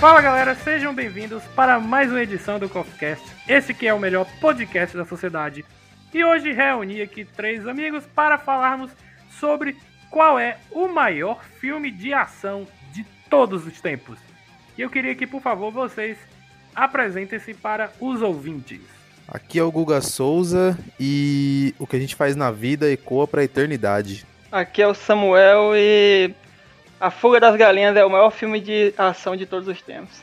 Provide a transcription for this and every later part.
Fala galera, sejam bem-vindos para mais uma edição do CoffeeCast. Esse que é o melhor podcast da sociedade. E hoje reuni aqui três amigos para falarmos sobre qual é o maior filme de ação de todos os tempos. E eu queria que, por favor, vocês apresentem-se para os ouvintes. Aqui é o Guga Souza e o que a gente faz na vida ecoa para a eternidade. Aqui é o Samuel e a Fuga das Galinhas é o maior filme de ação de todos os tempos.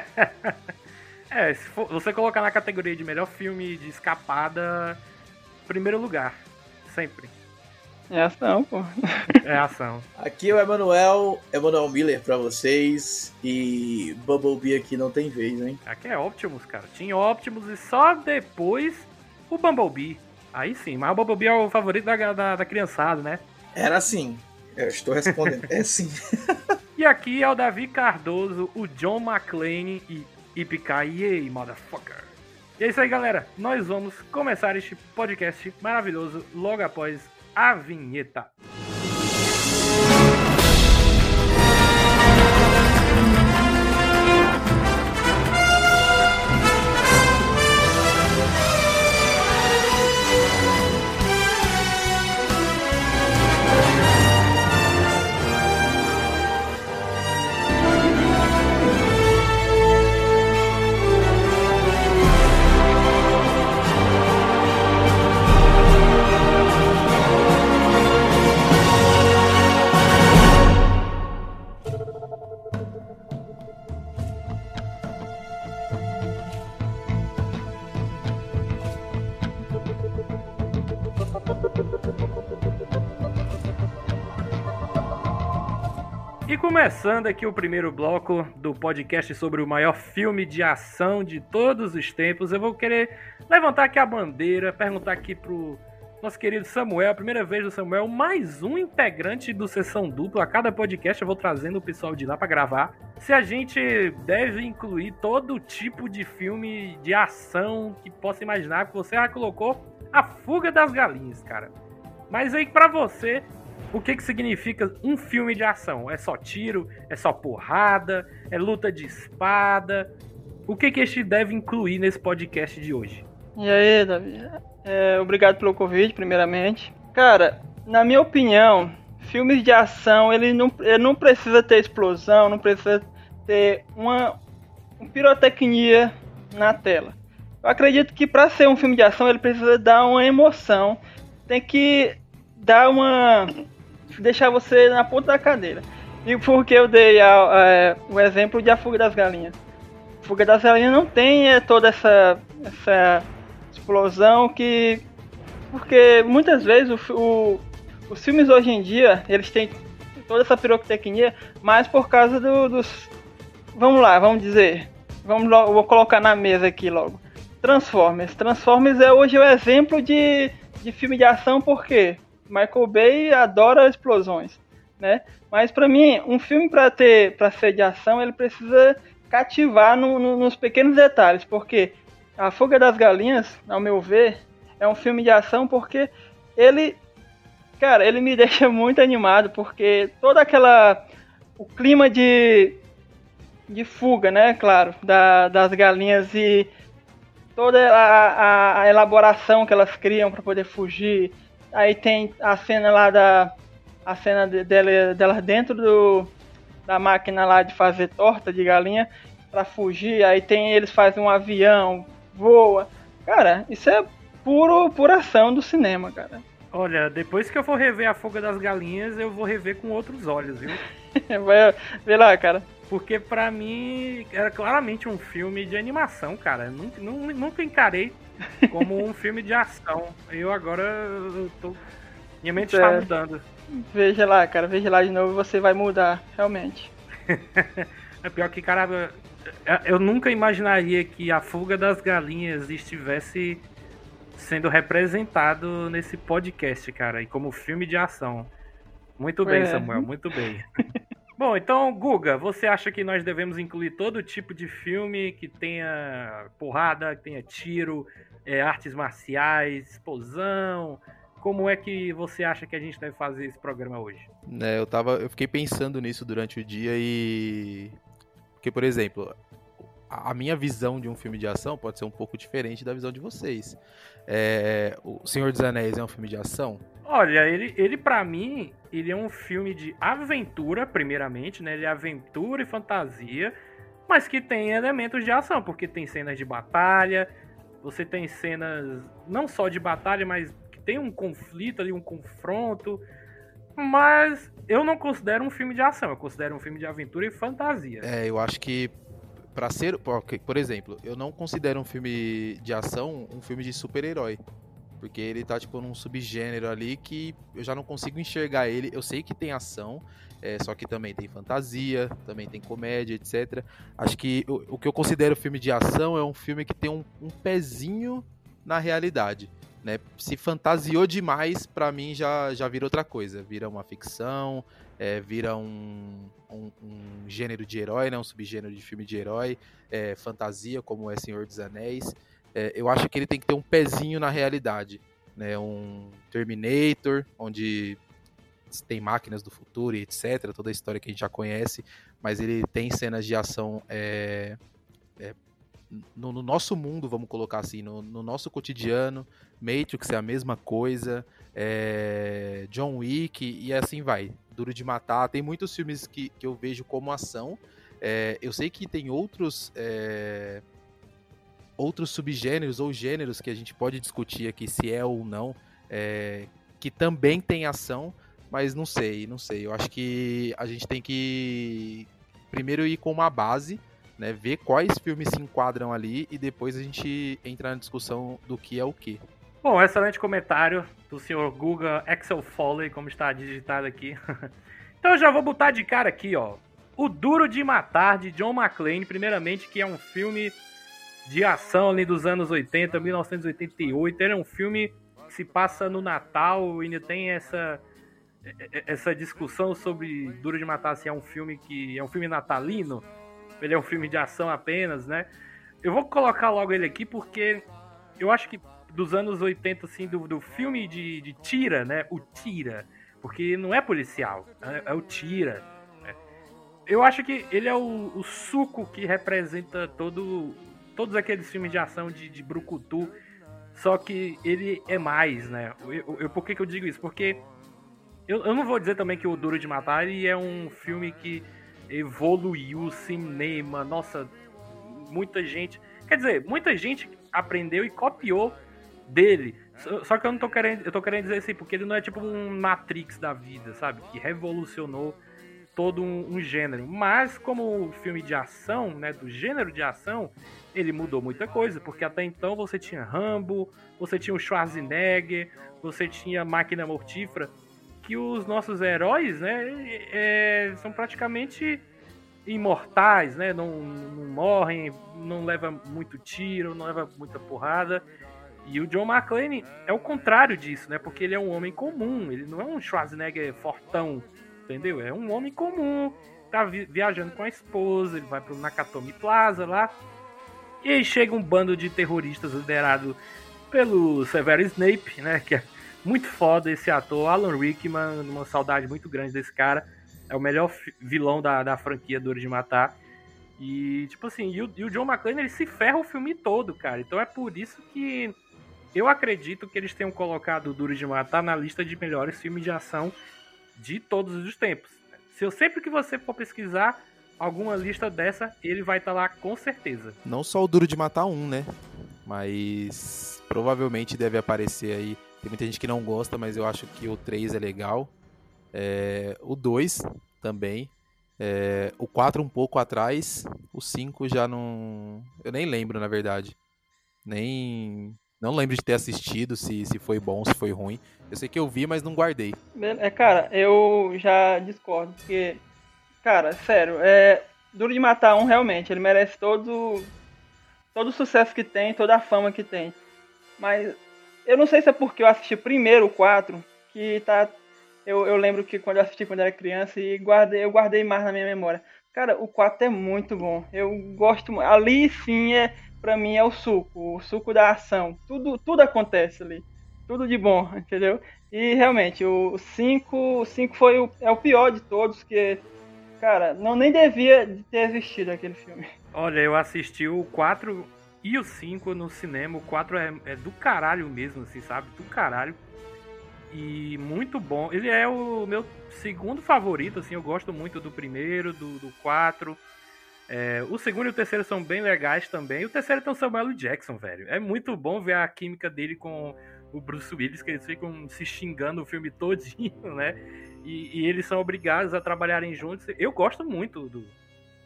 é, se for, você colocar na categoria de melhor filme de escapada, primeiro lugar. Sempre. É ação, pô. É ação. Aqui é o Emanuel, Emanuel Miller pra vocês. E Bumblebee aqui não tem vez, hein? Aqui é Optimus, cara. Tinha Optimus e só depois o Bumblebee. Aí sim, mas o Bumblebee é o favorito da, da, da criançada, né? Era assim. Eu estou respondendo. é sim. e aqui é o Davi Cardoso, o John McClane e Ipikai motherfucker. E é isso aí, galera. Nós vamos começar este podcast maravilhoso logo após a vinheta. Começando aqui o primeiro bloco do podcast sobre o maior filme de ação de todos os tempos, eu vou querer levantar aqui a bandeira, perguntar aqui pro nosso querido Samuel, a primeira vez do Samuel, mais um integrante do Sessão Dupla. A cada podcast eu vou trazendo o pessoal de lá para gravar. Se a gente deve incluir todo tipo de filme de ação que possa imaginar, que você já colocou A Fuga das Galinhas, cara. Mas aí para você, o que, que significa um filme de ação? É só tiro? É só porrada? É luta de espada? O que, que este deve incluir nesse podcast de hoje? E aí, Davi? É, obrigado pelo convite, primeiramente. Cara, na minha opinião, filmes de ação, ele não, ele não precisa ter explosão, não precisa ter uma, uma pirotecnia na tela. Eu acredito que para ser um filme de ação, ele precisa dar uma emoção, tem que dar uma deixar você na ponta da cadeira. E porque eu dei a, o exemplo de A Fuga das Galinhas. A Fuga das Galinhas não tem é, toda essa, essa explosão que. Porque muitas vezes o, o, os filmes hoje em dia eles têm toda essa pirotecnia, mas por causa do, dos. Vamos lá, vamos dizer. Vamos logo, vou colocar na mesa aqui logo. Transformers. Transformers é hoje o exemplo de, de filme de ação, por quê? Michael Bay adora explosões, né? Mas para mim, um filme para ter, para ser de ação, ele precisa cativar no, no, nos pequenos detalhes, porque A Fuga das Galinhas, ao meu ver, é um filme de ação porque ele, cara, ele me deixa muito animado porque toda aquela o clima de de fuga, né? Claro, da, das galinhas e toda a, a, a elaboração que elas criam para poder fugir, Aí tem a cena lá da. A cena dela, dela dentro do, da máquina lá de fazer torta de galinha para fugir. Aí tem eles fazem um avião, voa. Cara, isso é puro puração do cinema, cara. Olha, depois que eu for rever a Fuga das Galinhas, eu vou rever com outros olhos, viu? Vai ver lá, cara. Porque pra mim era claramente um filme de animação, cara. Nunca, nunca encarei como um filme de ação. Eu agora eu tô. Minha mente está é. mudando. Veja lá, cara, veja lá de novo você vai mudar, realmente. É pior que, cara, eu nunca imaginaria que a fuga das galinhas estivesse sendo representado nesse podcast, cara, e como filme de ação. Muito bem, é. Samuel, muito bem. Bom, então, Guga, você acha que nós devemos incluir todo tipo de filme que tenha porrada, que tenha tiro, é, artes marciais, explosão? Como é que você acha que a gente deve fazer esse programa hoje? É, eu tava, eu fiquei pensando nisso durante o dia e porque, por exemplo, a minha visão de um filme de ação pode ser um pouco diferente da visão de vocês. É, o Senhor dos Anéis é um filme de ação? Olha, ele, ele para mim, ele é um filme de aventura, primeiramente, né? Ele é aventura e fantasia, mas que tem elementos de ação, porque tem cenas de batalha, você tem cenas não só de batalha, mas que tem um conflito ali, um confronto. Mas eu não considero um filme de ação, eu considero um filme de aventura e fantasia. É, eu acho que para ser, por exemplo, eu não considero um filme de ação um filme de super-herói. Porque ele tá, tipo, num subgênero ali que eu já não consigo enxergar ele. Eu sei que tem ação, é, só que também tem fantasia, também tem comédia, etc. Acho que o, o que eu considero filme de ação é um filme que tem um, um pezinho na realidade. Né? Se fantasiou demais, para mim já, já vira outra coisa. Vira uma ficção, é, vira um, um, um, gênero de herói, né? um subgênero de filme de herói, é, fantasia, como é Senhor dos Anéis. É, eu acho que ele tem que ter um pezinho na realidade. Né? Um Terminator, onde tem máquinas do futuro e etc. Toda a história que a gente já conhece, mas ele tem cenas de ação é, é, no, no, nosso mundo, vamos colocar assim, no, no, nosso cotidiano, Matrix é a mesma coisa, é, John Wick e assim vai. Duro de Matar, tem muitos filmes que, que eu vejo como ação. É, eu sei que tem outros é, outros subgêneros ou gêneros que a gente pode discutir aqui se é ou não, é, que também tem ação, mas não sei, não sei. Eu acho que a gente tem que primeiro ir com uma base né, ver quais filmes se enquadram ali e depois a gente entra na discussão do que é o que. Bom, excelente comentário do senhor Guga Excel Foley, como está digitado aqui. então eu já vou botar de cara aqui, ó. O Duro de Matar, de John McClane, primeiramente, que é um filme de ação ali dos anos 80, 1988. Ele é um filme que se passa no Natal e ainda tem essa essa discussão sobre Duro de Matar se é um filme que é um filme natalino ele é um filme de ação apenas, né? Eu vou colocar logo ele aqui porque eu acho que dos anos 80, assim, do, do filme de, de tira, né? O tira. Porque não é policial, é, é o tira. Né? Eu acho que ele é o, o, suco que representa todo, todos aqueles filmes de ação de, de Brucutu. Só que ele é mais, né? Eu, eu, por que, que eu digo isso? Porque eu, eu não vou dizer também que o Duro de Matar ele é um filme que evoluiu o cinema. Nossa, muita gente. Quer dizer, muita gente aprendeu e copiou dele. Só que eu não tô querendo. Eu tô querendo dizer assim, porque ele não é tipo um Matrix da vida, sabe? Que revolucionou todo um, um gênero. Mas como filme de ação, né? Do gênero de ação, ele mudou muita coisa. Porque até então você tinha Rambo, você tinha o Schwarzenegger, você tinha Máquina Mortífera que os nossos heróis, né, é, são praticamente imortais, né? Não, não morrem, não leva muito tiro, não leva muita porrada. E o John McClane é o contrário disso, né? Porque ele é um homem comum, ele não é um Schwarzenegger fortão, entendeu? É um homem comum, tá viajando com a esposa, ele vai pro Nakatomi Plaza lá. E aí chega um bando de terroristas liderado pelo Severo Snape, né? Que é muito foda esse ator, Alan Rickman, uma saudade muito grande desse cara. É o melhor vilão da, da franquia Duro de Matar. E, tipo assim, e o, e o John McClane, ele se ferra o filme todo, cara. Então é por isso que eu acredito que eles tenham colocado o Duro de Matar na lista de melhores filmes de ação de todos os tempos. Se eu sempre que você for pesquisar alguma lista dessa, ele vai estar tá lá com certeza. Não só o Duro de Matar um, né? Mas provavelmente deve aparecer aí tem muita gente que não gosta, mas eu acho que o 3 é legal. É, o 2 também. É, o 4 um pouco atrás. O 5 já não. Eu nem lembro, na verdade. Nem. Não lembro de ter assistido, se, se foi bom, se foi ruim. Eu sei que eu vi, mas não guardei. É, cara, eu já discordo, porque. Cara, sério, é. Duro de Matar um, realmente, ele merece todo, todo o sucesso que tem, toda a fama que tem. Mas eu não sei se é porque eu assisti primeiro o 4, que tá. Eu, eu lembro que quando eu assisti quando era criança e guardei, eu guardei mais na minha memória. Cara, o 4 é muito bom. Eu gosto. Ali sim é, pra mim, é o suco, o suco da ação. Tudo, tudo acontece ali. Tudo de bom, entendeu? E realmente, o 5, o 5 foi o, é o pior de todos, que, cara, não nem devia ter existido aquele filme. Olha, eu assisti o 4 e o 5 no cinema. O 4 é, é do caralho mesmo, assim, sabe? Do caralho. E muito bom. Ele é o meu segundo favorito, assim. Eu gosto muito do primeiro, do, do 4. É, o segundo e o terceiro são bem legais também. O terceiro tem o Samuel Jackson, velho. É muito bom ver a química dele com o Bruce Willis, que eles ficam se xingando o filme todinho, né? E, e eles são obrigados a trabalharem juntos. Eu gosto muito do,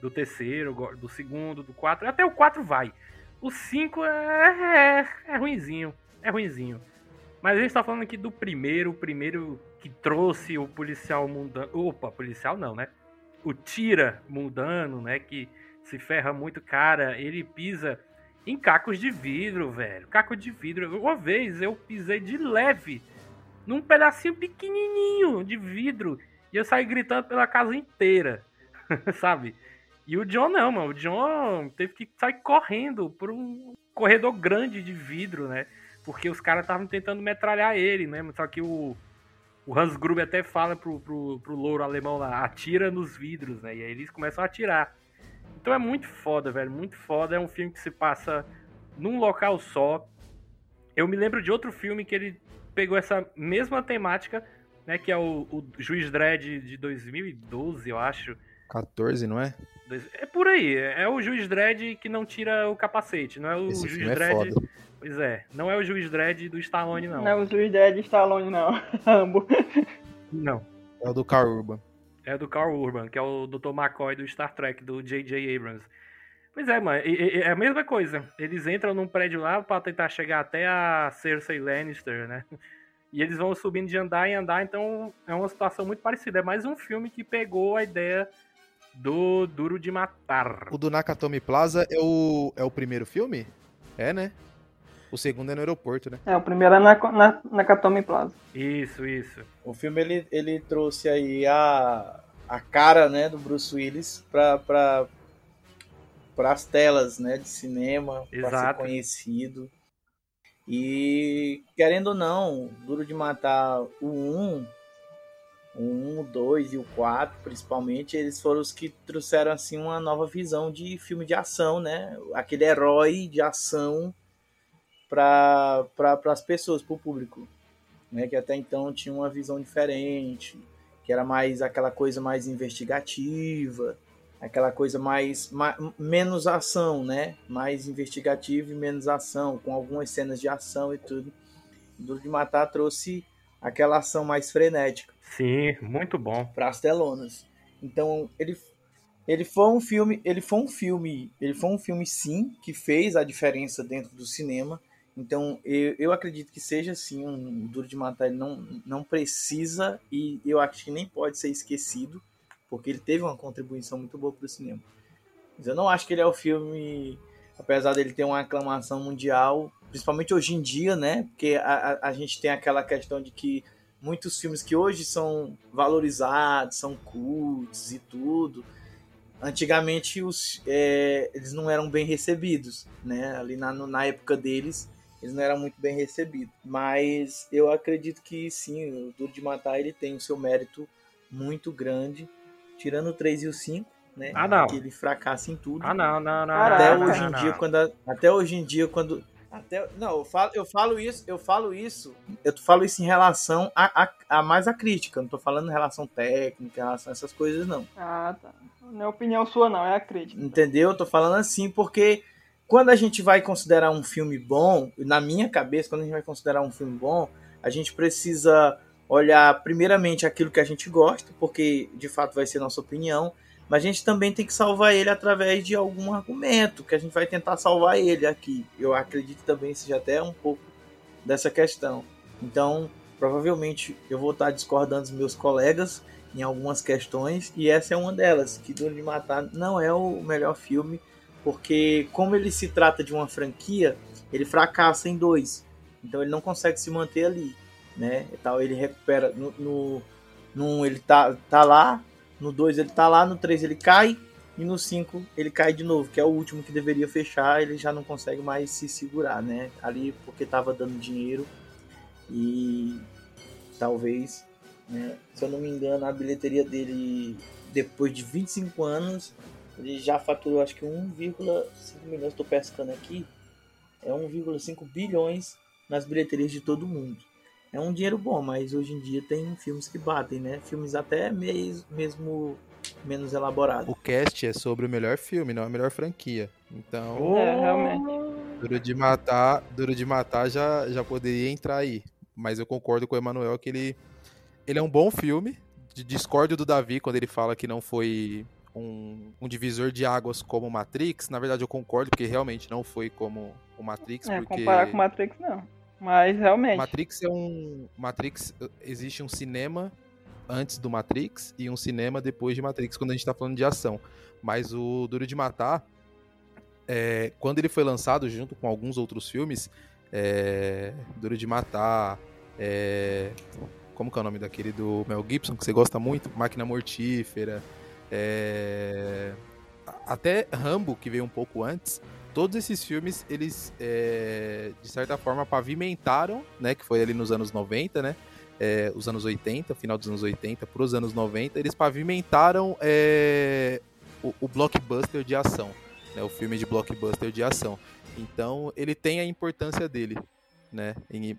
do terceiro, do segundo, do quatro. Até o quatro vai. O cinco é, é, é ruinzinho. É ruinzinho. Mas a gente tá falando aqui do primeiro, o primeiro que trouxe o policial mundano. Opa, policial não, né? O tira mundano, né? Que se ferra muito, cara. Ele pisa em cacos de vidro, velho. Caco de vidro. Uma vez eu pisei de leve num pedacinho pequenininho de vidro e eu saí gritando pela casa inteira, sabe? E o John não, mano. O John teve que sair correndo por um corredor grande de vidro, né? porque os caras estavam tentando metralhar ele, né? Só que o, o Hans Gruber até fala pro, pro, pro louro alemão lá, atira nos vidros, né? E aí eles começam a atirar. Então é muito foda, velho, muito foda. É um filme que se passa num local só. Eu me lembro de outro filme que ele pegou essa mesma temática, né? Que é o, o Juiz Dredd de 2012, eu acho. 14, não é? É por aí. É o Juiz Dredd que não tira o capacete, não é o Esse Juiz é Dredd. foda. Pois é, não é o Juiz Dredd do Stallone, não. Não é o Juiz Dredd Stallone, não. Rambo. Não. É o do Carl Urban. É do Carl Urban, que é o Dr. McCoy do Star Trek, do J.J. Abrams. Pois é, mano, é a mesma coisa. Eles entram num prédio lá pra tentar chegar até a Cersei Lannister, né? E eles vão subindo de andar em andar, então é uma situação muito parecida. É mais um filme que pegou a ideia do Duro de Matar. O do Nakatomi Plaza é o, é o primeiro filme? É, né? O segundo é no aeroporto, né? É, o primeiro é na, na, na Katomi Plaza. Isso, isso. O filme ele, ele trouxe aí a, a cara né, do Bruce Willis para pra, as telas né, de cinema, para ser conhecido. E querendo ou não, Duro de Matar o 1, o 1, o 2 e o 4, principalmente, eles foram os que trouxeram assim uma nova visão de filme de ação, né? Aquele herói de ação para pra, as pessoas, para o público né, que até então tinha uma visão diferente, que era mais aquela coisa mais investigativa, aquela coisa mais, ma- menos ação, né, mais investigativa e menos ação, com algumas cenas de ação e tudo. Duro de Matar trouxe aquela ação mais frenética Sim, muito bom. para as telonas. Então ele ele foi um filme, ele foi um filme, ele foi um filme sim que fez a diferença dentro do cinema. Então eu, eu acredito que seja assim um Duro de Matar ele não não precisa e eu acho que nem pode ser esquecido porque ele teve uma contribuição muito boa para o cinema. Mas eu não acho que ele é o filme, apesar dele ter uma aclamação mundial, principalmente hoje em dia, né? Porque a, a, a gente tem aquela questão de que muitos filmes que hoje são valorizados, são cultos e tudo, antigamente os, é, eles não eram bem recebidos, né? Ali na, na época deles, eles não eram muito bem recebidos. Mas eu acredito que sim, o Duro de Matar ele tem o seu mérito muito grande, tirando o 3 e o 5, né? Ah, não. Que ele fracassa em tudo. Ah, não, não, não. Até não, hoje não, em não. dia, quando a- até hoje em dia, quando até, não, eu falo, eu falo isso, eu falo isso, eu falo isso em relação a, a, a mais a crítica, não tô falando em relação técnica, em relação a essas coisas não. Ah, tá. Não é opinião sua, não, é a crítica. Entendeu? Eu tô falando assim porque quando a gente vai considerar um filme bom, na minha cabeça, quando a gente vai considerar um filme bom, a gente precisa olhar primeiramente aquilo que a gente gosta, porque de fato vai ser nossa opinião, mas a gente também tem que salvar ele através de algum argumento, que a gente vai tentar salvar ele aqui. Eu acredito também seja até um pouco dessa questão. Então, provavelmente eu vou estar discordando dos meus colegas em algumas questões, e essa é uma delas, que Duro de Matar não é o melhor filme, porque como ele se trata de uma franquia, ele fracassa em dois. Então ele não consegue se manter ali, né? E tal, ele recupera no, no, no ele tá, tá lá, no 2 ele tá lá, no 3 ele cai, e no 5 ele cai de novo, que é o último que deveria fechar, ele já não consegue mais se segurar, né? Ali porque tava dando dinheiro e talvez né? Se eu não me engano, a bilheteria dele, depois de 25 anos, ele já faturou acho que 1,5 milhões, estou pescando aqui, é 1,5 bilhões nas bilheterias de todo mundo. É um dinheiro bom, mas hoje em dia tem filmes que batem, né? Filmes até mesmo, mesmo menos elaborados. O cast é sobre o melhor filme, não a melhor franquia. Então, É, realmente. Duro de Matar, Duro de Matar já, já poderia entrar aí. Mas eu concordo com o Emanuel que ele ele é um bom filme. Discordo do Davi quando ele fala que não foi um, um, divisor de águas como Matrix. Na verdade, eu concordo, porque realmente não foi como o Matrix. É, porque... comparar com Matrix, não. Mas realmente. Matrix é um. Matrix. Existe um cinema antes do Matrix e um cinema depois de Matrix, quando a gente tá falando de ação. Mas o Duro de Matar, é, quando ele foi lançado junto com alguns outros filmes, é, Duro de Matar, é, como que é o nome daquele do Mel Gibson, que você gosta muito? Máquina Mortífera. É... Até Rambo, que veio um pouco antes. Todos esses filmes, eles, é... de certa forma, pavimentaram, né? Que foi ali nos anos 90, né? É... os anos 80, final dos anos 80, para os anos 90, eles pavimentaram é... o, o blockbuster de ação. Né, o filme de blockbuster de ação. Então, ele tem a importância dele, né? Em,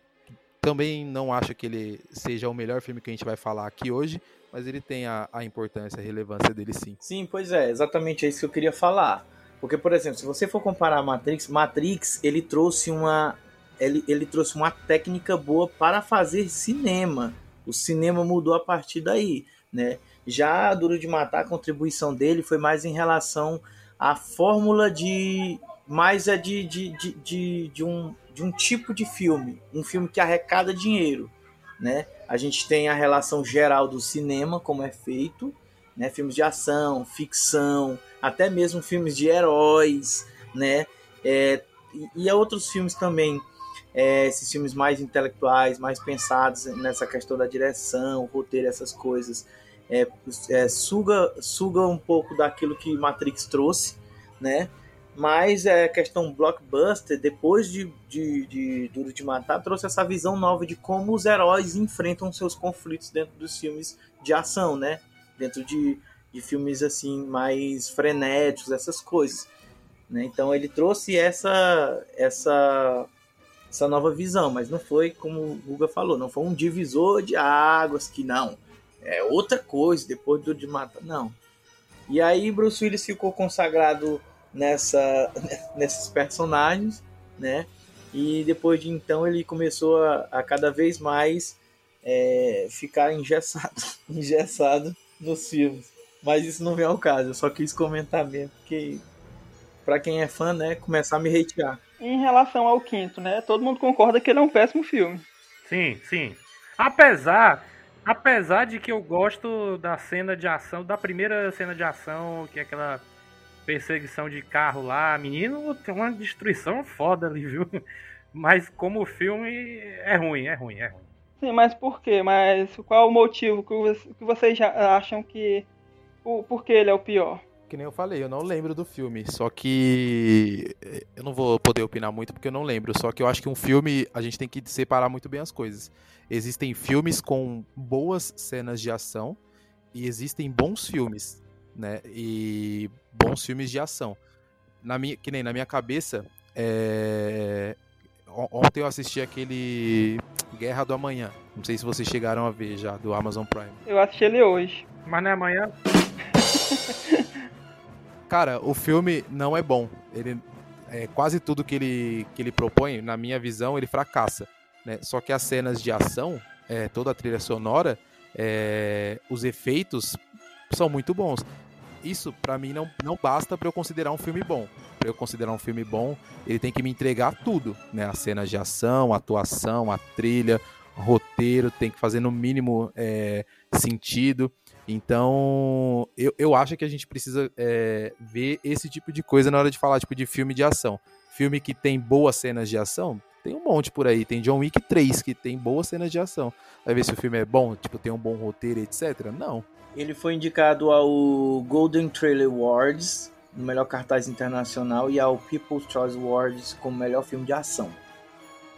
também não acho que ele seja o melhor filme que a gente vai falar aqui hoje, mas ele tem a, a importância, a relevância dele sim. Sim, pois é, exatamente é isso que eu queria falar. Porque, por exemplo, se você for comparar Matrix, Matrix ele trouxe uma ele, ele trouxe uma técnica boa para fazer cinema. O cinema mudou a partir daí, né? Já Duro de Matar, a contribuição dele foi mais em relação à fórmula de mais é de, de, de, de, de um de um tipo de filme, um filme que arrecada dinheiro, né? A gente tem a relação geral do cinema, como é feito, né? Filmes de ação, ficção, até mesmo filmes de heróis, né? É, e, e outros filmes também, é, esses filmes mais intelectuais, mais pensados nessa questão da direção, roteiro, essas coisas, é, é, suga, suga um pouco daquilo que Matrix trouxe, né? Mas é questão blockbuster, depois de, de, de, Duro de Matar, trouxe essa visão nova de como os heróis enfrentam seus conflitos dentro dos filmes de ação, né? Dentro de, de filmes assim mais frenéticos, essas coisas. Né? Então ele trouxe essa, essa, essa nova visão, mas não foi, como o Guga falou, não foi um divisor de águas que não. É outra coisa, depois do Duro de Matar, não. E aí Bruce Willis ficou consagrado nessa, nesses personagens, né? E depois de então ele começou a, a cada vez mais é, ficar engessado, engessado nos filmes. Mas isso não vem ao caso, eu só quis comentar mesmo, porque para quem é fã, né, começar a me hatear. Em relação ao quinto, né, todo mundo concorda que ele é um péssimo filme. Sim, sim. Apesar, apesar de que eu gosto da cena de ação, da primeira cena de ação, que é aquela perseguição de carro lá, menino, tem uma destruição foda ali, viu? Mas como filme é ruim, é ruim, é ruim. Sim, mas por quê? Mas qual o motivo que vocês acham que. Por que ele é o pior? Que nem eu falei, eu não lembro do filme. Só que. Eu não vou poder opinar muito porque eu não lembro. Só que eu acho que um filme a gente tem que separar muito bem as coisas. Existem filmes com boas cenas de ação e existem bons filmes, né? E bons filmes de ação. Na minha, que nem na minha cabeça, é... ontem eu assisti aquele Guerra do Amanhã. Não sei se vocês chegaram a ver já, do Amazon Prime. Eu assisti ele hoje. Mas não é amanhã? Cara, o filme não é bom. Ele é, quase tudo que ele, que ele propõe, na minha visão, ele fracassa. Né? Só que as cenas de ação, é, toda a trilha sonora, é, os efeitos são muito bons isso para mim não, não basta para eu considerar um filme bom. Para eu considerar um filme bom, ele tem que me entregar tudo, né? As cenas de ação, a atuação, a trilha, roteiro, tem que fazer no mínimo é, sentido. Então, eu, eu acho que a gente precisa é, ver esse tipo de coisa na hora de falar, tipo, de filme de ação. Filme que tem boas cenas de ação, tem um monte por aí. Tem John Wick 3, que tem boas cenas de ação. Vai ver se o filme é bom, tipo, tem um bom roteiro, etc. Não. Ele foi indicado ao Golden Trailer Awards, no melhor cartaz internacional, e ao People's Choice Awards como melhor filme de ação.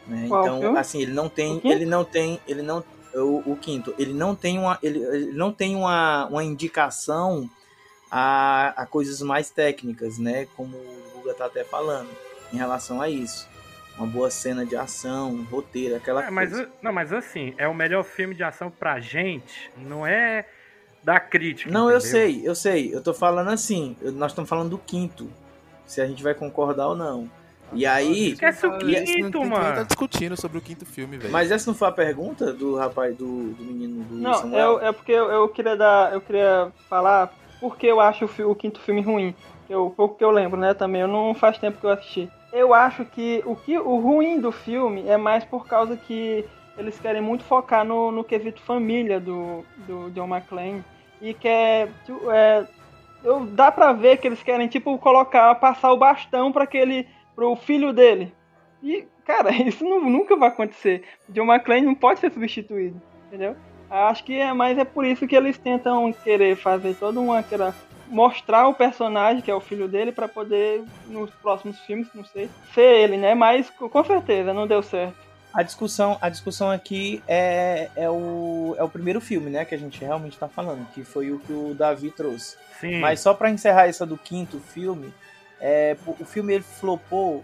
Né? Então, filme? assim, ele não tem, ele não tem, ele não o, o, quinto, ele não tem uma, ele, ele não tem uma, uma indicação a, a coisas mais técnicas, né? Como o Guga tá até falando em relação a isso. Uma boa cena de ação, um roteiro, aquela é, mas, coisa. Não, mas assim, é o melhor filme de ação pra gente, não é da crítica. Não, entendeu? eu sei, eu sei. Eu tô falando assim, nós estamos falando do quinto. Se a gente vai concordar ou não. E aí. Esquece o quinto, mano. tá discutindo sobre o quinto filme, velho. Mas essa não foi a pergunta do rapaz, do, do menino do Não, Samuel? é, é porque eu, eu, queria dar. Eu queria falar porque eu acho o, o quinto filme ruim. Eu, pouco que eu lembro, né? Também. Eu não faz tempo que eu assisti. Eu acho que o, que o ruim do filme é mais por causa que eles querem muito focar no, no quesito família do, do John McClane. E quer. É, eu, dá pra ver que eles querem, tipo, colocar, passar o bastão para aquele pro filho dele. E, cara, isso não, nunca vai acontecer. John McClane não pode ser substituído, entendeu? Acho que é mais é por isso que eles tentam querer fazer toda uma aquela mostrar o personagem que é o filho dele para poder nos próximos filmes, não sei, ser ele, né? Mas com certeza não deu certo. A discussão, a discussão aqui é, é, o, é o primeiro filme, né, que a gente realmente está falando, que foi o que o Davi trouxe. Sim. Mas só para encerrar essa do quinto filme, é, o filme ele flopou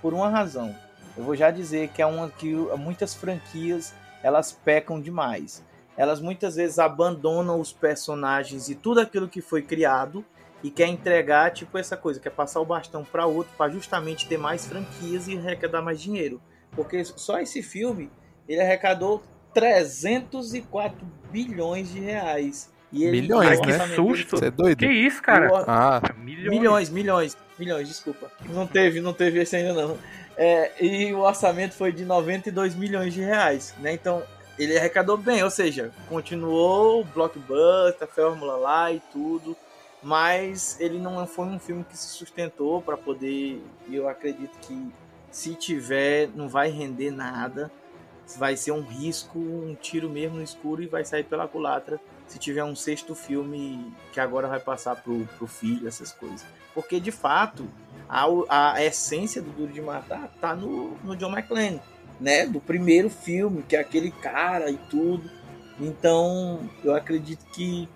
por uma razão. Eu vou já dizer que é uma que muitas franquias elas pecam demais. Elas muitas vezes abandonam os personagens e tudo aquilo que foi criado e quer entregar tipo essa coisa, quer passar o bastão para outro para justamente ter mais franquias e arrecadar mais dinheiro. Porque só esse filme ele arrecadou 304 bilhões de reais. E ele, Milhões, que né? susto. Você é doido? Que isso, cara? O- Ah, Milhões. Milhões, milhões, milhões, desculpa. Não teve, não teve esse ainda não. É, e o orçamento foi de 92 milhões de reais, né? Então, ele arrecadou bem, ou seja, continuou o blockbuster, a fórmula lá e tudo, mas ele não foi um filme que se sustentou para poder, e eu acredito que se tiver, não vai render nada. Vai ser um risco, um tiro mesmo no escuro e vai sair pela culatra se tiver um sexto filme que agora vai passar pro, pro filho, essas coisas. Porque, de fato, a, a essência do Duro de Matar tá no, no John McClane, né? Do primeiro filme, que é aquele cara e tudo. Então, eu acredito que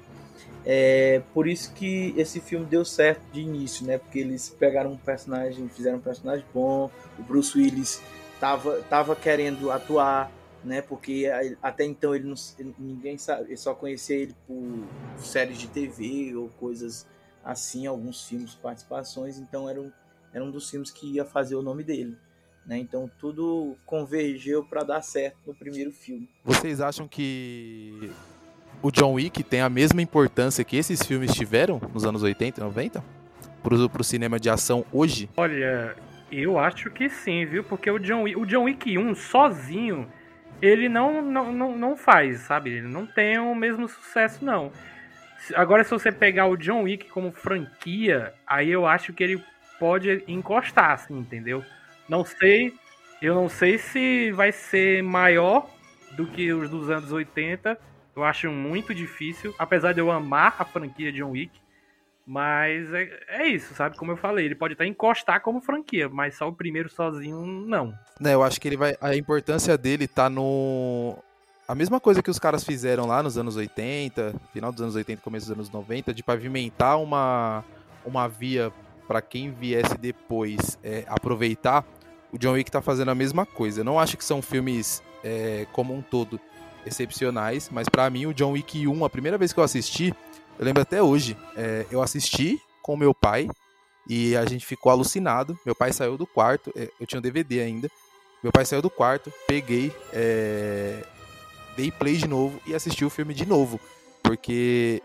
é por isso que esse filme deu certo de início, né? Porque eles pegaram um personagem, fizeram um personagem bom. O Bruce Willis tava, tava querendo atuar, né? Porque até então ele não, ninguém sabe, só conhecia ele por séries de TV ou coisas assim, alguns filmes, participações. Então era um, era um dos filmes que ia fazer o nome dele, né? Então tudo convergeu para dar certo no primeiro filme. vocês acham que o John Wick tem a mesma importância que esses filmes tiveram nos anos 80 e 90? Pro, pro cinema de ação hoje? Olha, eu acho que sim, viu? Porque o John Wick, o John Wick 1 sozinho, ele não, não, não, não faz, sabe? Ele não tem o mesmo sucesso, não. Agora, se você pegar o John Wick como franquia, aí eu acho que ele pode encostar, assim, entendeu? Não sei, eu não sei se vai ser maior do que os dos anos 80. Eu acho muito difícil, apesar de eu amar a franquia John Wick. Mas é, é isso, sabe? Como eu falei, ele pode até encostar como franquia, mas só o primeiro sozinho, não. Né, eu acho que ele vai. A importância dele tá no. A mesma coisa que os caras fizeram lá nos anos 80, final dos anos 80, começo dos anos 90, de pavimentar uma, uma via para quem viesse depois é, aproveitar. O John Wick tá fazendo a mesma coisa. Eu não acho que são filmes é, como um todo excepcionais, mas pra mim o John Wick 1, a primeira vez que eu assisti, eu lembro até hoje, é, eu assisti com meu pai e a gente ficou alucinado. Meu pai saiu do quarto, é, eu tinha um DVD ainda. Meu pai saiu do quarto, peguei, é, dei play de novo e assisti o filme de novo. Porque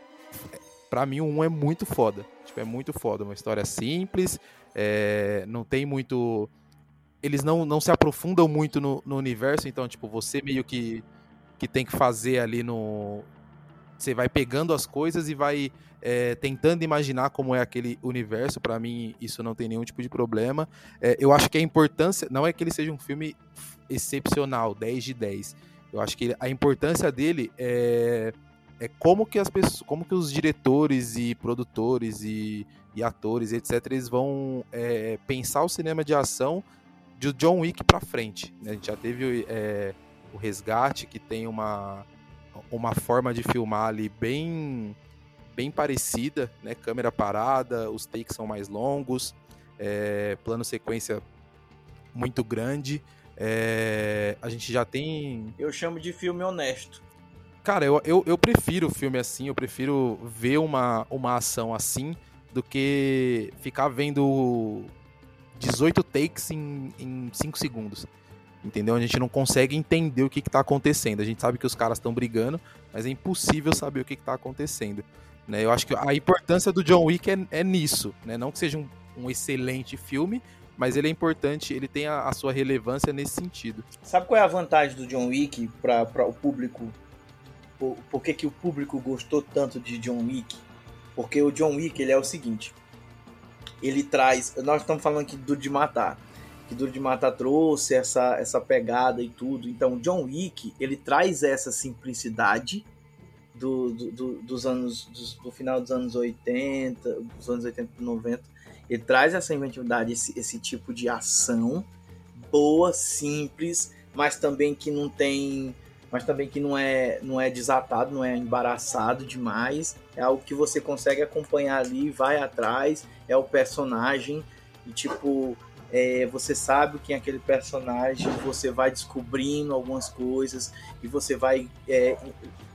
pra mim o 1 é muito foda. Tipo, é muito foda. Uma história simples, é, não tem muito. Eles não, não se aprofundam muito no, no universo, então, tipo, você meio que, que tem que fazer ali no. você vai pegando as coisas e vai é, tentando imaginar como é aquele universo. Para mim, isso não tem nenhum tipo de problema. É, eu acho que a importância não é que ele seja um filme excepcional, 10 de 10. Eu acho que a importância dele é, é como que as pessoas, como que os diretores e produtores e, e atores, etc, eles vão é, pensar o cinema de ação de John Wick para frente. Né? A gente já teve é, o Resgate, que tem uma, uma forma de filmar ali bem bem parecida, né? Câmera parada, os takes são mais longos, é, plano sequência muito grande. É, a gente já tem. Eu chamo de filme honesto. Cara, eu, eu, eu prefiro filme assim, eu prefiro ver uma, uma ação assim do que ficar vendo 18 takes em, em 5 segundos. Entendeu? A gente não consegue entender o que, está acontecendo. A gente sabe que os caras estão brigando, mas é impossível saber o que, está acontecendo. Né? Eu acho que a importância do John Wick é, é nisso. Né? Não que seja um, um excelente filme, mas ele é importante, ele tem a, a, sua relevância nesse sentido. Sabe qual é a vantagem do John Wick para o público? Por, por que, que o público gostou tanto de John Wick? Porque o John Wick ele é o seguinte: ele traz. Nós estamos falando aqui do de matar. Que Duro de Matar trouxe essa, essa pegada e tudo. Então, John Wick, ele traz essa simplicidade do, do, do dos anos. Do, final dos anos 80, dos anos 80 e 90. Ele traz essa inventividade, esse, esse tipo de ação boa, simples, mas também que não tem mas também que não é, não é desatado, não é embaraçado demais. É algo que você consegue acompanhar ali, vai atrás, é o personagem e tipo é, você sabe quem é aquele personagem, você vai descobrindo algumas coisas e você vai é,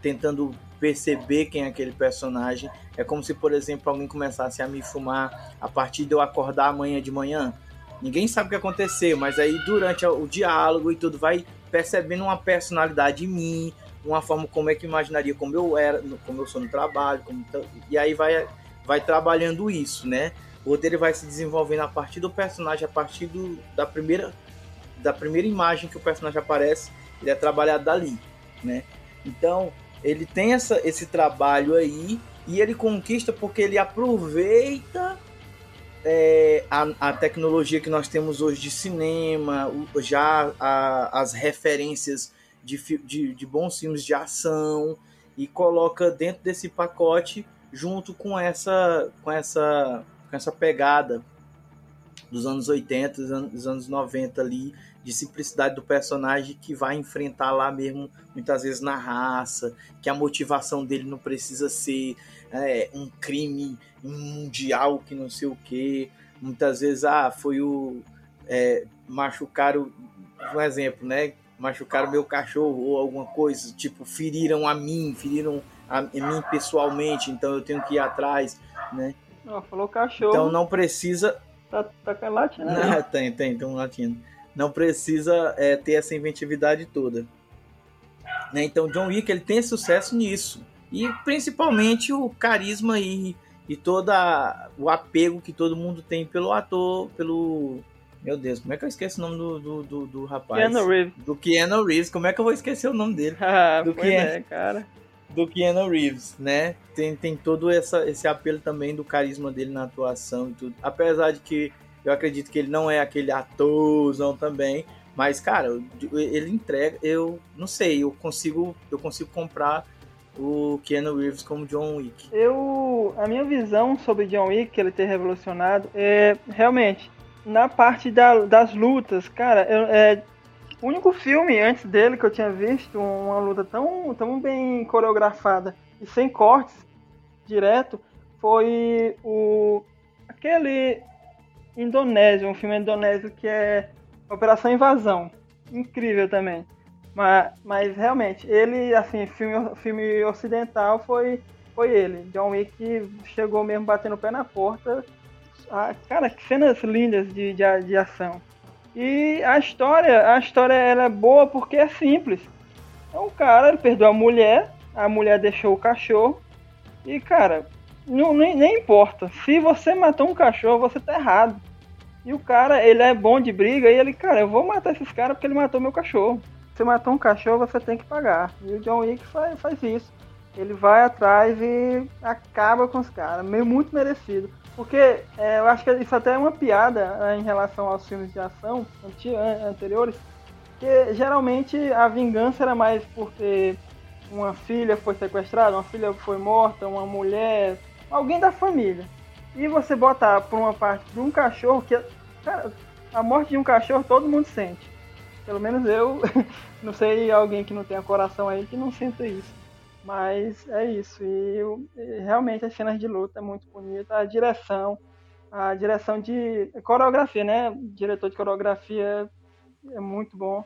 tentando perceber quem é aquele personagem. É como se, por exemplo, alguém começasse a me fumar a partir de eu acordar amanhã de manhã. Ninguém sabe o que aconteceu, mas aí durante o diálogo e tudo vai percebendo uma personalidade em mim, uma forma como é que imaginaria como eu era, como eu sou no trabalho, como, e aí vai, vai trabalhando isso, né? O roteiro vai se desenvolvendo a partir do personagem, a partir do, da primeira da primeira imagem que o personagem aparece, ele é trabalhado dali, né? Então, ele tem essa, esse trabalho aí e ele conquista porque ele aproveita é, a, a, tecnologia que nós temos hoje de cinema, já a, as referências de, de, de, bons filmes de ação e coloca dentro desse pacote junto com essa com essa com essa pegada dos anos 80, dos anos 90 ali, de simplicidade do personagem que vai enfrentar lá mesmo, muitas vezes na raça, que a motivação dele não precisa ser é, um crime mundial que não sei o que. Muitas vezes, ah, foi o. É, machucaram, um exemplo, né? Machucaram meu cachorro ou alguma coisa, tipo, feriram a mim, feriram a, mim pessoalmente, então eu tenho que ir atrás, né? Não, falou cachorro. Então não precisa. Tá, tá com a latina, né? tem, tem, tem um latino. Não precisa é, ter essa inventividade toda. Né? Então John Wick ele tem sucesso nisso. E principalmente o carisma e, e toda o apego que todo mundo tem pelo ator, pelo. Meu Deus, como é que eu esqueço o nome do, do, do, do rapaz? Keanu Reeves. Do Keanu Reeves, como é que eu vou esquecer o nome dele? Ah, do pois Keanu... é, cara. Do Keanu Reeves, né? Tem, tem todo essa, esse apelo também do carisma dele na atuação e tudo. Apesar de que eu acredito que ele não é aquele atorzão também, mas cara, ele entrega, eu não sei, eu consigo, eu consigo comprar o Keanu Reeves como John Wick. Eu, a minha visão sobre John Wick, ele ter revolucionado, é realmente na parte da, das lutas, cara, é o único filme antes dele que eu tinha visto uma luta tão, tão bem coreografada e sem cortes direto foi o aquele indonésio, um filme indonésio que é Operação Invasão. Incrível também. Mas, mas realmente, ele, assim, filme, filme ocidental foi, foi ele. John Wick chegou mesmo batendo o pé na porta. Ah, cara, que cenas lindas de, de, de ação. E a história, a história ela é boa porque é simples. Então o cara ele perdeu a mulher, a mulher deixou o cachorro. E, cara, não, nem, nem importa. Se você matou um cachorro, você tá errado. E o cara, ele é bom de briga e ele, cara, eu vou matar esses caras porque ele matou meu cachorro. Você matou um cachorro, você tem que pagar. E o John Wick faz, faz isso. ele vai atrás e acaba com os caras, meio muito merecido. Porque é, eu acho que isso até é uma piada né, em relação aos filmes de ação anteriores, que geralmente a vingança era mais por ter uma filha foi sequestrada, uma filha foi morta, uma mulher, alguém da família. E você botar por uma parte de um cachorro que. Cara, a morte de um cachorro todo mundo sente. Pelo menos eu, não sei alguém que não tenha coração aí que não sinta isso. Mas é isso. E, e realmente as cenas de luta é muito bonita. A direção, a direção de coreografia, né? O diretor de coreografia é muito bom.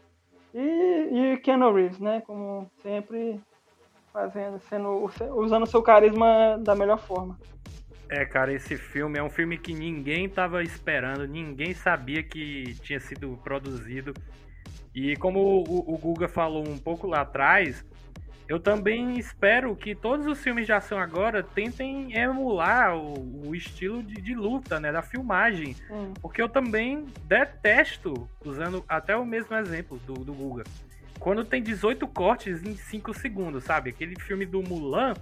E, e Keanu Reeves, né? Como sempre, fazendo, sendo, usando seu carisma da melhor forma. É, cara, esse filme é um filme que ninguém tava esperando, ninguém sabia que tinha sido produzido. E como o, o Guga falou um pouco lá atrás, eu também espero que todos os filmes de ação agora tentem emular o, o estilo de, de, luta, né, da filmagem. Hum. Porque eu também detesto, usando até o mesmo exemplo do, do Guga, quando tem 18 cortes em 5 segundos, sabe? Aquele filme do Mulan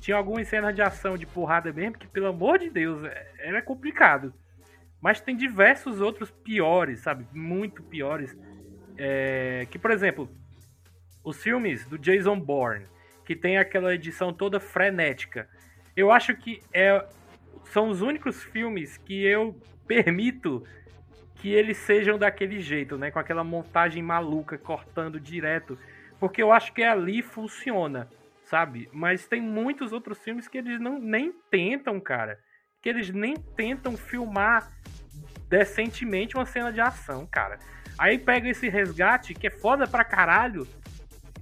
tinha algumas cenas de ação de porrada mesmo, que pelo amor de Deus, é, era complicado. Mas tem diversos outros piores, sabe? Muito piores. É, que, por exemplo, os filmes do Jason Bourne, que tem aquela edição toda frenética. Eu acho que é, são os únicos filmes que eu permito que eles sejam daquele jeito, né? Com aquela montagem maluca, cortando direto. Porque eu acho que ali funciona, sabe? Mas tem muitos outros filmes que eles não nem tentam, cara. Que eles nem tentam filmar decentemente uma cena de ação, cara. Aí pega esse resgate, que é foda pra caralho.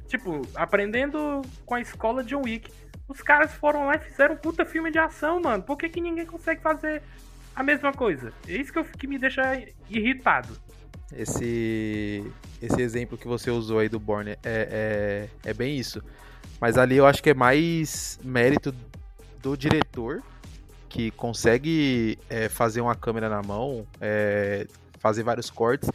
Tipo, aprendendo com a escola John Wick. Os caras foram lá e fizeram um puta filme de ação, mano. Por que, que ninguém consegue fazer a mesma coisa. É isso que, eu, que me deixa irritado. Esse, esse exemplo que você usou aí do Borne é, é, é bem isso. Mas ali eu acho que é mais mérito do diretor que consegue é, fazer uma câmera na mão, é, fazer vários cortes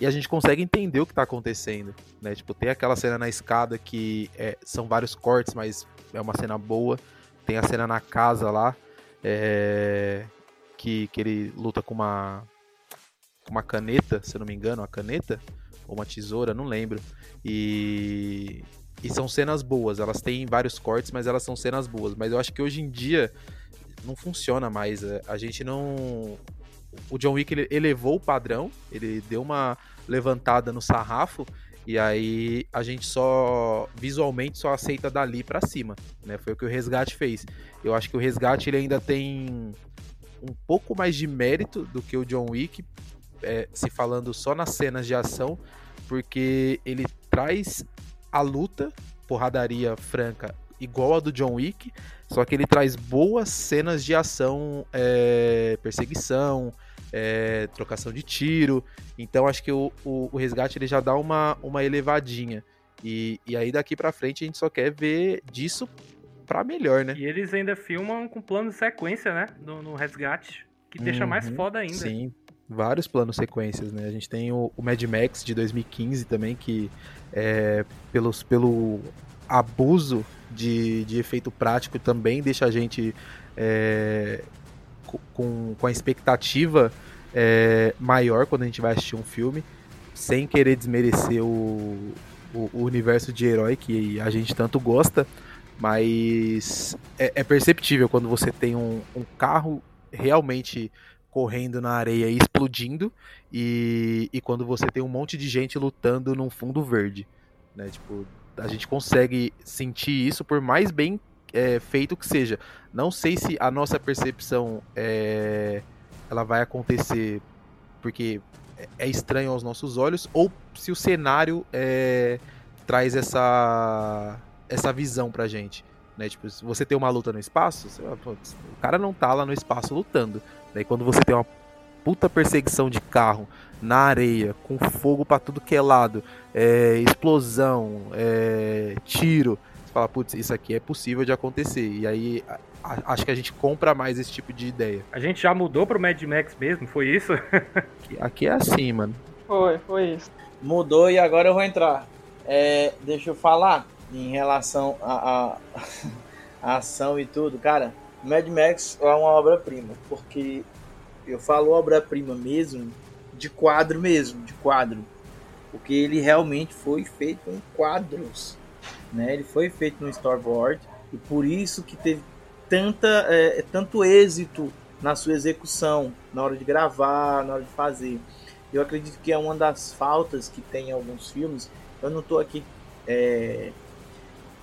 e a gente consegue entender o que está acontecendo, né? Tipo, tem aquela cena na escada que é, são vários cortes, mas é uma cena boa. Tem a cena na casa lá, é, que, que ele luta com uma, uma caneta, se eu não me engano, uma caneta ou uma tesoura, não lembro. E, e são cenas boas, elas têm vários cortes, mas elas são cenas boas. Mas eu acho que hoje em dia não funciona mais. A gente não. O John Wick ele elevou o padrão, ele deu uma levantada no sarrafo e aí a gente só visualmente só aceita dali para cima, né? Foi o que o Resgate fez. Eu acho que o Resgate ele ainda tem um pouco mais de mérito do que o John Wick, é, se falando só nas cenas de ação, porque ele traz a luta, porradaria franca, igual a do John Wick, só que ele traz boas cenas de ação, é, perseguição, é, trocação de tiro. Então acho que o, o, o, resgate ele já dá uma, uma elevadinha. E, e aí daqui para frente a gente só quer ver disso pra melhor, né? E eles ainda filmam com plano de sequência, né? No, no resgate. Que deixa uhum, mais foda ainda. Sim, vários planos sequências, né? A gente tem o, o Mad Max de 2015 também, que é, pelos, pelo abuso de, de efeito prático também deixa a gente é, com, com a expectativa é, maior quando a gente vai assistir um filme, sem querer desmerecer o, o, o universo de herói que a gente tanto gosta. Mas é, é perceptível quando você tem um, um carro realmente correndo na areia e explodindo, e, e quando você tem um monte de gente lutando num fundo verde. Né? Tipo, a gente consegue sentir isso por mais bem é, feito que seja. Não sei se a nossa percepção é, ela vai acontecer porque é estranho aos nossos olhos, ou se o cenário é, traz essa essa visão pra gente. Né? Tipo, se você tem uma luta no espaço, você, o cara não tá lá no espaço lutando. Daí quando você tem uma puta perseguição de carro na areia, com fogo para tudo que é lado, é, explosão, é, tiro, você fala, putz, isso aqui é possível de acontecer. E aí a, acho que a gente compra mais esse tipo de ideia. A gente já mudou pro Mad Max mesmo, foi isso? aqui, aqui é assim, mano. Foi, foi isso. Mudou e agora eu vou entrar. É, deixa eu falar em relação à a, a, ação e tudo, cara, Mad Max é uma obra-prima, porque eu falo obra-prima mesmo, de quadro mesmo, de quadro, porque ele realmente foi feito em quadros, né? Ele foi feito no storyboard e por isso que teve tanta, é, tanto êxito na sua execução, na hora de gravar, na hora de fazer. Eu acredito que é uma das faltas que tem em alguns filmes. Eu não estou aqui é,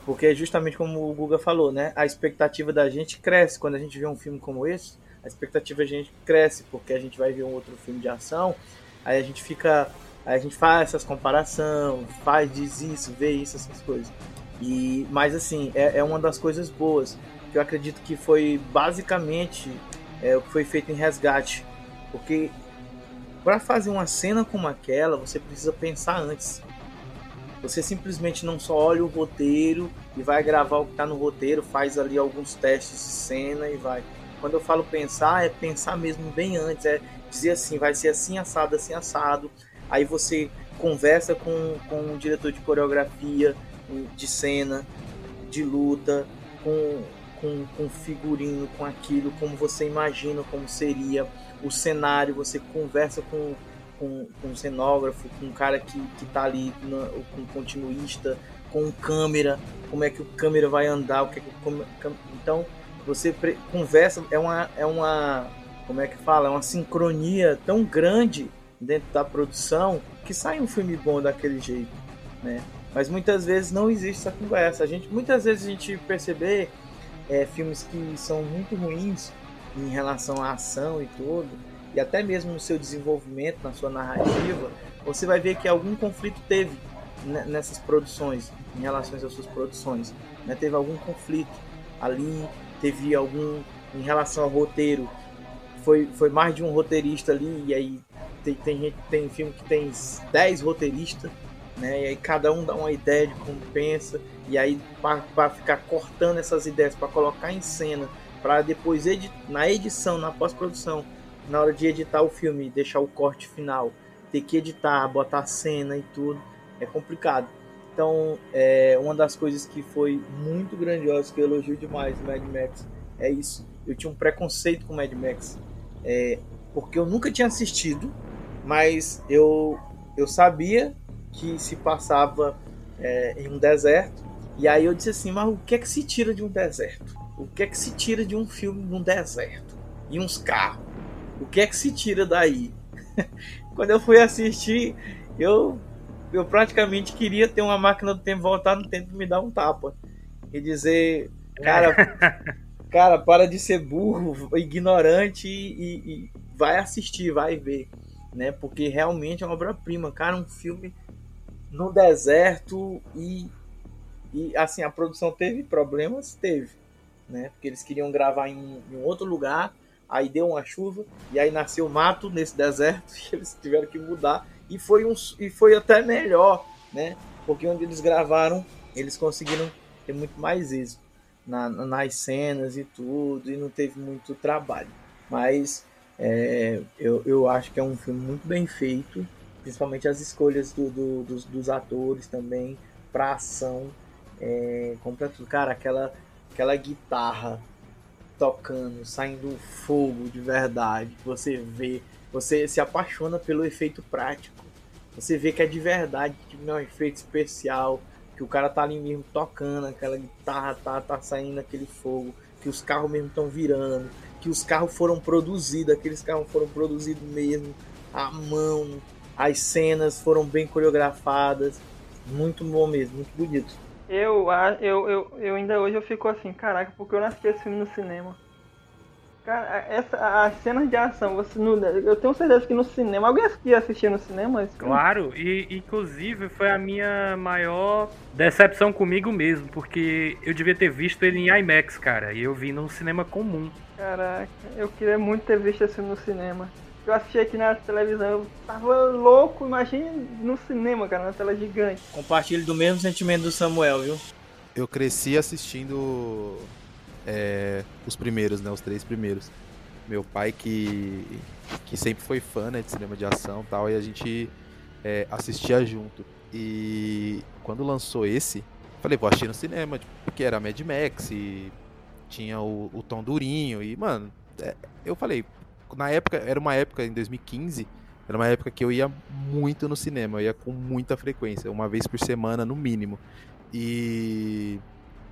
porque é justamente como o Guga falou, né? A expectativa da gente cresce quando a gente vê um filme como esse. A expectativa da gente cresce porque a gente vai ver um outro filme de ação. Aí a gente fica, aí a gente faz essas comparações, faz diz isso, vê isso, essas coisas. E mas assim é, é uma das coisas boas que eu acredito que foi basicamente é, o que foi feito em Resgate, porque para fazer uma cena como aquela você precisa pensar antes. Você simplesmente não só olha o roteiro e vai gravar o que está no roteiro, faz ali alguns testes de cena e vai. Quando eu falo pensar, é pensar mesmo bem antes, é dizer assim, vai ser assim assado, assim assado. Aí você conversa com, com o diretor de coreografia, de cena, de luta, com, com, com figurino, com aquilo, como você imagina como seria o cenário, você conversa com com, com cenógrafo, com um cara que, que tá ali na, com um continuista, com câmera, como é que o câmera vai andar, o que, é que então você conversa é uma é uma como é que fala, é uma sincronia tão grande dentro da produção que sai um filme bom daquele jeito, né? Mas muitas vezes não existe essa conversa. A gente muitas vezes a gente perceber é, filmes que são muito ruins em relação à ação e tudo, e até mesmo no seu desenvolvimento, na sua narrativa, você vai ver que algum conflito teve nessas produções, em relação às suas produções. Né? Teve algum conflito ali, teve algum em relação ao roteiro. Foi, foi mais de um roteirista ali, e aí tem, tem, tem filme que tem 10 roteiristas, né? E aí cada um dá uma ideia de como pensa, e aí para ficar cortando essas ideias, para colocar em cena, para depois edi na edição, na pós-produção, na hora de editar o filme, deixar o corte final, ter que editar, botar cena e tudo, é complicado. Então, é, uma das coisas que foi muito grandiosa, que eu elogio demais o Mad Max, é isso. Eu tinha um preconceito com o Mad Max, é, porque eu nunca tinha assistido, mas eu, eu sabia que se passava é, em um deserto, e aí eu disse assim, mas o que é que se tira de um deserto? O que é que se tira de um filme num deserto? E uns carros? O que é que se tira daí? Quando eu fui assistir, eu, eu praticamente queria ter uma máquina do tempo voltar no tempo e me dar um tapa. E dizer, cara, cara, para de ser burro, ignorante e, e vai assistir, vai ver. Né? Porque realmente é uma obra-prima, cara, um filme no deserto e, e assim, a produção teve problemas? Teve. Né? Porque eles queriam gravar em, em outro lugar aí deu uma chuva e aí nasceu mato nesse deserto e eles tiveram que mudar e foi um e foi até melhor, né? Porque onde eles gravaram, eles conseguiram ter muito mais êxito na, nas cenas e tudo e não teve muito trabalho. Mas é, eu, eu acho que é um filme muito bem feito, principalmente as escolhas do, do, dos, dos atores também para ação, é, compra tudo. Cara, aquela aquela guitarra tocando, saindo fogo de verdade. Você vê, você se apaixona pelo efeito prático. Você vê que é de verdade, que não é um efeito especial, que o cara tá ali mesmo tocando, aquela guitarra tá, tá saindo aquele fogo, que os carros mesmo estão virando, que os carros foram produzidos, aqueles carros foram produzidos mesmo à mão, as cenas foram bem coreografadas, muito bom mesmo, muito bonito. Eu, eu, eu, eu ainda hoje eu fico assim, caraca, porque eu assisti esse filme no cinema. Cara, essa, as cenas de ação, você no, eu tenho certeza que no cinema. Alguém assistia no cinema? Claro, e inclusive foi a minha maior decepção comigo mesmo, porque eu devia ter visto ele em IMAX, cara, e eu vi num cinema comum. Caraca, eu queria muito ter visto esse no cinema eu assisti aqui na televisão, eu tava louco, imagine no cinema, cara, na tela gigante. Compartilho do mesmo sentimento do Samuel, viu? Eu cresci assistindo é, os primeiros, né? Os três primeiros. Meu pai que, que sempre foi fã né, de cinema de ação tal, e a gente é, assistia junto. E quando lançou esse, Falei, vou assistir no cinema, tipo, porque era Mad Max e tinha o, o tom durinho. E, mano, é, eu falei, na época, era uma época em 2015, era uma época que eu ia muito no cinema, eu ia com muita frequência, uma vez por semana no mínimo. E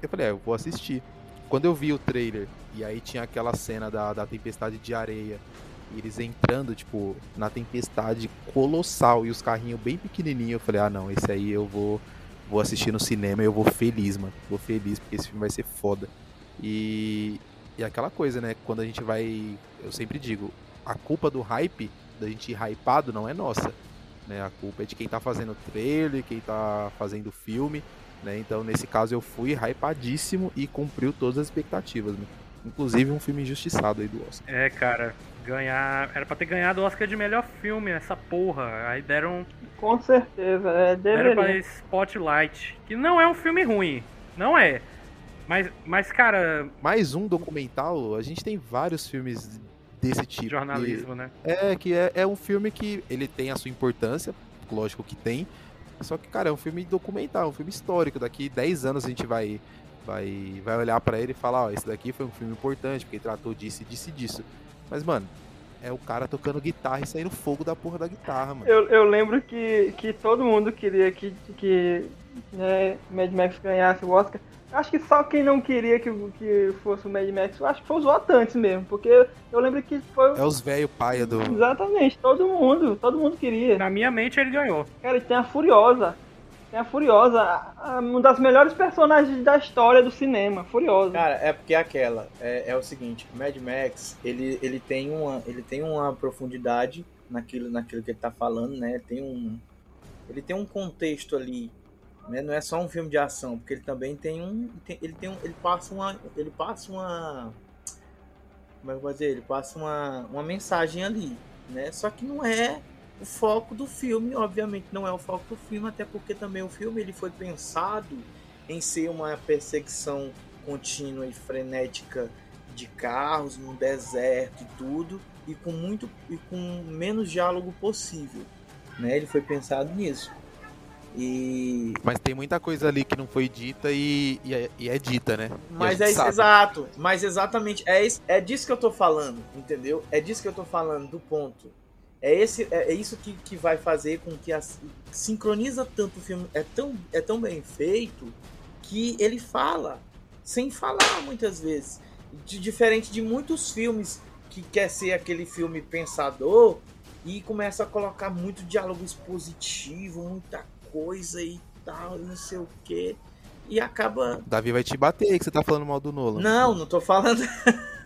eu falei, é, eu vou assistir. Quando eu vi o trailer, e aí tinha aquela cena da, da tempestade de areia, e eles entrando, tipo, na tempestade colossal e os carrinhos bem pequenininhos, eu falei, ah não, esse aí eu vou vou assistir no cinema e eu vou feliz, mano. Vou feliz porque esse filme vai ser foda. E, e aquela coisa, né? Quando a gente vai. Eu sempre digo, a culpa do hype, da gente ir hypado, não é nossa. Né? A culpa é de quem tá fazendo o trailer, quem tá fazendo o filme. Né? Então, nesse caso, eu fui hypadíssimo e cumpriu todas as expectativas. Né? Inclusive um filme injustiçado aí do Oscar. É, cara, ganhar. Era pra ter ganhado o Oscar de melhor filme, essa porra. Aí deram. Com certeza, é, Deram pra deveria. Spotlight. Que não é um filme ruim. Não é. Mas, mas cara, Mais um documental, a gente tem vários filmes desse tipo. jornalismo, né? É, que é, é um filme que ele tem a sua importância, lógico que tem. Só que, cara, é um filme documental, um filme histórico. Daqui 10 anos a gente vai vai, vai olhar pra ele e falar, ó, esse daqui foi um filme importante, porque tratou disso e disso e disso. Mas, mano, é o cara tocando guitarra e saindo fogo da porra da guitarra, mano. Eu, eu lembro que, que todo mundo queria que, que né, Mad Max ganhasse o Oscar. Acho que só quem não queria que, que fosse o Mad Max, eu acho que foi os votantes mesmo. Porque eu lembro que foi. É os velho paia do. Exatamente, todo mundo, todo mundo queria. Na minha mente ele ganhou. Cara, e tem a Furiosa. Tem a Furiosa, uma das melhores personagens da história do cinema. Furiosa. Cara, é porque é aquela, é, é o seguinte, Mad Max, ele, ele, tem uma, ele tem uma profundidade naquilo, naquilo que ele tá falando, né? Tem um, ele tem um contexto ali, né? Não é só um filme de ação, porque ele também tem um, tem- ele tem um, ele passa uma, ele passa uma, como é que eu vou dizer? Ele passa uma, uma mensagem ali, né? Só que não é o foco do filme, obviamente não é o foco do filme, até porque também o filme ele foi pensado em ser uma perseguição contínua e frenética de carros num deserto e tudo e com muito e com menos diálogo possível, né? Ele foi pensado nisso. E Mas tem muita coisa ali que não foi dita e, e, é, e é dita, né? Mas é isso, exato, mas exatamente é isso, é disso que eu tô falando, entendeu? É disso que eu tô falando do ponto. É esse é, é isso que, que vai fazer com que as, sincroniza tanto o filme, é tão é tão bem feito que ele fala sem falar muitas vezes. De, diferente de muitos filmes que quer ser aquele filme pensador e começa a colocar muito diálogo expositivo, muita coisa e tal, e não sei o que. E acaba. Davi vai te bater aí que você tá falando mal do Nolan. Não, não tô falando.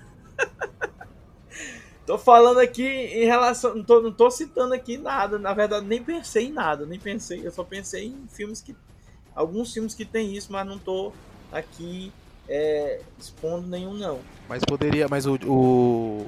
tô falando aqui em relação. Não tô, não tô citando aqui nada. Na verdade, nem pensei em nada. Nem pensei. Eu só pensei em filmes que. Alguns filmes que tem isso, mas não tô aqui é, expondo nenhum, não. Mas poderia. Mas o, o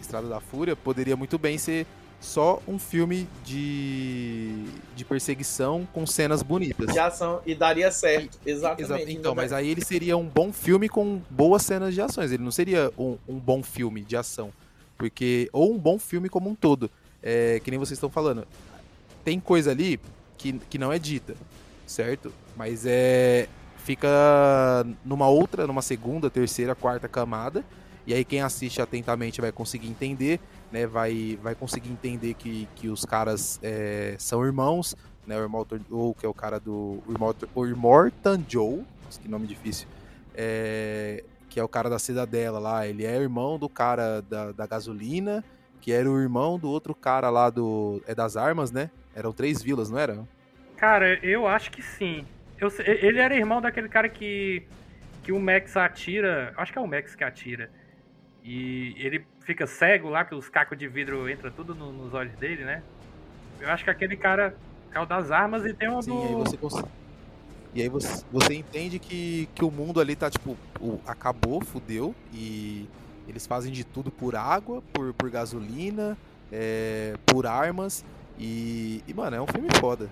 Estrada da Fúria poderia muito bem ser só um filme de, de perseguição com cenas bonitas. De ação e daria certo. Exa- Exatamente. Então, mas aí ele seria um bom filme com boas cenas de ações. Ele não seria um, um bom filme de ação. Porque. Ou um bom filme como um todo. É, que nem vocês estão falando. Tem coisa ali que, que não é dita, certo? Mas é. Fica numa outra, numa segunda, terceira, quarta camada. E aí quem assiste atentamente vai conseguir entender, né? Vai, vai conseguir entender que, que os caras é, são irmãos, né? O Immortan Joe, que é o cara do. O Immortan, Joe, que nome difícil. É, que é o cara da cidadela lá. Ele é irmão do cara da, da gasolina, que era o irmão do outro cara lá do. É das armas, né? Eram três vilas, não era? Cara, eu acho que sim. Eu ele era irmão daquele cara que. que o Max atira. Acho que é o Max que atira. E ele fica cego lá, que os cacos de vidro entram tudo no- nos olhos dele, né? Eu acho que aquele cara é o das armas e tem um Sim, do. aí você cons- E aí você, você entende que, que o mundo ali tá, tipo, o- acabou, fudeu, e eles fazem de tudo por água, por, por gasolina, é, por armas, e, e, mano, é um filme foda.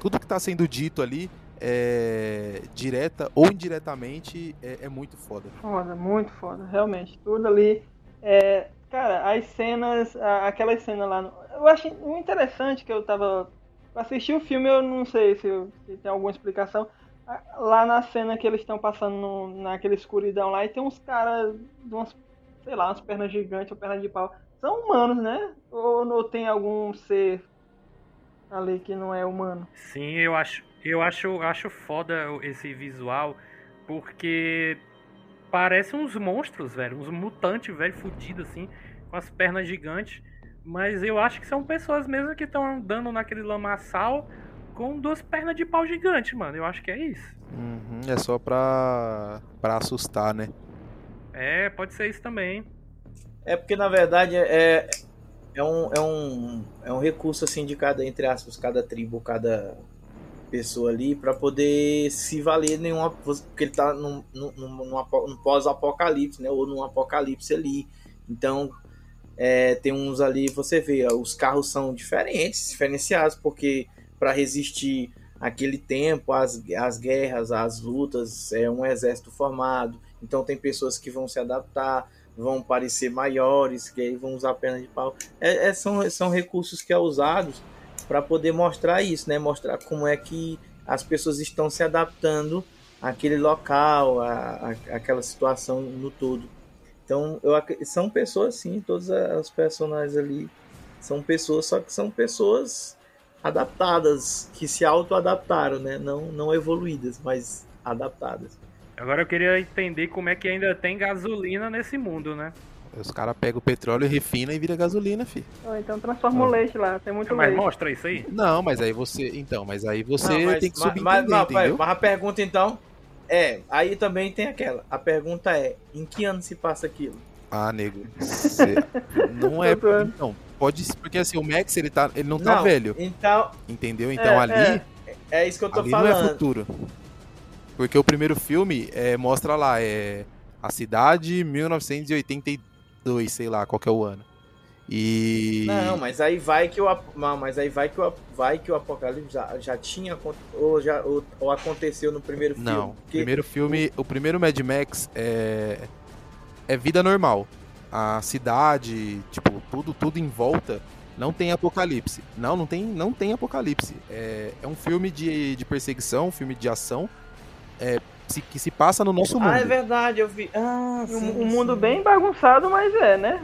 Tudo que tá sendo dito ali, é, direta ou indiretamente, é, é muito foda. Foda, muito foda, realmente. Tudo ali. É, cara, as cenas, aquelas cenas lá. no- eu achei muito interessante que eu tava. assisti o filme, eu não sei se, se tem alguma explicação, lá na cena que eles estão passando no, naquela escuridão lá e tem uns caras umas, sei lá, umas pernas gigantes ou pernas de pau. São humanos, né? Ou, ou tem algum ser ali que não é humano? Sim, eu acho, eu acho, acho foda esse visual porque parece uns monstros, velho, uns mutantes, velho, fudidos assim, com as pernas gigantes. Mas eu acho que são pessoas mesmo que estão andando naquele lamaçal com duas pernas de pau gigante, mano. Eu acho que é isso. Uhum, é só pra, pra assustar, né? É, pode ser isso também. É porque na verdade é, é, um, é, um, é um recurso assim de cada, entre aspas, cada tribo, cada pessoa ali para poder se valer nenhuma. Porque ele tá num, num, num, num pós-apocalipse, né? Ou num apocalipse ali. Então é, tem uns ali, você vê, os carros são diferentes, diferenciados, porque para resistir aquele tempo, as, as guerras, as lutas, é um exército formado. Então tem pessoas que vão se adaptar, vão parecer maiores, que aí vão usar perna de pau. É, é, são, são recursos que é usados para poder mostrar isso, né? Mostrar como é que as pessoas estão se adaptando àquele local, à, à, àquela situação no todo. Então, eu, são pessoas, sim, todos os personagens ali são pessoas, só que são pessoas adaptadas, que se auto-adaptaram, né? Não, não evoluídas, mas adaptadas. Agora eu queria entender como é que ainda tem gasolina nesse mundo, né? Os caras pegam o petróleo, refina e vira gasolina, fi. Oh, então transforma o leite lá, tem muito mas leite. Mas mostra isso aí? Não, mas aí você. Então, mas aí você não, mas, tem que subir. Mas, mas, mas, a pergunta então. É, aí também tem aquela. A pergunta é: em que ano se passa aquilo? Ah, nego. Cê, não é. Não, pode. Porque assim, o Max ele, tá, ele não tá não, velho. Então. Entendeu? Então é, ali. É, é, isso que eu tô ali falando. não é futuro. Porque o primeiro filme é, mostra lá, é. A cidade 1982, sei lá, qual que é o ano. E. Não, mas aí vai que o. Mas aí vai que o, vai que o Apocalipse já, já tinha. Ou, já, ou, ou aconteceu no primeiro filme. Não, porque... primeiro filme. O primeiro Mad Max é. É vida normal. A cidade, tipo, tudo, tudo em volta não tem apocalipse. Não, não tem, não tem apocalipse. É, é um filme de, de perseguição, um filme de ação é, se, que se passa no nosso mundo. Ah, é verdade, eu vi. Ah, sim, um, um sim. mundo bem bagunçado, mas é, né?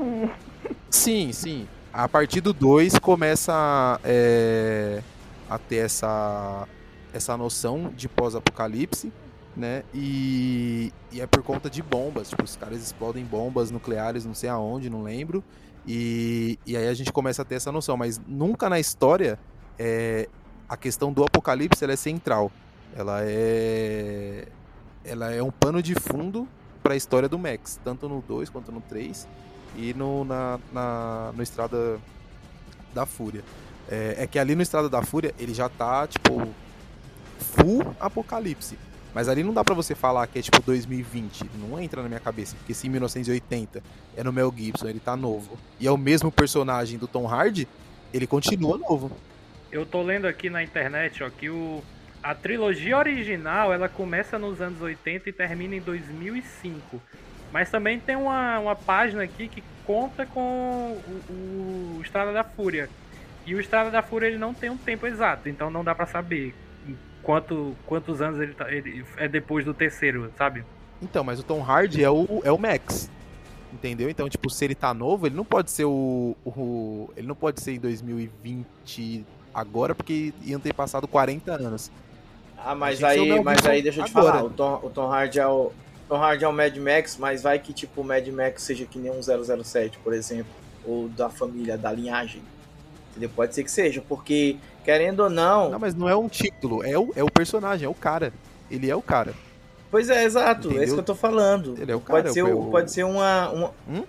Sim, sim. A partir do 2 começa é, a ter essa, essa noção de pós-apocalipse, né? E, e é por conta de bombas. Tipo, os caras explodem bombas nucleares, não sei aonde, não lembro. E, e aí a gente começa a ter essa noção. Mas nunca na história é, a questão do apocalipse é central. Ela é. Ela é um pano de fundo para a história do Max, tanto no 2 quanto no 3 e no, na, na, no Estrada da Fúria. É, é, que ali no Estrada da Fúria ele já tá, tipo, full apocalipse. Mas ali não dá pra você falar que é tipo 2020. Não entra na minha cabeça. Porque se em 1980 é no Mel Gibson, ele tá novo. E é o mesmo personagem do Tom Hardy, ele continua novo. Eu tô lendo aqui na internet, ó, que o, a trilogia original ela começa nos anos 80 e termina em 2005. Mas também tem uma, uma página aqui que conta com o, o Estrada da Fúria. E o Estrada da Fúria ele não tem um tempo exato, então não dá para saber quanto, quantos anos ele, tá, ele é depois do terceiro, sabe? Então, mas o Tom Hardy é o, é o Max. Entendeu? Então, tipo, se ele tá novo, ele não pode ser o, o. Ele não pode ser em 2020 agora, porque iam ter passado 40 anos. Ah, mas aí, mas aí deixa eu te agora. falar, o Tom, o Tom Hardy é o. Tom Hardy é o Mad Max, mas vai que tipo o Mad Max seja que nem um 007, por exemplo, ou da família, da linhagem. Entendeu? Pode ser que seja, porque querendo ou não. Não, mas não é um título, é o, é o personagem, é o cara. Ele é o cara. Pois é, exato, Entendeu? é isso que eu tô falando. Ele é o cara. Pode ser, o, pode ser uma. uma... Hum?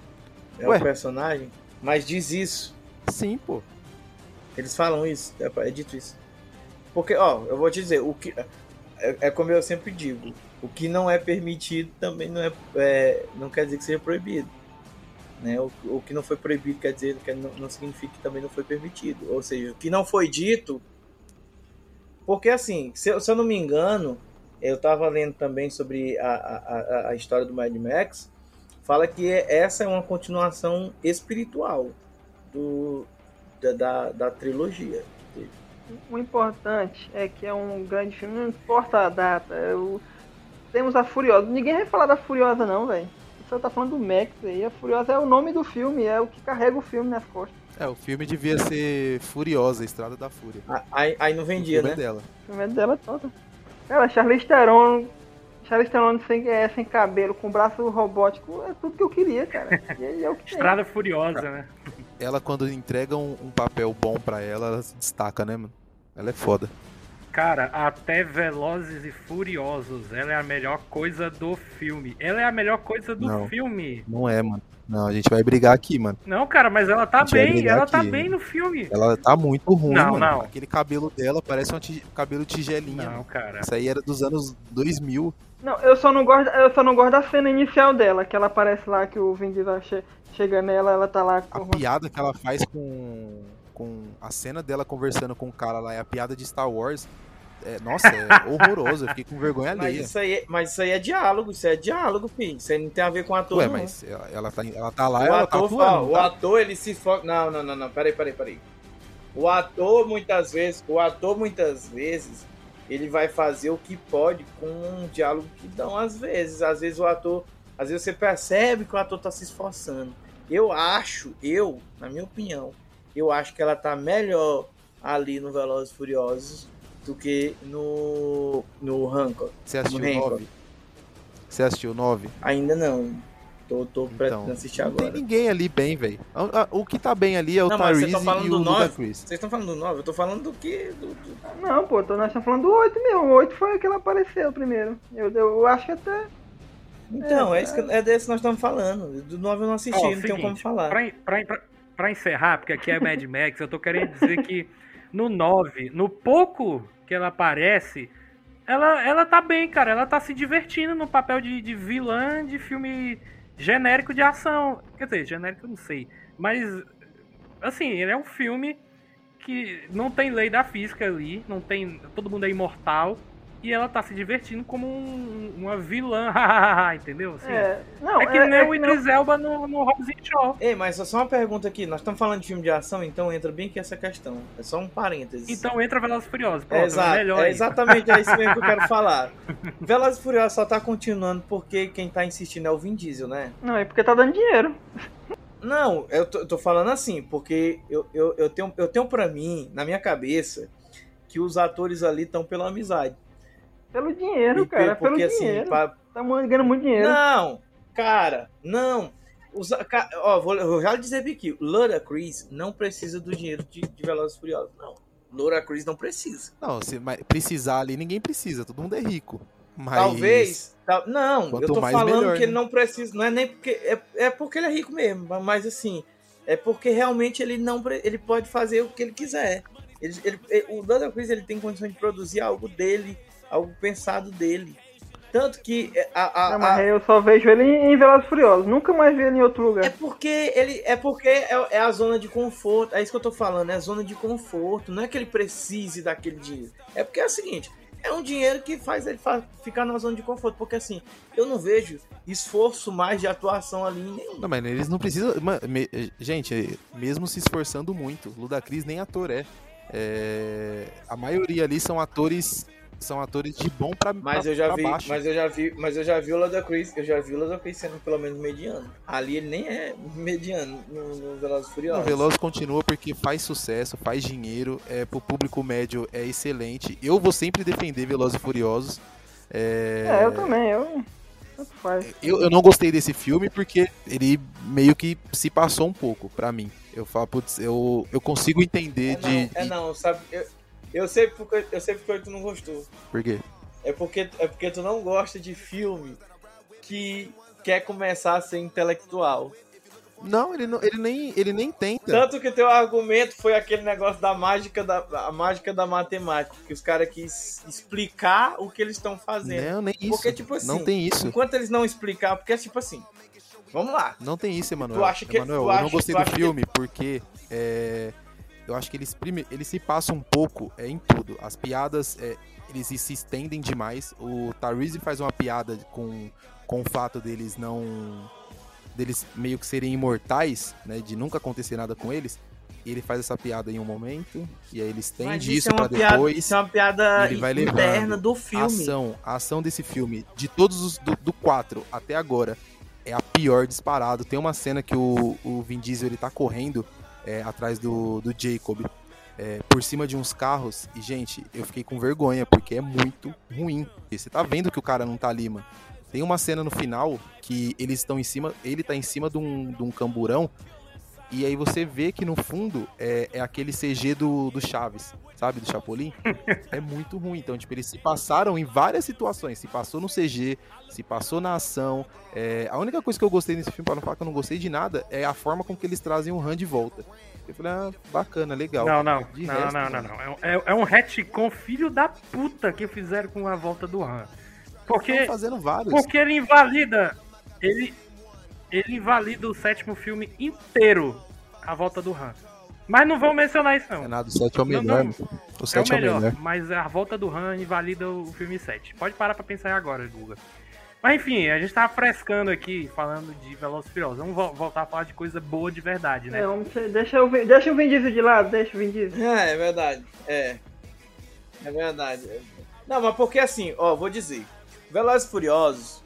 É o personagem, mas diz isso. Sim, pô. Eles falam isso, é, é dito isso. Porque, ó, eu vou te dizer, o que. É, é como eu sempre digo, o que não é permitido também não, é, é não quer dizer que seja proibido. Né? O, o que não foi proibido quer dizer que não, não significa que também não foi permitido. Ou seja, o que não foi dito. Porque assim, se, se eu não me engano, eu estava lendo também sobre a, a, a história do Mad Max. Fala que essa é uma continuação espiritual do, da, da, da trilogia. o importante é que é um grande filme, não importa a data. é o- Temos a Furiosa. Ninguém vai falar da Furiosa, não, velho. Você tá falando do Max aí. A Furiosa é o nome do filme, é o que carrega o filme nas costas. É, o filme devia ser Furiosa, Estrada da Fúria. A- Aí, aí não O vendia, filme né? é dela. O filme é dela toda. Cara, Charlize Theron. Charlize Theron sem, é, sem cabelo, com braço robótico, é tudo que eu queria, cara. E é o que tem. Estrada Furiosa, né? Ela, quando entrega um, um papel bom pra ela, ela se destaca, né, mano? Ela é foda. Cara, até Velozes e Furiosos, ela é a melhor coisa do filme. Ela é a melhor coisa do Não. filme. Não é, mano. Não, a gente vai brigar aqui, mano. Não, cara, mas ela tá A bem, ela tá aqui. bem no filme. Ela tá muito ruim, Não, mano. não. Aquele cabelo dela parece um ti- cabelo tigelinha. Não, mano. cara. Isso aí era dos anos 2000. Não, eu só não gosto, eu só não gosto da cena inicial dela, que ela aparece lá, que o Vin Diesel che- chega nela, ela tá lá A com piada que ela faz com, com a cena dela conversando com o cara lá, é a piada de Star Wars. É, nossa, é horroroso. Eu fiquei com vergonha Mas alheia. isso, aí, é- mas isso aí é diálogo, isso é diálogo, filho. Isso aí não tem a ver com ator, Ué, não. mas ela, ela tá, ela tá lá, O ela tá ator, atuando. ó, não o tá? ator, ele se foca. Não, não, não, não. Peraí, peraí, peraí. O ator, muitas vezes, o ator, muitas vezes, ele vai fazer o que pode com um diálogo que dão às vezes. Às vezes o ator. Às vezes você percebe que o ator tá se esforçando. Eu acho, eu, na minha opinião, eu acho que ela tá melhor ali no Velozes e Furiosos do que no. no Hancock. Você assistiu o Hancock. 9? Você assistiu o 9? Ainda não. Tô, tô Então, assistir Não tem agora. ninguém ali bem, velho. A- a- O que tá bem ali é o Não, Tyrese e do o 9? Ludacris. Vocês estão falando do 9? Eu tô falando do que. Do, do- Não, pô, tô- nós estamos falando do 8 mesmo. O 8 foi o que ela apareceu primeiro. Eu, eu acho que até. Então, é, isso que, é desse que nós estamos falando. Do 9 eu não assisti, Ó, não tenho como seguinte, falar. Pra, pra, pra- pra encerrar, porque aqui é Mad Max, eu tô querendo dizer que no 9, no pouco que ela aparece, ela, ela tá bem, cara. Ela tá se divertindo no papel de, de vilã de filme genérico de ação. Quer dizer, genérico eu não sei. Mas, assim, ele é um filme que não tem lei da física ali, não tem. Todo mundo é imortal. E ela tá se divertindo como um- uma vilã, entendeu? Assim, É, não, é que nem o que Idris Elba no, no Shaw. Ei, mas só uma pergunta aqui. Nós estamos falando de filme de ação, então entra bem aqui essa questão. É só um parênteses. Então entra Velozes e Furiosos. é, Pronto, é, exato, melhor é aí. exatamente é isso mesmo que eu quero falar. Velozes e Furiosos só tá continuando porque quem tá insistindo é o Vin Diesel, né? Não, é porque tá dando dinheiro. Não, eu tô, eu tô falando assim, porque eu, eu, eu, tenho, eu tenho pra mim, na minha cabeça, que os atores ali estão pela amizade. Pelo dinheiro, E cara. porque, pelo assim, dinheiro. pra- Tá ganhando muito dinheiro. Não, cara, não. Os, ca- ó, vou, vou já dizer aqui. Laura Chris não precisa do dinheiro de, de Velozes Furiosos, não. Laura Chris não precisa. Não, se precisar ali, ninguém precisa. Todo mundo é rico. Mas... Talvez. tal- não, Quanto eu tô mais, falando melhor, que ele né? não precisa. Não é nem porque. É, é porque ele é rico mesmo. Mas assim. É porque realmente ele não ele pode fazer o que ele quiser. Ele, ele- ele- o Laura Chris ele tem condição de produzir algo dele, algo pensado dele. Tanto que a, a- Não, a- mas eu só vejo ele em Velozes e Furiosos. Nunca mais vi ele em outro lugar. É porque ele é porque é, é a zona de conforto. É isso que eu tô falando, é a zona de conforto. Não é que ele precise daquele dinheiro. É porque é o seguinte, é um dinheiro que faz ele fa- ficar numa zona de conforto. Porque assim, eu não vejo esforço mais de atuação ali em nenhum. Não, mas eles não precisam. ma- me- gente, mesmo se esforçando muito, Ludacris nem ator é. É, A maioria ali são atores. São atores de bom pra, Mas pra- eu já vi, baixo. mas eu já vi, mas eu já vi o Lada Chris, eu já vi o Lada Chris sendo pelo menos mediano. Ali ele nem é mediano no, no Velozes e O Furiosos. Veloz continua porque faz sucesso, faz dinheiro, é, pro público médio é excelente. Eu vou sempre defender Velozes e Furiosos. É, É, eu também, eu. Eu, eu não gostei desse filme porque ele meio que se passou um pouco pra mim. Eu falo, putz, eu, eu consigo entender É de, não, é de- não, sabe? Eu, eu sei porque eu sei porque tu não gostou. Por quê? É porque, é porque tu não gosta de filme que quer começar a ser intelectual. Não, ele, não, ele, nem, ele nem tenta. Tanto que teu argumento foi aquele negócio da mágica da, a mágica da matemática, que os caras quis explicar o que eles estão fazendo. Não, nem isso. Porque, tipo assim, não tem isso. Enquanto eles não explicar, porque é tipo assim, vamos lá. Não tem isso, Emanuel. Tu acha que- Emanuel, tu eu acha- não gostei do acha que- filme porque é, eu acho que eles, prime- eles se passam um pouco é, em tudo. As piadas, é, eles se estendem demais. O Tyrese faz uma piada com, com o fato deles não... deles meio que serem imortais, né, de nunca acontecer nada com eles. ele faz essa piada em um momento, e aí ele estende isso isso é uma pra piada, depois. isso é uma piada ele vai interna do A filme. ação, a ação desse filme, de todos os do, do 4 até agora, é a pior disparado. Tem uma cena que o, o Vin Diesel ele tá correndo é, atrás do, do Jacob, é, por cima de uns carros, e gente, eu fiquei com vergonha, porque é muito ruim. E você tá vendo que o cara não tá ali, mano. Tem uma cena no final que eles estão em cima, ele tá em cima de um, de um camburão, e aí você vê que no fundo é, é aquele CG do, do Chaves, sabe? Do Chapolin. é muito ruim. Então, tipo, eles se passaram em várias situações. Se passou no CG, se passou na ação. É, a única coisa que eu gostei nesse filme, para não falar que eu não gostei de nada, é a forma com que eles trazem o Han de volta. Eu falei, ah, bacana, legal. Não, não, De não, resto, não, não, mano. não. É, um- é, é um retcon filho da puta que fizeram com a volta do Han. Porque, Estão fazendo vários. porque ele invalida. Ele, ele invalida o sétimo filme inteiro, a volta do Han. Mas não vão mencionar isso, não. Renato, o 7 é o Não, melhor. não. mano. O É o 7 é o melhor, melhor. mas a volta do Han invalida o filme 7. Pode parar pra pensar agora, Guga. Mas enfim, a gente tava frescando aqui, falando de Velozes e Furiosos. Vamos vo- voltar a falar de coisa boa de verdade, né? É, vamos ser- deixa, o, deixa o Vin Diesel de lado, deixa o Vin Diesel. É, é verdade. É. É verdade. Não, mas porque assim, ó, vou dizer. Velozes e Furiosos,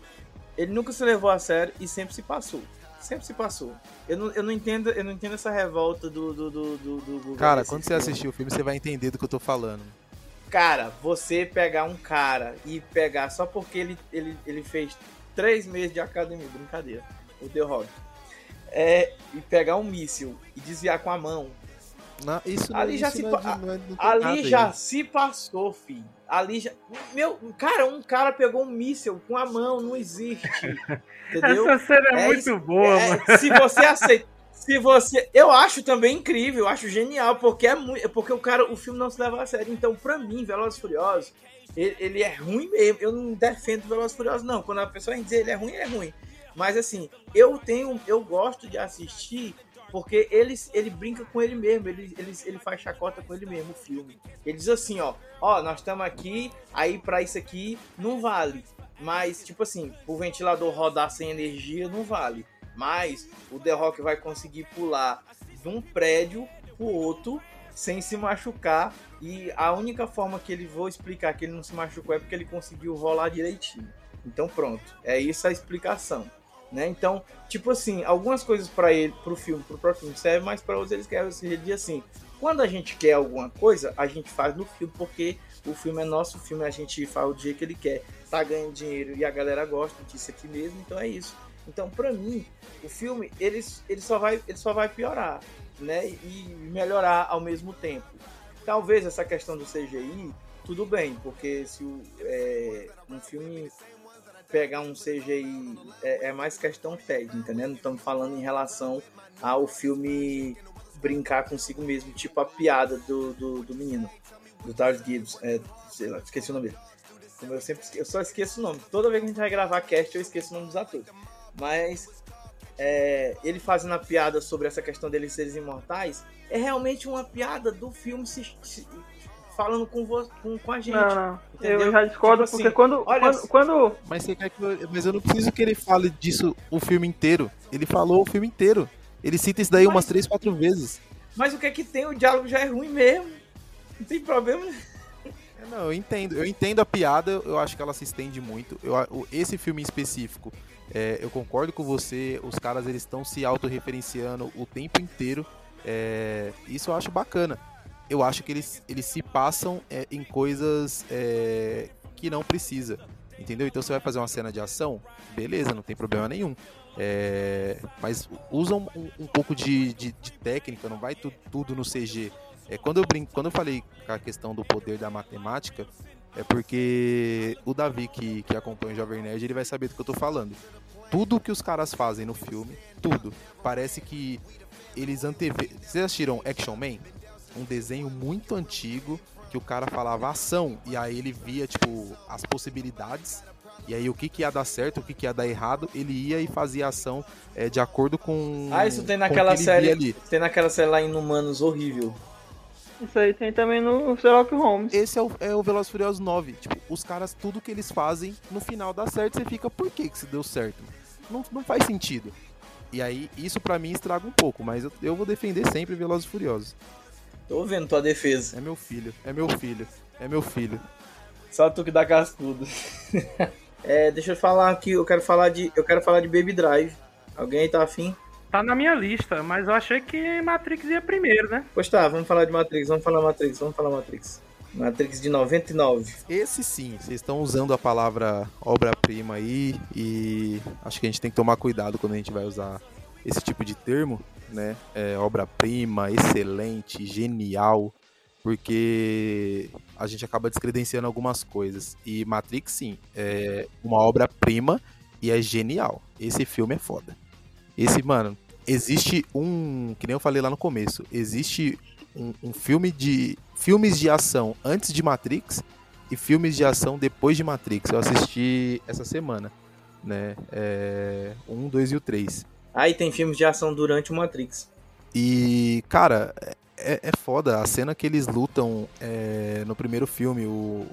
ele nunca se levou a sério e sempre se passou. Sempre se passou. Eu não, eu não entendo, eu não entendo essa revolta do do do do, do- Cara, quando você filme. assistir o filme, você vai entender do que eu tô falando. Cara, você pegar um cara e pegar só porque ele, ele, ele fez três meses de academia, brincadeira, o The Rock. É, e pegar um míssil e desviar com a mão. Não, isso não, Ali já isso se não é não é- não Ali já aí. se passou, filho. Ali já. Meu, cara, um cara pegou um míssil com a mão, não existe. Entendeu? Essa cena é, É muito isso- boa, É, mano. se você aceita. Se você. Eu acho também incrível, eu acho genial, porque é muito. Porque o cara, o filme não se leva a sério. Então, pra mim, Velozes Furiosos, ele, ele é ruim mesmo. Eu não defendo Velozes Furiosos, não. Quando a pessoa dizer ele é ruim, ele é ruim. Mas assim, eu tenho. Eu gosto de assistir porque ele, ele brinca com ele mesmo, ele, ele, ele faz chacota com ele mesmo, o filme. Ele diz assim, ó, ó, nós estamos aqui, aí pra isso aqui não vale. Mas, tipo assim, o ventilador rodar sem energia não vale. Mas o The Rock vai conseguir pular de um prédio pro outro sem se machucar. E a única forma que ele vou explicar que ele não se machucou é porque ele conseguiu rolar direitinho. Então pronto, é isso a explicação. Né? Então, tipo assim, algumas coisas para ele, pro filme, pro próprio filme servem, mas para outros eles querem seja de assim. Quando a gente quer alguma coisa, a gente faz no filme porque o filme é nosso, o filme a gente faz o dia que ele quer. Tá ganhando dinheiro e a galera gosta disso aqui mesmo, então é isso. Então, pra mim, o filme ele, ele, só, vai, ele só vai piorar, né? E melhorar ao mesmo tempo. Talvez essa questão do CGI, tudo bem, porque se o, é, um filme pegar um CGI é, é mais questão técnica, né? Não estamos falando em relação ao filme brincar consigo mesmo, tipo a piada do, do, do menino, do Darth Gibbs, é, sei lá, esqueci o nome dele. Como eu sempre eu só esqueço o nome. Toda vez que a gente vai gravar cast, eu esqueço o nome dos atores. Mas é, ele fazendo a piada sobre essa questão deles serem imortais, é realmente uma piada do filme se- se- falando com, vo- com, com a gente. Não. Entendeu? Eu já discordo Tipo porque assim, quando, olha quando, quando. Mas você quer que eu... Mas eu não preciso que ele fale disso o filme inteiro. Ele falou o filme inteiro. Ele cita isso daí Mas- umas três, quatro vezes. Mas o que é que tem? O diálogo já é ruim mesmo. Não tem problema. É, Não, eu entendo. Eu entendo a piada, eu acho que ela se estende muito. Eu, esse filme em específico, é, eu concordo com você. Os caras eles estão se autorreferenciando o tempo inteiro. É, isso eu acho bacana. Eu acho que eles, eles se passam é, em coisas é, que não precisa. Entendeu? Então você vai fazer uma cena de ação, beleza, não tem problema nenhum. É, mas usam um, um pouco de, de- de técnica, não vai tu- tudo no CG. É, quando, eu brinco, quando eu falei com a questão do poder da matemática, é porque o Davi, que, que acompanha o Jovem Nerd, ele vai saber do que eu tô falando. Tudo que os caras fazem no filme, tudo, parece que eles antevê... Vocês assistiram Action Man? Um desenho muito antigo que o cara falava ação e aí ele via, tipo, as possibilidades e aí o que, que ia dar certo, o que, que ia dar errado, ele ia e fazia ação é, de acordo com Ah, isso tem com o naquela série. ali. Tem naquela série lá Inumanos horrível. Isso aí tem também no Sherlock Holmes. Esse é o, é o Velozes e Furiosos 9. Tipo, os caras, tudo que eles fazem, no final dá certo, você fica, por que que isso deu certo? Não, não faz sentido. E aí, isso pra mim estraga um pouco, mas eu, eu vou defender sempre Velozes e Furiosos. Tô vendo tua defesa. É meu filho, é meu filho, é meu filho. Só tu que dá cascudo. é, deixa eu falar aqui, eu quero falar de. Eu quero falar de Baby Drive. Alguém aí tá afim? Tá na minha lista, mas eu achei que Matrix ia primeiro, né? Pois tá, vamos falar de Matrix, vamos falar Matrix, vamos falar Matrix. Matrix de 99. Esse sim, vocês estão usando a palavra obra-prima aí e acho que a gente tem que tomar cuidado quando a gente vai usar esse tipo de termo, né? É, obra-prima, excelente, genial, porque a gente acaba descredenciando algumas coisas. E Matrix, sim, é uma obra-prima e é genial. Esse filme é foda. Esse, mano, existe um. Que nem eu falei lá no começo, existe um, um filme de. Filmes de ação antes de Matrix e filmes de ação depois de Matrix. Eu assisti essa semana, né? É, um, dois e o três. Aí tem filmes de ação durante o Matrix. E, cara, é, é foda. A cena que eles lutam é, no primeiro filme, o,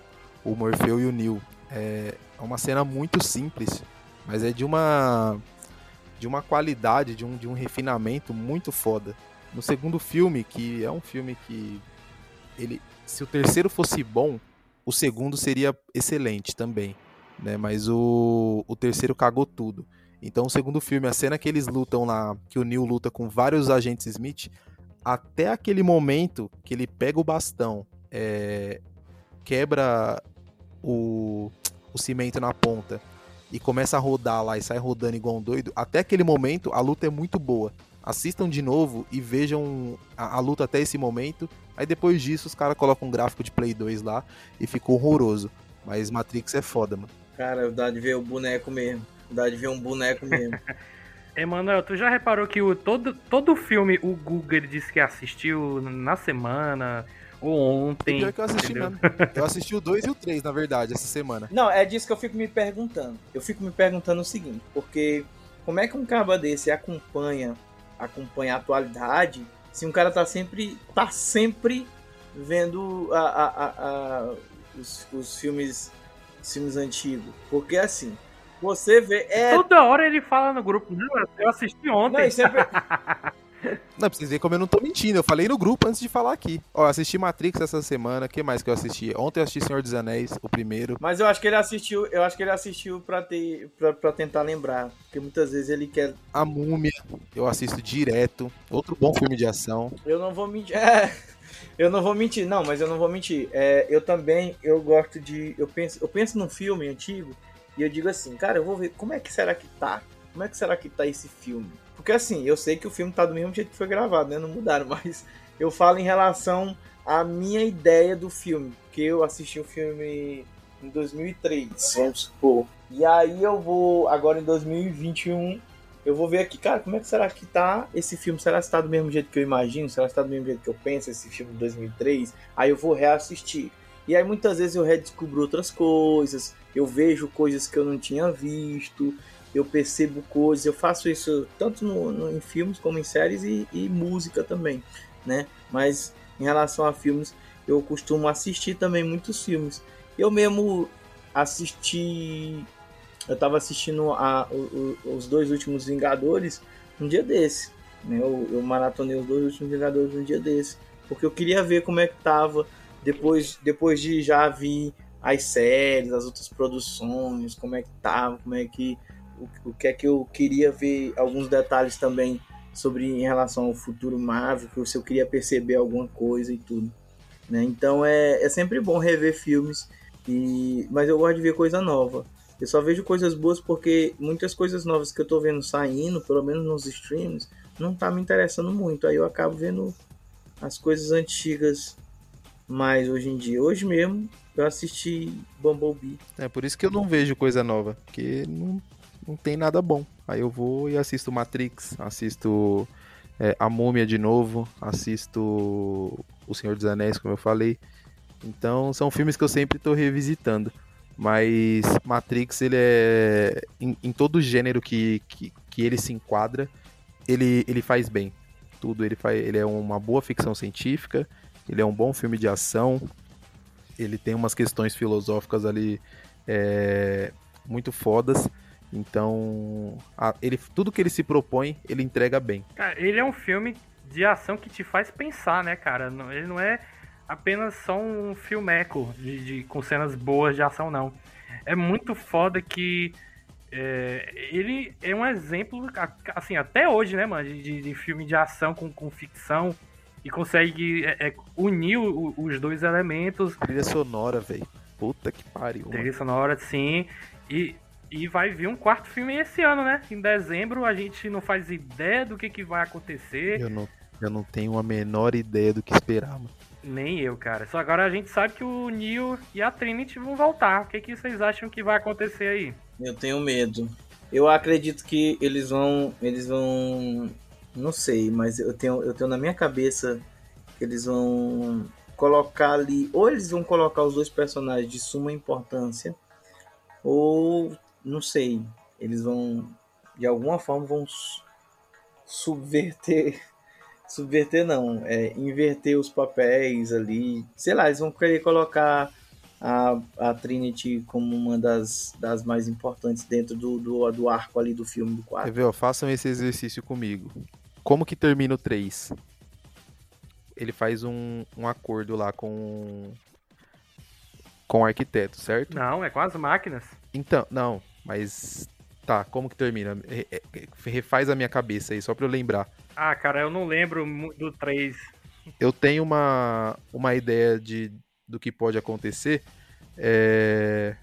o Morfeu e o Neo. É, é uma cena muito simples, mas é de uma de uma qualidade, de um, de um refinamento muito foda. No segundo filme, que é um filme que ele, se o terceiro fosse bom, o segundo seria excelente também, né? Mas o, o terceiro cagou tudo. Então, o segundo filme, a cena que eles lutam lá, que o Neil luta com vários agentes Smith, até aquele momento que ele pega o bastão, é, quebra o, o cimento na ponta e começa a rodar lá e sai rodando igual um doido, até aquele momento a luta é muito boa. Assistam de novo e vejam a, a luta até esse momento. Aí depois disso os caras colocam um gráfico de Play 2 lá e ficou horroroso. Mas Matrix é foda, mano. Cara, dá de ver o boneco mesmo. Dá de ver um boneco mesmo. Emanuel, tu já reparou que o, todo, todo filme o Google disse que assistiu na semana ou ontem? Pior que eu assisti entendeu? mesmo. Eu assisti o 2 e o 3, na verdade, essa semana. Não, é disso que eu fico me perguntando. Eu fico me perguntando o seguinte, porque como é que um caba desse acompanha acompanha a atualidade se um cara tá sempre tá sempre vendo a, a- a- a- os, os filmes os filmes antigos? Porque assim, você vê é Toda hora ele fala no grupo, não, eu assisti ontem. não, sempre, Não, pra vocês verem como eu não tô mentindo. Eu falei no grupo antes de falar aqui. Ó, eu assisti Matrix essa semana. O que mais que eu assisti? Ontem eu assisti Senhor dos Anéis, o primeiro. Mas eu acho que ele assistiu, eu acho que ele assistiu para ter pra, pra tentar lembrar, porque muitas vezes ele quer A Múmia, eu assisto direto. Outro bom filme de ação. Eu não vou mentir. É, eu não vou mentir, não, mas eu não vou mentir. É, eu também, eu gosto de. Eu penso, eu penso num filme antigo e eu digo assim, cara, eu vou ver como é que será que tá? Como é que será que tá esse filme? Porque assim, eu sei que o filme tá do mesmo jeito que foi gravado, né? Não mudaram, mas eu falo em relação à minha ideia do filme. Porque eu assisti o filme em 2003, vamos supor. E aí eu vou, agora em 2021, eu vou ver aqui, cara, como é que será que tá esse filme? Será que tá do mesmo jeito que eu imagino? Será que tá do mesmo jeito que eu penso, esse filme de 2003? Aí eu vou reassistir. E aí muitas vezes eu redescubro outras coisas, eu vejo coisas que eu não tinha visto, eu percebo coisas, eu faço isso tanto no, no- em filmes como em séries e, e música também, né? Mas em relação a filmes, eu costumo assistir também muitos filmes. Eu mesmo assisti eu tava assistindo a, o- o- os dois últimos Vingadores um dia desse. Né? Eu, eu maratonei os dois últimos Vingadores um dia desse. Porque eu queria ver como é que tava depois, depois de já vir as séries, as outras produções, como é que tava, como é que. O, o que é que eu queria ver alguns detalhes também sobre em relação ao futuro Marvel, que se eu queria perceber alguma coisa e tudo. Né? Então é, é sempre bom rever filmes, e, mas eu gosto de ver coisa nova. Eu só vejo coisas boas porque muitas coisas novas que eu tô vendo saindo, pelo menos nos streams, não tá me interessando muito. Aí eu acabo vendo as coisas antigas mais hoje em dia. Hoje mesmo eu assisti Bumblebee. É por isso que eu não vejo coisa nova. Porque não, não tem nada bom. Aí eu vou e assisto Matrix, assisto é, A Múmia de novo, assisto O Senhor dos Anéis, como eu falei. Então são filmes que eu sempre tô revisitando. Mas Matrix, ele é. Em, em todo gênero que, que, que ele se enquadra, ele, ele faz bem. Tudo. Ele, faz, ele é uma boa ficção científica, ele é um bom filme de ação, ele tem umas questões filosóficas ali é, muito fodas. Então, a- ele, tudo que ele se propõe, ele entrega bem. Cara, ele é um filme de ação que te faz pensar, né, cara? Ele não é apenas só um filmeco de, de- com cenas boas de ação, não. É muito foda que é, ele é um exemplo, assim, até hoje, né, mano, de- de filme de ação com, com ficção e consegue é, é, unir o- os dois elementos Trilha sonora, velho. Puta que pariu. mano. Trilha sonora, sim. E, e vai vir um quarto filme esse ano, né? Em dezembro a gente não faz ideia do que, que vai acontecer. Eu não, eu não tenho a menor ideia do que esperar, mano. Nem eu, cara. Só agora a gente sabe que o Neo e a Trinity vão voltar. O que, que vocês acham que vai acontecer aí? Eu tenho medo. Eu acredito que eles vão. Eles vão. Não sei, mas eu tenho, eu tenho na minha cabeça que eles vão colocar ali. Ou eles vão colocar os dois personagens de suma importância. Ou não sei. Eles vão. De alguma forma vão su- subverter. Subverter não. É, inverter os papéis ali. Sei lá, eles vão querer colocar a, a Trinity como uma das, das mais importantes dentro do, do, do arco ali do filme do Quer quadro. ver, ó, façam esse exercício comigo. Como que termina o 3? Ele faz um, um acordo lá com com o arquiteto, certo? Não, é com as máquinas. Então, não, mas tá, como que termina? Re- re- Refaz a minha cabeça aí, só pra eu lembrar. Ah, cara, eu não lembro do 3. Eu tenho uma, uma ideia de, do que pode acontecer, é,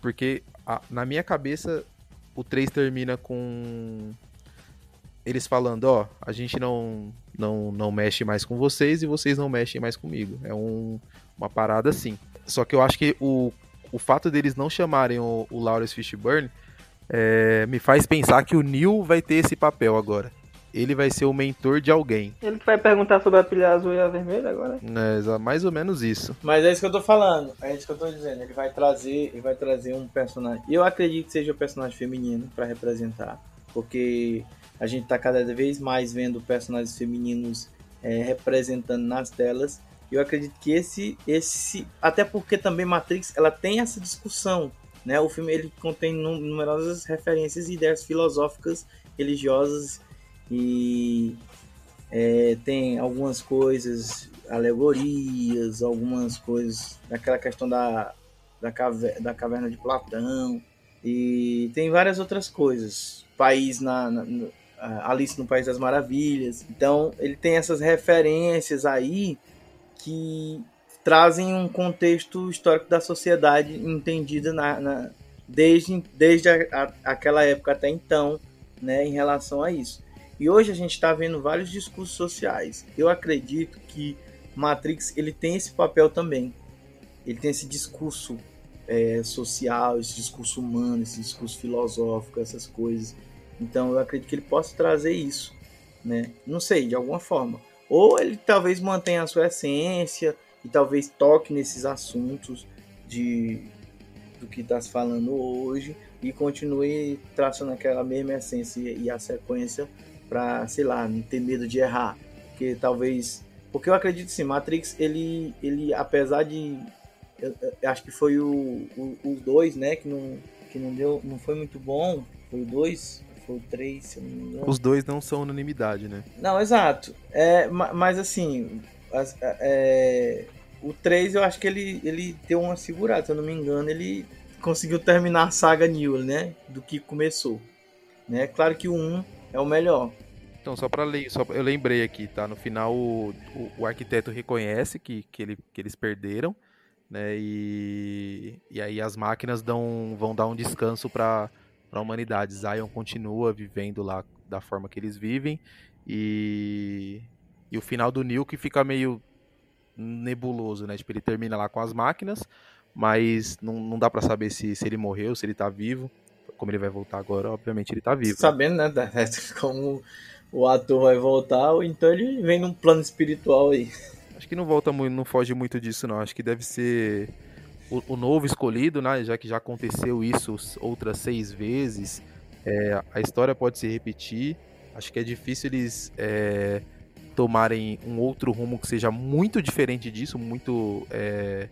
porque a- na minha cabeça o 3 termina com eles falando, ó, a gente não, não, não mexe mais com vocês e vocês não mexem mais comigo. É um, uma parada assim. Só que eu acho que o, o fato deles não chamarem o, o Lawrence Fishburne é, me faz pensar que o Neil vai ter esse papel agora. Ele vai ser o mentor de alguém. Ele que vai perguntar sobre a pilha azul e a vermelha agora? Exa- mais ou menos isso. Mas é isso que eu tô falando, é isso que eu tô dizendo. Ele vai trazer, ele vai trazer um personagem. E eu acredito que seja o personagem feminino pra representar, porque a gente tá cada vez mais vendo personagens femininos é, representando nas telas. Eu acredito que esse, esse, até porque também Matrix, ela tem essa discussão, né? O filme ele contém nu- numerosas referências e ideias filosóficas, religiosas e é, tem algumas coisas, alegorias, algumas coisas daquela questão da, da, caverna, da caverna de Platão. E tem várias outras coisas. País na, na- Alice no País das Maravilhas. Então ele tem essas referências aí que trazem um contexto histórico da sociedade entendida na, na- desde, desde a- a- aquela época até então, né, em relação a isso. E hoje a gente está vendo vários discursos sociais. Eu acredito que Matrix ele tem esse papel também. Ele tem esse discurso é, social, esse discurso humano, esse discurso filosófico, essas coisas. Então eu acredito que ele possa trazer isso, né? Não sei, de alguma forma. Ou ele talvez mantenha a sua essência e talvez toque nesses assuntos de do que está se falando hoje e continue traçando aquela mesma essência e a sequência para, sei lá, não ter medo de errar, porque talvez, porque eu acredito sim, Matrix ele ele apesar de eu, eu acho que foi o, o, o 2, né, que não que não deu, não foi muito bom, foi o 2, foi o 3, se eu não me engano. Os dois não são unanimidade, né? Não, exato. É, ma- mas assim, as- é, o 3 eu acho que ele, ele deu uma segurada, se eu não me engano, ele conseguiu terminar a saga New, né? Do que começou. Né? Claro que o 1 é o melhor. Então, só pra ler, só pra- eu lembrei aqui, tá? No final, o, o, o arquiteto reconhece que, que, ele, que eles perderam, né? E, e aí as máquinas dão, vão dar um descanso pra, pra humanidade. Zion continua vivendo lá da forma que eles vivem. E, e o final do Neo que fica meio nebuloso, né? Tipo, ele termina lá com as máquinas, mas não, não dá pra saber se, se ele morreu, se ele tá vivo. Como ele vai voltar agora, obviamente ele tá vivo. Sabendo, né? Como o ator vai voltar, ou então ele vem num plano espiritual aí. Acho que não volta muito, não foge muito disso, não. Acho que deve ser o, o novo escolhido, né? Já que já aconteceu isso outras seis vezes. É, a história pode se repetir. Acho que é difícil eles é, tomarem um outro rumo que seja muito diferente disso, muito, é,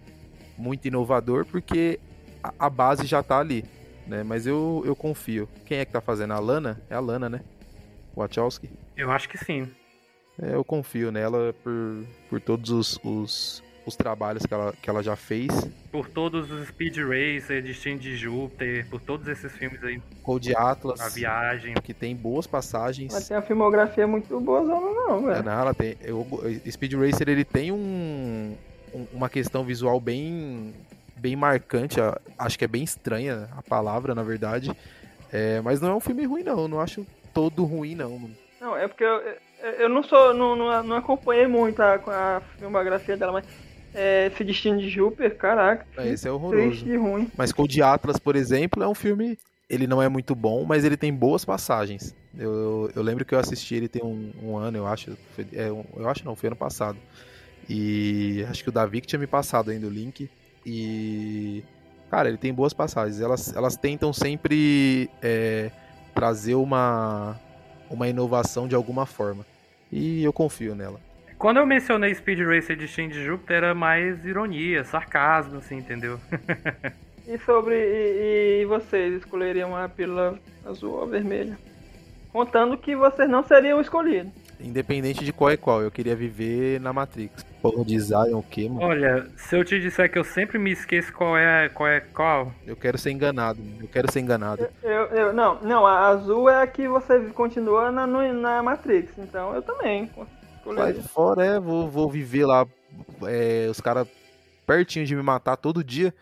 muito inovador, porque a, a base já tá ali. né? Mas eu, eu confio. Quem é que tá fazendo? A Lana? É a Lana, né? Wachowski. Eu acho que sim. É, eu confio nela por, por todos os, os, os trabalhos que ela, que ela já fez. Por todos os Speed Racer, Destino de Júpiter, por todos esses filmes aí, Cold Atlas, A Viagem. que tem boas passagens. Mas tem uma filmografia muito boa, não, não, É, velho. não, ela tem. Eu, Speed Racer ele tem um, um- uma questão visual bem bem marcante. a- Acho que é bem estranha a palavra, na verdade. É, mas não é um filme ruim, não. Eu não acho todo ruim, não. Não, é porque eu, eu- eu não sou, não, não, não acompanhei muito a, a filmografia dela, mas é, esse Destino de Júpiter, caraca, É, Esse é triste horroroso. e ruim. Mas Cold Atlas, por exemplo, é um filme. Ele não é muito bom, mas ele tem boas passagens. Eu, eu, eu lembro que eu assisti ele tem um, um ano, eu acho. Foi- é, um- eu acho não, foi ano passado. E acho que o Davi que tinha me passado ainda o link. E. Cara, ele tem boas passagens. Elas, elas tentam sempre é, trazer uma, uma inovação de alguma forma. E eu confio nela. Quando eu mencionei Speed Racer Destino de Júpiter, era mais ironia, sarcasmo, assim, entendeu? E sobre. E, e vocês escolheriam a pílula azul ou vermelha? Contando que vocês não seriam escolhidos. Independente de qual é qual, eu queria viver na Matrix. Porra de Zion, o quê, mano? Olha, se eu te disser que eu sempre me esqueço qual é qual, é qual Eu quero ser enganado, eu quero ser enganado. Eu, eu, não, não, a azul é a que você continua na, na Matrix, então eu também Vai fora, é, vou, vou viver lá, é, os caras pertinho de me matar todo dia.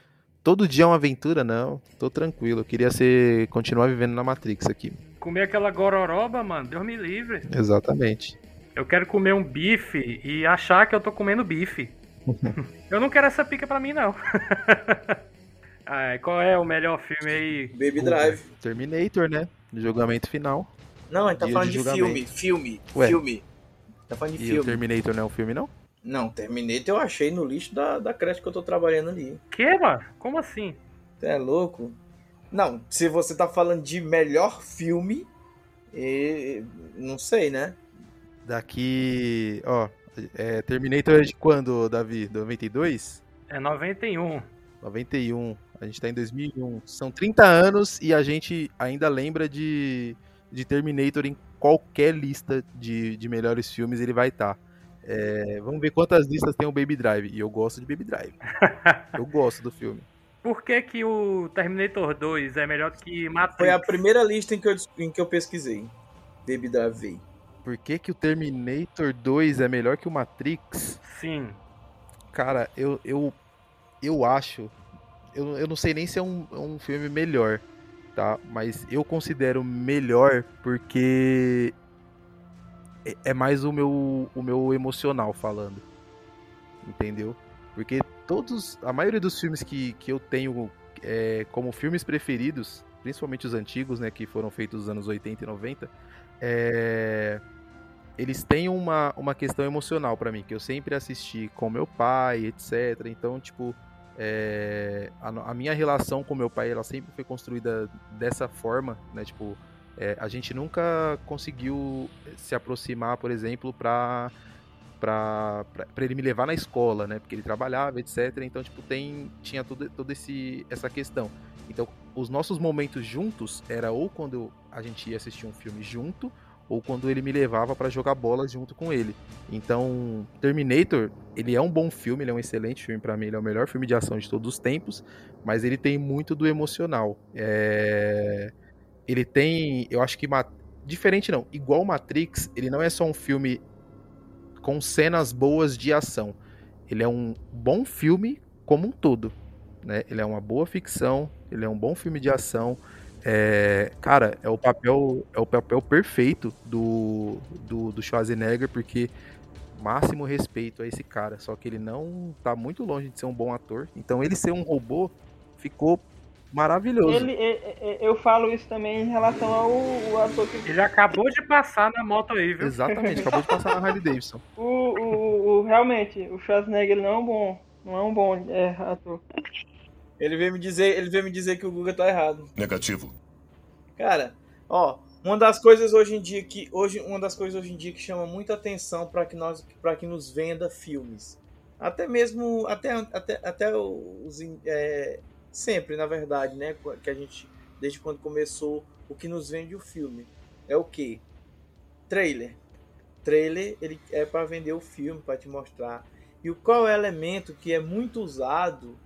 Todo dia é uma aventura, não. Tô tranquilo, eu queria ser, continuar vivendo na Matrix aqui. comer aquela gororoba, mano, Deus me livre. Exatamente. Eu quero comer um bife e achar que eu tô comendo bife. eu não quero essa pica pra mim, não. Ai, qual é o melhor filme aí? Baby Drive. Terminator, né? Julgamento final. Não, a gente tá Dia falando de de, filme, filme, Ué. filme. Tá falando de E o filme. Terminator não é um filme, não? Não, Terminator eu achei no lixo da, da creche que eu tô trabalhando ali. Que, mano? Como assim? Você é louco? Não, se você tá falando de melhor filme, eh, não sei, né? Daqui. Ó, é, Terminator é de quando, Davi? 92? É 91. 91. A gente tá em 2001. São 30 anos e a gente ainda lembra de, de Terminator em qualquer lista de, de melhores filmes ele vai estar. vamos ver quantas listas tem o Baby Drive. E eu gosto de Baby Drive. eu gosto do filme. Por que, que o Terminator 2 é melhor que Matrix? Foi a primeira lista em que eu, em que eu pesquisei. Baby Drive veio. Por que, que o Terminator 2 é melhor que o Matrix? Sim. Cara, eu, eu, eu acho. Eu, eu não sei nem se é um, um filme melhor, tá? Mas eu considero melhor porque é, é mais o meu, o meu emocional falando. Entendeu? Porque todos. A maioria dos filmes que, que eu tenho é, como filmes preferidos, principalmente os antigos, né? Que foram feitos nos anos 80 e 90, é, eles têm uma, uma questão emocional pra mim, que eu sempre assisti com meu pai, etc. Então, tipo, é, a, a minha relação com meu pai, ela sempre foi construída dessa forma, né? Tipo, é, a gente nunca conseguiu se aproximar, por exemplo, pra, pra ele me levar na escola, né? Porque ele trabalhava, etc. Então, tipo, tem, tinha tudo, todo esse, essa questão. Então, os nossos momentos juntos era ou quando a gente ia assistir um filme junto, ou quando ele me levava pra jogar bolas junto com ele. Então, Terminator, ele é um bom filme, ele é um excelente filme pra mim, ele é o melhor filme de ação de todos os tempos, mas ele tem muito do emocional. É, Ele tem, eu acho que diferente não, igual Matrix, ele não é só um filme com cenas boas de ação. Ele é um bom filme como um todo, né? Ele é uma boa ficção, ele é um bom filme de ação. É, cara, é o papel é o papel perfeito do, do, do Schwarzenegger, porque máximo respeito a esse cara, só que ele não tá muito longe de ser um bom ator. Então ele ser um robô ficou maravilhoso. Ele, eu falo isso também em relação ao, ao ator que. Ele acabou de passar na moto aí, viu? Exatamente, acabou de passar na Harley Davidson. O, o, o- realmente, o Schwarzenegger ele não é um bom. Não é um bom é, ator. Ele veio me dizer, ele veio me dizer que o Guga tá errado. Negativo. Cara, ó, uma das coisas hoje em dia que hoje uma das coisas hoje em dia que chama muita atenção para que nós para que nos venda filmes. Até mesmo até até, até os é, sempre, na verdade, né, que a gente desde quando começou, o que nos vende o filme é o que? Trailer. Trailer ele é para vender o filme, para te mostrar. E o qual é o elemento que é muito usado,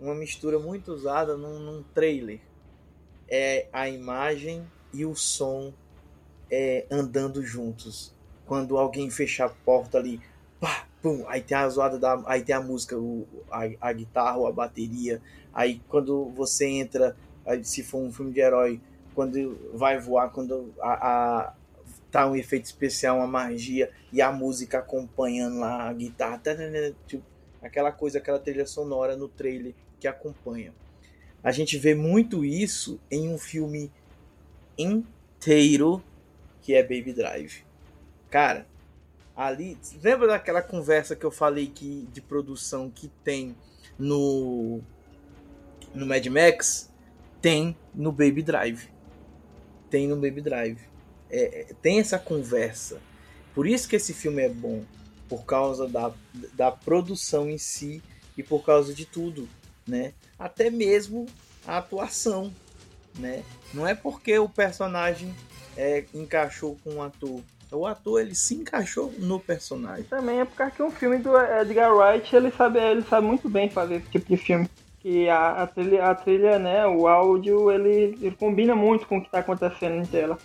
uma mistura muito usada num, num trailer? É a imagem e o som é, andando juntos. Quando alguém fecha a porta ali, pá, pum, aí tem a zoada da, aí tem a música, o, a, a guitarra a bateria. Aí quando você entra, aí, se for um filme de herói, quando vai voar, quando a, a tá um efeito especial, uma magia e a música acompanhando lá a guitarra, tipo, aquela coisa, aquela trilha sonora no trailer que acompanha. A gente vê muito isso em um filme inteiro que é Baby Drive. Cara, ali, lembra daquela conversa que eu falei que de produção que tem no no Mad Max? Tem no Baby Drive. Tem no Baby Drive. É, é, tem essa conversa. Por isso que esse filme é bom. Por causa da, da produção em si e por causa de tudo, né? Até mesmo a atuação, né? Não é porque o personagem é, encaixou com o ator. O ator ele se encaixou no personagem. Também é porque um filme do Edgar Wright ele sabe, ele sabe muito bem fazer esse tipo de filme. Que a, a, trilha, a trilha, né, o áudio, ele, ele combina muito com o que está acontecendo em tela.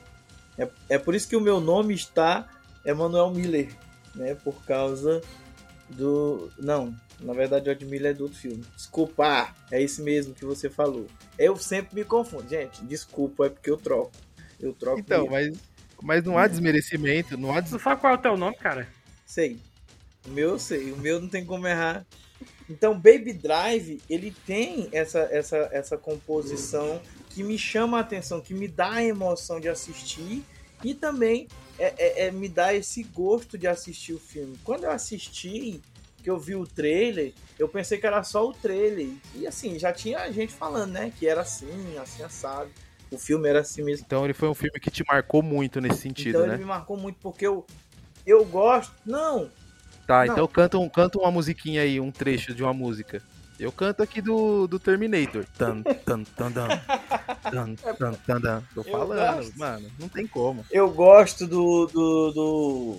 É, é por isso que o meu nome está Emanuel Miller, né? Por causa do. Não, na verdade o Ed Miller é do outro filme. Desculpa, é esse mesmo que você falou. Eu sempre me confundo. Gente, desculpa, é porque eu troco. Eu troco. Então, mas, mas não há desmerecimento, não há des... Tu sabe qual é o teu nome, cara? Sei. O meu eu sei, o meu não tem como errar. Então, Baby Drive, ele tem essa, essa, essa composição que me chama a atenção, que me dá a emoção de assistir e também é, é, é, me dá esse gosto de assistir o filme. Quando eu assisti, que eu vi o trailer, eu pensei que era só o trailer. E assim, já tinha gente falando, né? Que era assim, assim, assado. O filme era assim mesmo. Então ele foi um filme que te marcou muito nesse sentido, então, né? ele me marcou muito porque eu, eu gosto. Não! Tá, Não. então canta, um, canta uma musiquinha aí, um trecho de uma música. Eu canto aqui do, do Terminator. Tan, tan, tan, tan. Tan, tan, tan, tan. Tô falando, mano, não tem como. Eu gosto do, do, do.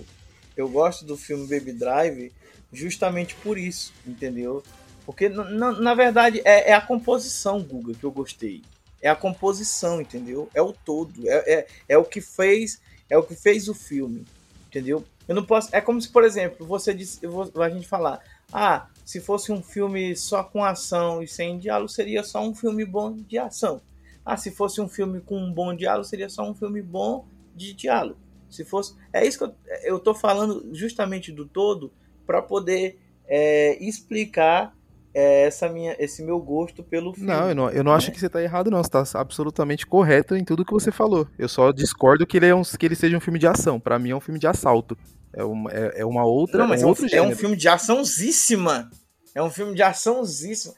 Eu gosto do filme Baby Drive justamente por isso, entendeu? Porque, na, verdade, é, é a composição, Guga, que eu gostei. É a composição, entendeu? É o todo. É, é, é o que fez. É o que fez o filme. Entendeu? Eu não posso. É como se, por exemplo, você disse. Vou, a gente falar. Ah, se fosse um filme só com ação e sem diálogo, seria só um filme bom de ação. Ah, se fosse um filme com um bom diálogo, seria só um filme bom de diálogo. Se fosse. É isso que eu, eu tô falando justamente do todo para poder é, explicar é, essa minha, esse meu gosto pelo filme. Não, eu não, eu não acho que você tá errado, não. Você tá absolutamente correto em tudo que você falou. Eu só discordo que ele, é um, que ele seja um filme de ação. Pra mim é um filme de assalto. É uma, é, é uma outra. Não, mas um é um, é um filme de açãozíssima. É um filme de açãozíssima.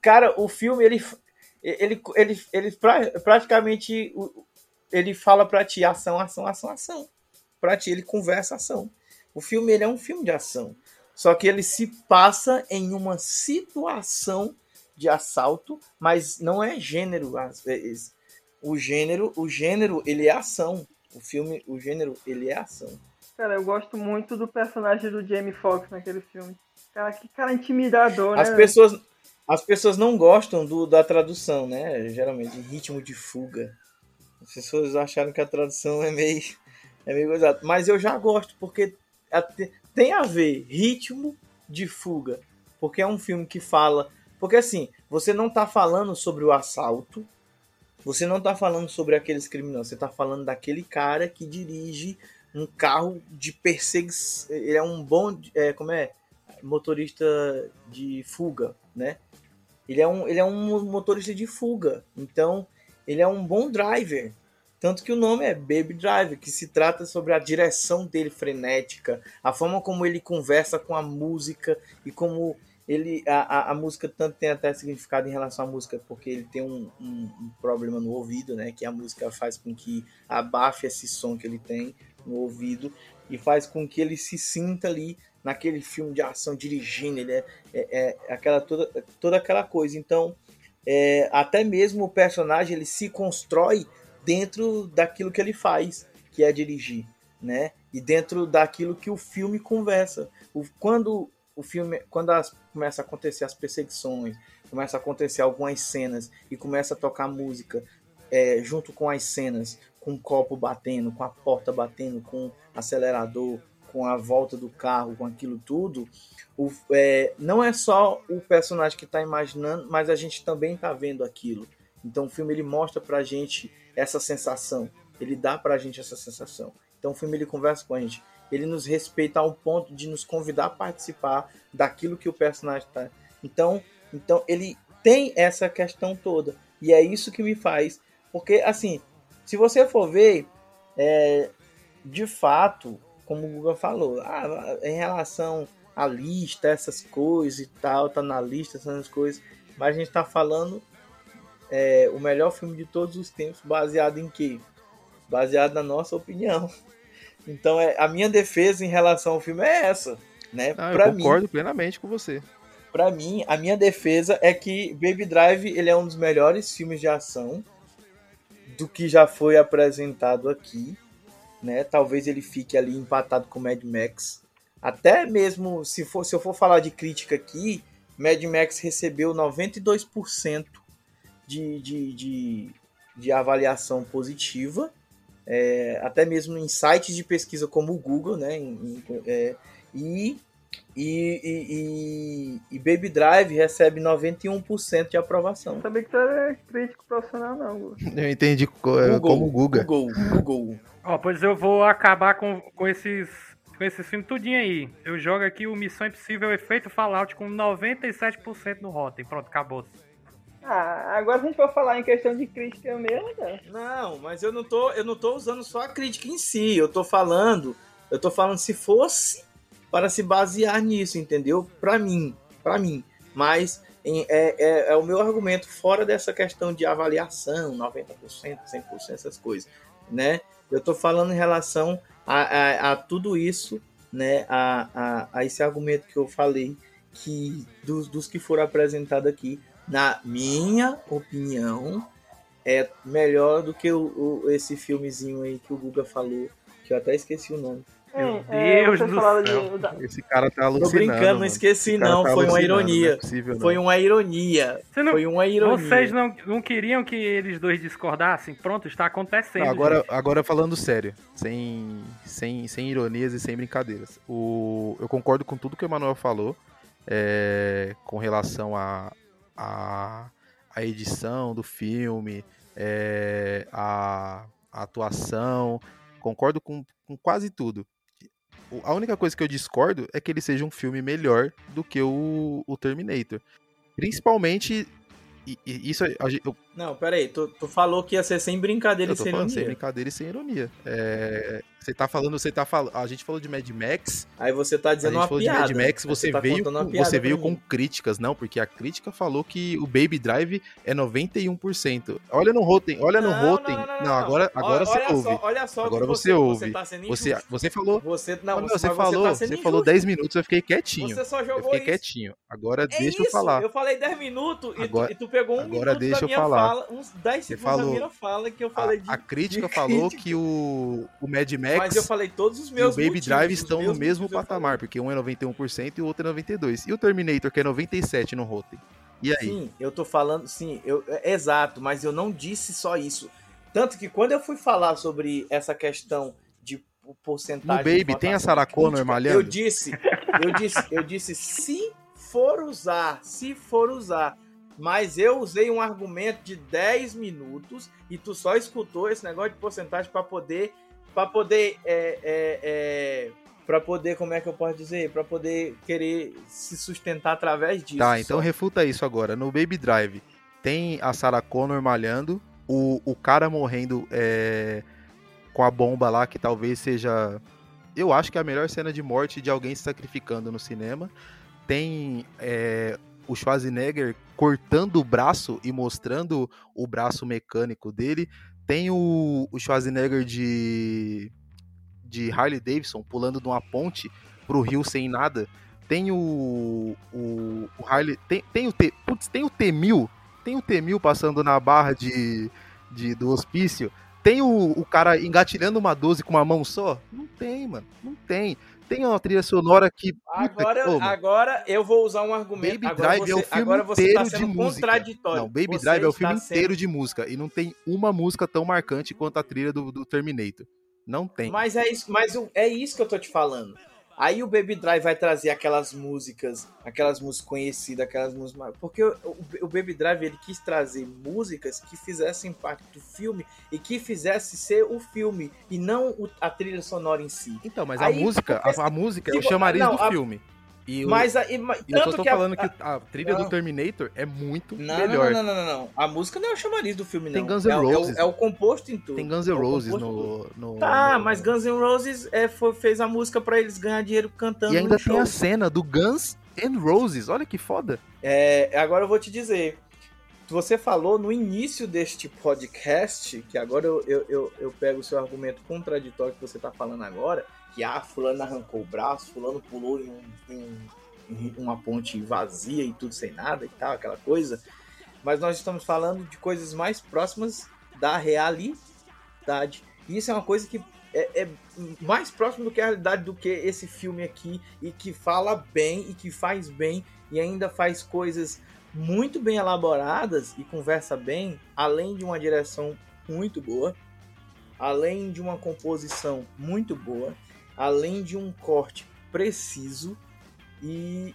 Cara, o filme, ele. Ele, ele, ele pra- praticamente. Ele fala pra ti ação, ação, ação, ação. Pra ti, ele conversa ação. O filme, ele é um filme de ação. Só que ele se passa em uma situação de assalto, mas não é gênero. O gênero, o gênero, ele é ação. O filme, o gênero, ele é ação. Cara, eu gosto muito do personagem do Jamie Foxx naquele filme. Cara, que cara intimidador, né? As pessoas, as pessoas não gostam do, da tradução, né? Geralmente, ritmo de fuga. As pessoas acharam que a tradução é meio, é meio coisado. Mas eu já gosto, porque tem a ver ritmo de fuga. Porque é um filme que fala. Porque assim, você não tá falando sobre o assalto. Você não tá falando sobre aqueles criminosos. Você tá falando daquele cara que dirige um carro de perseguição. Ele é um bom. É, como é? motorista de fuga, né? Ele é um, ele é um motorista de fuga, então ele é um bom driver. Tanto que o nome é Baby Driver, que se trata sobre a direção dele frenética, a forma como ele conversa com a música e como ele a, a, a música tanto tem até significado em relação à música, porque ele tem um, um, um problema no ouvido, né? Que a música faz com que abafe esse som que ele tem no ouvido e faz com que ele se sinta ali naquele filme de ação dirigindo, ele é, é, é aquela toda, toda aquela coisa. Então, é, até mesmo o personagem ele se constrói dentro daquilo que ele faz, que é dirigir, né? E dentro daquilo que o filme conversa. O, quando o filme, quando as, começa a acontecer as perseguições, começa a acontecer algumas cenas e começa a tocar música é, junto com as cenas, com o copo batendo, com a porta batendo, com acelerador, com a volta do carro, com aquilo tudo, o, é, não é só o personagem que está imaginando, mas a gente também está vendo aquilo. Então o filme ele mostra pra gente essa sensação, ele dá pra gente essa sensação. Então o filme ele conversa com a gente, ele nos respeita ao ponto de nos convidar a participar daquilo que o personagem está. Então, então ele tem essa questão toda e é isso que me faz, porque assim, se você for ver, é, de fato, como o Google falou, ah, em relação à lista, essas coisas e tal, tá na lista, essas coisas, mas a gente tá falando é, o melhor filme de todos os tempos, baseado em quê? Baseado na nossa opinião. Então, é, a minha defesa em relação ao filme é essa, né? Ah, pra eu concordo mim, plenamente com você. Pra mim, a minha defesa é que Baby Drive ele é um dos melhores filmes de ação do que já foi apresentado aqui, né? Talvez ele fique ali empatado com Mad Max. Até mesmo se for se eu for falar de crítica aqui, Mad Max recebeu 92% de, de, de, de avaliação positiva, é, até mesmo em sites de pesquisa como o Google, né? Em, em, é, e, e, e, e, Baby Drive recebe 91% de aprovação. Sabia que tu é crítico profissional, não. Eu entendi é, Google, como Guga. Google, Google. Ó, pois eu vou acabar com, com esses com esses filmes tudinho aí. Eu jogo aqui o Missão Impossível Efeito Fallout com 97% no Rotten. Pronto, acabou. Ah, agora a gente for falar em questão de crítica mesmo, né? Não, mas eu não tô, eu não tô usando só a crítica em si. Eu tô falando, eu tô falando se fosse para se basear nisso, entendeu? Para mim, para mim. Mas em- é, é, é o meu argumento fora dessa questão de avaliação, 90%, 100%, essas coisas, né? Eu tô falando em relação a, a, a tudo isso, né? A, a, a esse argumento que eu falei, que dos, dos que foram apresentados aqui, na minha opinião, é melhor do que o, o- esse filmezinho aí que o Guga falou, que eu até esqueci o nome. Meu é, Deus vocês do céu. de- Esse cara tá Tô alucinando. brincando, não mano. esqueci Esse cara não, tá foi uma ironia. Não é possível, não. Foi uma ironia. Não- Foi uma ironia. Vocês não, não queriam que eles dois discordassem? Pronto, está acontecendo. Não, agora, gente. agora falando sério, sem, sem, sem ironias e sem brincadeiras. O, eu concordo com tudo que o Emanuel falou é, com relação a, a, a edição do filme, é, a, a atuação. Concordo com, com quase tudo. A única coisa que eu discordo é que ele seja um filme melhor do que o, o Terminator. Principalmente. e- e isso eu Não, peraí, tu, tu falou que ia ser sem brincadeira eu e sem falando sem ironia. brincadeira e sem ironia. É, você tá falando, você tá falando. A gente falou de Mad Max. Aí você tá A dizendo gente uma falou piada. de Mad Max, você, tá veio, com, você veio com críticas, não, porque a crítica falou que o Baby Drive é 91%. Olha no Rotten, olha no Não, Rotten. não, não, Não, agora, agora olha, você olha ouve. Só, olha só Agora que você ouve. Você, tá sendo Você, você falou. Você, não, você, você falou, tá você falou injusto. 10 minutos, eu fiquei quietinho. Você só Eu jogou fiquei isso. quietinho. Agora É deixa isso, eu falar. Eu falei 10 minutos e, Agora- tu, e tu pegou um agora minuto deixa eu falar. fala, uns 10 Você segundos falou- da minha fala que eu falei de... A, a crítica falou que o, o Mad Mas Max eu falei todos os e o meus Baby motivos, Drive estão no meus mesmo patamar, porque um é 91% e o outro é 92%. E o Terminator, que é 97% no Rotten. E aí? Sim, eu tô falando, sim, eu, é exato, mas eu não disse só isso. Tanto que quando eu fui falar sobre essa questão de porcentagem. No Baby tem a Sarah Connor malhando? Eu disse, eu disse, eu disse, se for usar, se for usar. Mas eu usei um argumento de 10 minutos e tu só escutou esse negócio de porcentagem para poder, para poder, é, é, é, para poder, como é que eu posso dizer, para poder querer se sustentar através disso. Tá, então só. refuta isso agora. No Baby Drive tem a Sarah Connor malhando, o, o cara morrendo é, com a bomba lá, que talvez seja. Eu acho que é a melhor cena de morte de alguém se sacrificando no cinema. Tem é, o Schwarzenegger cortando o braço e mostrando o braço mecânico dele. Tem o, o Schwarzenegger de, de Harley Davidson pulando de uma ponte pro rio sem nada. Tem o, o, o Harley. Tem, tem o T. Putz, tem o T1000 tem o Temil passando na barra de, de do hospício? Tem o, o cara engatilhando uma 12 com uma mão só? Não tem, mano. Não tem. Tem uma trilha sonora que. Agora, agora eu vou usar um argumento. Baby agora Drive você, é o filme agora você inteiro tá de música. contraditório. Não, Baby Você Drive é o filme sendo- inteiro de música. E não tem uma música tão marcante quanto a trilha do, do Terminator. Não tem. Mas é isso, mas é isso que eu tô te falando. Aí o Baby Drive vai trazer aquelas músicas, aquelas músicas conhecidas, aquelas músicas. Porque o, o- Baby Drive ele quis trazer músicas que fizessem parte do filme e que fizesse ser o filme e não o- a trilha sonora em si. Então, mas Aí, a música, a, a música é o chamariz não, do a- filme. E Mas, e eu só tanto tô que a- falando a, que a trilha não. do Terminator é muito Não, melhor. não, não, não, não. A música não é o chamariz do filme, Tem não. Guns N' é, o- é o- Roses. É, o, composto em tudo. Tem Guns N' É o Roses no, no- Tá, no- mas Guns N' Roses é, foi- fez a música pra eles ganhar dinheiro cantando E ainda tem show. a cena do Guns N' Roses. Olha que foda. É, agora eu vou te dizer. Você falou no início deste podcast, que agora eu, eu, eu, eu pego o seu argumento contraditório que você tá falando agora, que ah, fulano arrancou o braço, fulano pulou em, um- em- uma ponte vazia e tudo sem nada e tal, aquela coisa. Mas nós estamos falando de coisas mais próximas da realidade. E isso é uma coisa que é, é mais próximo do que a realidade do que esse filme aqui e que fala bem e que faz bem e ainda faz coisas muito bem elaboradas e conversa bem, além de uma direção muito boa, além de uma composição muito boa, além de um corte preciso e,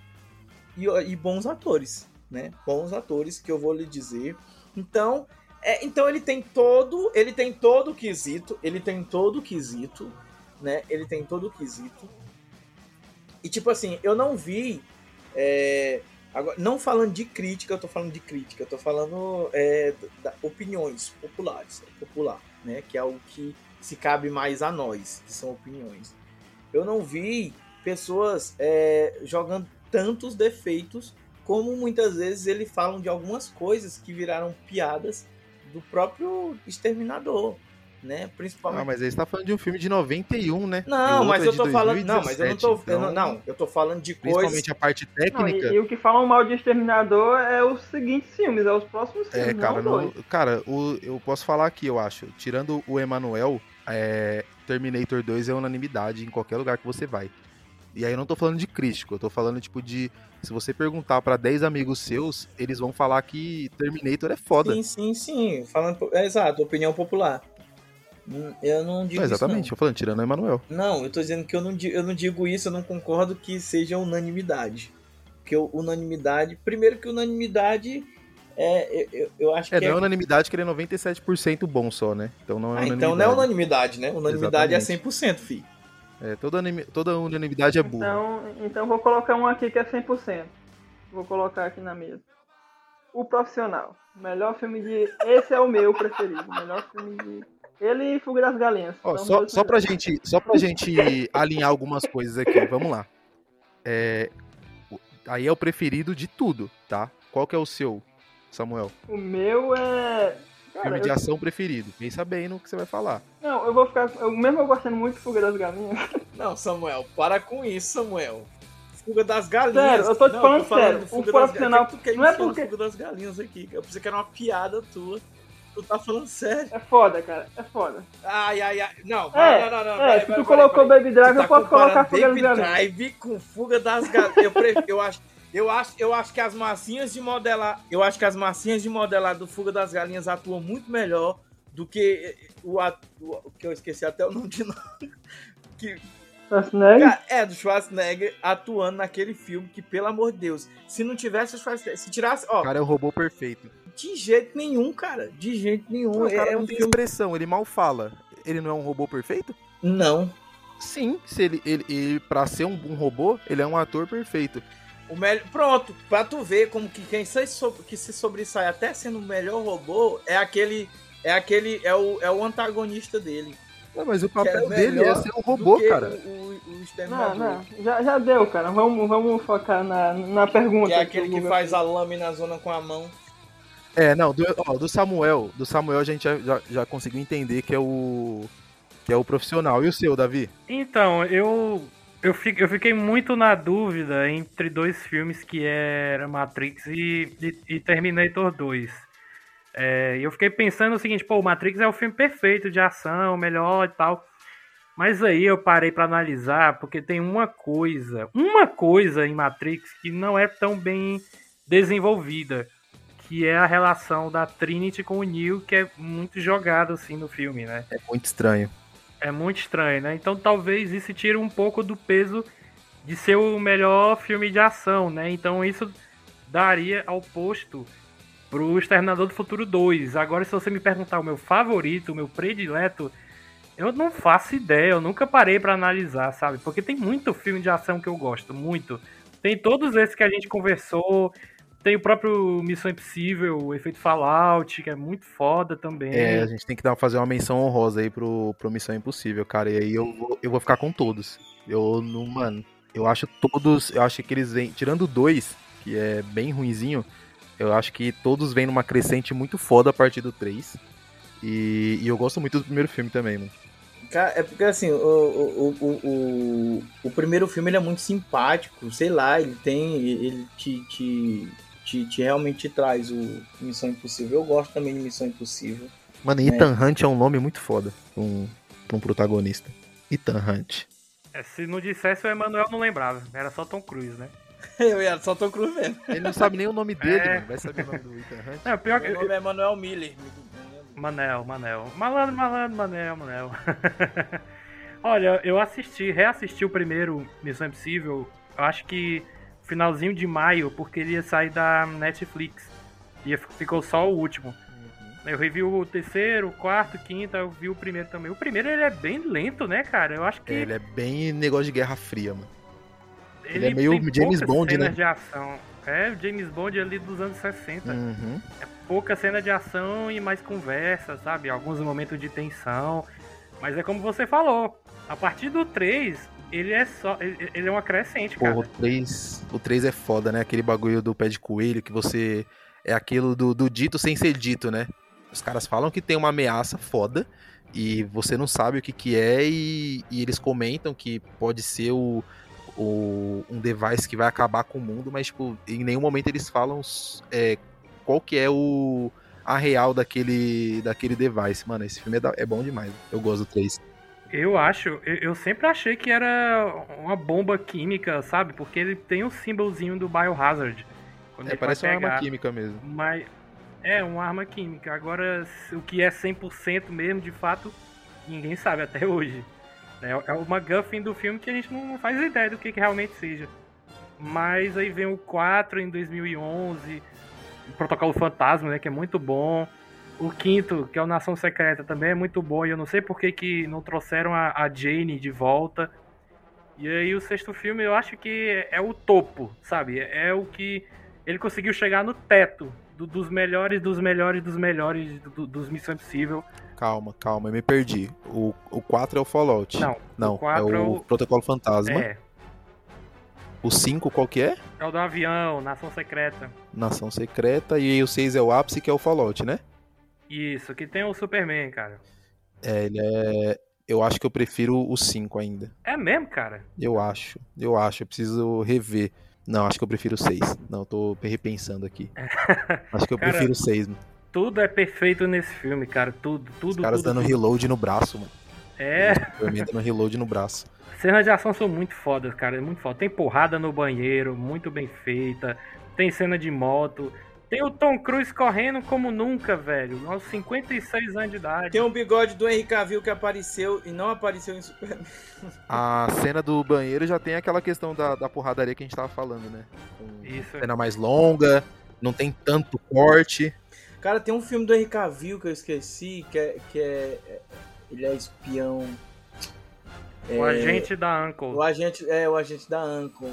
e, e bons atores, né? Bons atores que eu vou lhe dizer. Então, é, então ele tem todo, ele tem todo o quesito, ele tem todo o quesito, né? Ele tem todo o quesito. E tipo assim, eu não vi é, agora, não falando de crítica, eu tô falando de crítica, eu tô falando é, da, opiniões populares, popular, né? Que é o que se cabe mais a nós, que são opiniões. Eu não vi pessoas é, jogando tantos defeitos como muitas vezes eles falam de algumas coisas que viraram piadas do próprio Exterminador, né? Principalmente. Ah, mas aí você tá falando de um filme de 91, né? Não, mas é eu de tô falando. Não, mas eu não tô. 2017, eu não, então, não, eu tô falando de Principalmente coisas. a parte Não, técnica. e, e o que falam mal de Exterminador é os seguintes filmes, é os próximos filmes, É, cara, não não- cara, o, eu posso falar aqui, eu acho. Tirando o Emanuel, é, Terminator 2 é unanimidade em qualquer lugar que você vai. E aí eu não tô falando de crítico, eu tô falando, tipo, de. Se você perguntar pra 10 amigos seus, eles vão falar que Terminator é foda. Sim, sim, sim. Falando, é, exato, opinião popular. Hum, Eu não digo Não, exatamente, isso. eu falando, tirando o Emanuel. Não. não, eu tô dizendo que eu não, eu não digo isso, eu não concordo que seja unanimidade. Porque unanimidade. Primeiro que unanimidade é. Eu, eu- acho É, que não é é. unanimidade que ele é 97% bom só, né? Então não é Ah, unanimidade. então não é unanimidade, né? Unanimidade é Exatamente. 100%, fi. É, toda, unanimi- toda unanimidade é burra. Então, então vou colocar um aqui que é 100%. Vou colocar aqui na mesa. O Profissional. Melhor filme de... Esse é o meu preferido. Melhor filme de... Ele e Fuga das Galinhas. Só, só, pra gente, só pra gente alinhar algumas coisas aqui, vamos lá. É, aí é o preferido de tudo, tá? Qual que é o seu, Samuel? O meu é... Cara, Filme de eu- ação preferido. Pensa bem no que você vai falar. Não, eu vou ficar... Eu, mesmo eu gostando muito de Fuga das Galinhas... Não, Samuel, para com isso, Samuel. Fuga das galinhas. Sério, eu tô te Não, falando sério, o Fuga das profissional- Galinhas. O que tu quer não é porque- Fuga das galinhas aqui? Eu pensei que era uma piada tua. Tu tá falando sério? É foda, cara. É foda. Ai, ai, ai. Não, É, não, não, não. é, peraí, se tu colocou peraí. Baby Drive, Tu tá eu posso colocar Fuga das Baby Galinhas. Drive com Fuga das galinhas. Eu, pre- eu acho. Eu acho, eu acho que as massinhas de modelar, eu acho que as massinhas de modelar do Fuga das Galinhas atuam muito melhor do que o, at- o que eu esqueci até o nome de novo. Que, Schwarzenegger? É, do Schwarzenegger atuando naquele filme que, pelo amor de Deus, se não tivesse o Schwarzenegger, se tirasse, ó, O cara é o robô perfeito. de jeito nenhum, cara, de jeito nenhum. O cara é, é não um tem filme. expressão, ele mal fala. Ele não é um robô perfeito? Não. Sim, se ele, ele, ele pra ser um, um robô, ele é um ator perfeito. O melhor, pronto, pra tu ver como que quem se, so- que se sobressai até sendo o melhor robô é aquele, é aquele, é o, é o antagonista dele. Não, mas o Que papel dele é ser um do robô, que cara. O, o, o Não, Exterminador. não. Já, já deu, cara. Vamos, vamos focar na, na pergunta. Que é aquele o que Google faz a lâmina na zona com a mão. É, não, do, ó, do Samuel, do Samuel a gente já, já, já conseguiu entender que é o que é o profissional. E o seu, Davi? Então, eu eu, fico, eu fiquei muito na dúvida entre dois filmes que era Matrix e, e, e Terminator 2. É, eu fiquei pensando o seguinte, pô, Matrix é o filme perfeito de ação, melhor e tal. Mas aí eu parei para analisar, porque tem uma coisa, uma coisa em Matrix que não é tão bem desenvolvida, que é a relação da Trinity com o Neo, que é muito jogado assim no filme, né? É muito estranho. É muito estranho, né? Então talvez isso tire um pouco do peso de ser o melhor filme de ação, né? Então isso daria ao posto pro Exterminador do Futuro 2. Agora, se você me perguntar o meu favorito, o meu predileto, eu não faço ideia, eu nunca parei para analisar, sabe? Porque tem muito filme de ação que eu gosto, muito. Tem todos esses que a gente conversou, tem o próprio Missão Impossível, o efeito Fallout, que é muito foda também. É, a gente tem que dar, fazer uma menção honrosa aí pro, pro Missão Impossível, cara. E aí eu vou, eu vou ficar com todos. Eu não, mano, eu acho todos, eu acho que eles vêm, tirando dois, que é bem ruinzinho, eu acho que todos vêm numa crescente muito foda a partir do 3. E, e eu gosto muito do primeiro filme também, mano. Cara, é porque assim, o, o, o, o, o primeiro filme ele é muito simpático, sei lá, ele tem. Ele te, te, te, te realmente traz o Missão Impossível. Eu gosto também de Missão Impossível. Mano, Ethan Hunt é um nome muito foda pra um, pra um protagonista. Ethan Hunt. É, se não dissesse o Emanuel não lembrava. Era só Tom Cruise, né? Eu ia só Tom Cruise mesmo. Ele não sabe nem o nome dele, É. mano. Vai saber o nome do Ethan Hunt. Não, pior que. Meu nome é Manuel Miller. Manel, Manel. Malandro, malandro, Manel, Manel. Olha, eu assisti, reassisti o primeiro Missão Impossível, eu acho que finalzinho de maio, porque ele ia sair da Netflix. E ficou só o último. Eu revi o terceiro, o quarto, o quinto, eu vi o primeiro também. O primeiro ele é bem lento, né, cara? Eu acho que É, ele é bem negócio de Guerra Fria, mano. ele, é meio James Bond, né? de ação. É, o James Bond ali dos anos 60. Uhum. pouca cena de ação e mais conversa, sabe? Alguns momentos de tensão. Mas é como você falou, a partir do 3, ele é só. Ele, ele é uma crescente, Porra, cara. o 3, o 3 é foda, né? Aquele bagulho do pé de coelho que você. É aquilo do, do dito sem ser dito, né? Os caras falam que tem uma ameaça foda e você não sabe o que, que é, e, e eles comentam que pode ser o, o- um device que vai acabar com o mundo, mas tipo, em nenhum momento eles falam é, qual que é o a real daquele, daquele device. Mano, esse filme é, da- é bom demais. Eu gosto do 3. Eu acho, eu, sempre achei que era uma bomba química, sabe? Porque ele tem o símbolozinho do Biohazard. Quando É, ele parece vai uma arma pegar. química mesmo. Mas é uma arma química. Agora, o que é 100% mesmo, de fato, ninguém sabe até hoje. É, é o MacGuffin do filme que a gente não faz ideia do que, que realmente seja. Mas aí vem o 4 em 2011, o Protocolo Fantasma, né, que é muito bom. O quinto, que é o Nação Secreta, também é muito bom. E eu não sei por que, que não trouxeram a, a Jane de volta. E aí o sexto filme eu acho que é o topo, sabe? É o que ele conseguiu chegar no teto do- dos melhores, dos melhores, dos melhores do- dos Missão Impossível. Calma, calma, eu me perdi. O, o 4 é o Fallout. Não, Não, o quatro é é o o- Protocolo Fantasma. É, O 5 qual que é? é o do avião, Nação Secreta. Nação Secreta. E o 6 é o ápice, que é o Fallout, né? Isso, que tem o Superman, cara. É, ele é... Eu acho que eu prefiro o 5 ainda. É mesmo, cara? Eu acho, eu acho. Eu preciso rever. Não, acho que eu prefiro o 6. Não, eu tô repensando aqui. Acho que eu Cara, prefiro o 6, mano. Tudo é perfeito nesse filme, cara. Tudo, tudo. Os caras tudo, dando tudo. reload no braço, mano. É, Superman dando reload no braço. cenas de ação são muito fodas, cara. É muito foda. Tem porrada no banheiro, muito bem feita. Tem cena de moto. Tem o Tom Cruise correndo como nunca, velho. Aos 56 anos de idade. Tem um bigode do Henry Cavill que apareceu e não apareceu em Superman. A cena do banheiro já tem aquela questão da, da porradaria que a gente tava falando, né? Com Isso. cena mais longa, não tem tanto corte. Cara, tem um filme do Henry Cavill que eu esqueci, que é. Que é é- ele é espião. O É, agente da Uncle. O agente. É, o agente da Uncle.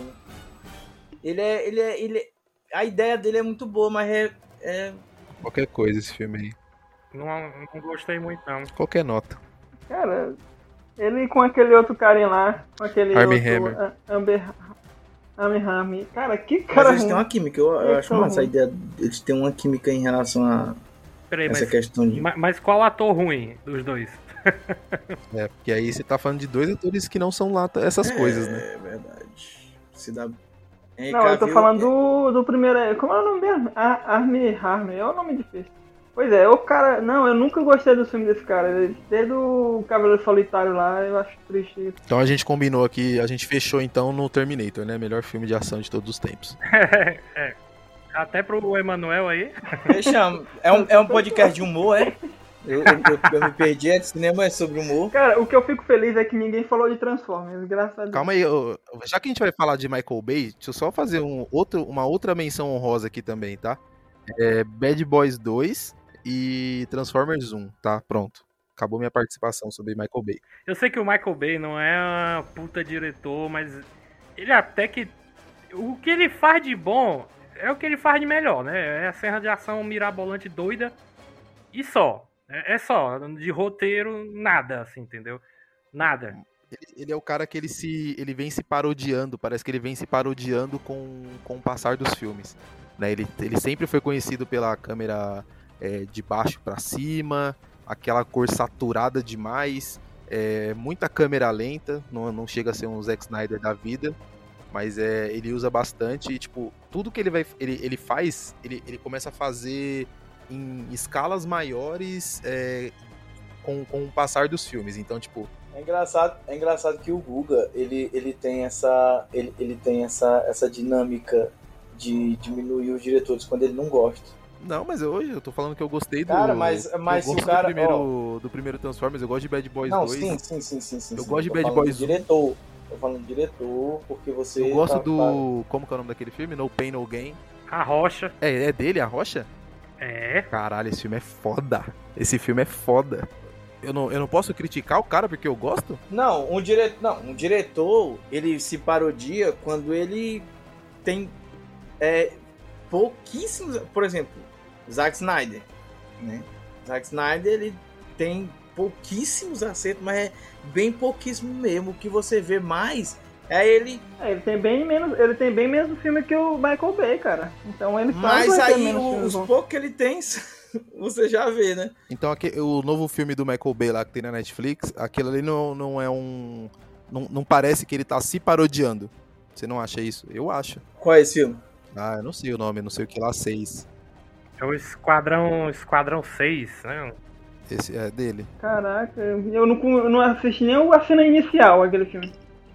Ele é. Ele é. Ele é- a ideia dele é muito boa, mas é. é- Qualquer coisa esse filme aí. Não, não gostei muito, não. Qualquer nota. Cara, ele com aquele outro carinha lá, com aquele Armie outro Hammer. a- Amber Hammer. Cara, que Mas cara eles têm uma química. Eu, eu acho massa a ideia. Eles têm uma química em relação a Peraí, essa mas, questão de. ma- mas qual ator ruim dos dois? É, porque aí você tá falando de dois atores que não são lá essas coisas, né? É verdade. Se dá. Não, eu tô falando do, do primeiro. Como é o nome mesmo? Ar- Armie Harmon, é o nome difícil. Pois é, o cara. Não, eu nunca gostei do filme desse cara. Desde o Cavaleiro Solitário lá, eu acho triste isso. Então a gente combinou aqui, a gente fechou então no Terminator, né? Melhor filme de ação de todos os tempos. é. Até pro Emanuel aí. Fechamos. É um, é um podcast de humor, é? Eu, eu, eu- eu me perdi, é de cinema é sobre humor. Cara, o que eu fico feliz é que ninguém falou de Transformers, graças a Deus. Calma aí, ô, já que a gente vai falar de Michael Bay, deixa eu só fazer um outro, uma outra menção honrosa aqui também, tá? É Bad Boys 2 e Transformers 1, tá? Pronto. Acabou minha participação sobre Michael Bay. Eu sei que o Michael Bay não é uma puta diretor, mas ele até que. O que ele faz de bom é o que ele faz de melhor, né? É a cena de ação mirabolante doida e só. É, é só. De roteiro, nada, assim, entendeu? Nada. Ele, ele é o cara que ele se. ele vem se parodiando, parece que ele vem se parodiando com, com o passar dos filmes. Né? Ele, ele sempre foi conhecido pela câmera é, de baixo pra cima, aquela cor saturada demais, é, muita câmera lenta, não, não chega a ser um Zack Snyder da vida, mas é, ele usa bastante, e, tipo, tudo que ele vai. ele, ele faz, ele, ele começa a fazer em escalas maiores é, com, com o passar dos filmes. Então, tipo, É engraçado, é engraçado que o Guga, ele, ele tem essa ele, ele tem essa, essa dinâmica de diminuir os diretores quando ele não gosta. Não, mas eu, hoje eu tô falando que eu gostei do. Cara, mas- eu mas se o cara- do primeiro, do primeiro Transformers, eu gosto de Bad Boys não, 2. sim, sim, sim, sim, sim. Eu sim. gosto de Bad Boys do diretor. Tô falando do diretor, porque você. Eu gosto tá- do. Como que é o nome daquele filme? No Pain No Gain. A rocha. É, é dele, a Rocha? É. Caralho, esse filme é foda. Esse filme é foda. Eu não, eu não posso criticar o cara porque eu gosto? Não, um diretor, não, um diretor, ele se parodia quando ele tem é, pouquíssimos, por exemplo, Zack Snyder, né? Zack Snyder, ele tem pouquíssimos acertos, mas é bem pouquíssimo mesmo. O que você vê mais é ele, É, ele tem bem menos, ele tem bem menos filme que o Michael Bay, cara. Então ele mas aí menos o- os poucos que ele tem, você já vê, né? Então aque- o novo filme do Michael Bay lá que tem na Netflix, aquilo ali não, não é um. Não, não parece que ele tá se parodiando. Você não acha isso? Eu acho. Qual é esse filme? Ah, eu não sei o nome, não sei o que lá, 6. É o Esquadrão, Esquadrão 6, né? Esse é dele. Caraca, eu não, eu não assisti nem a cena inicial aquele filme.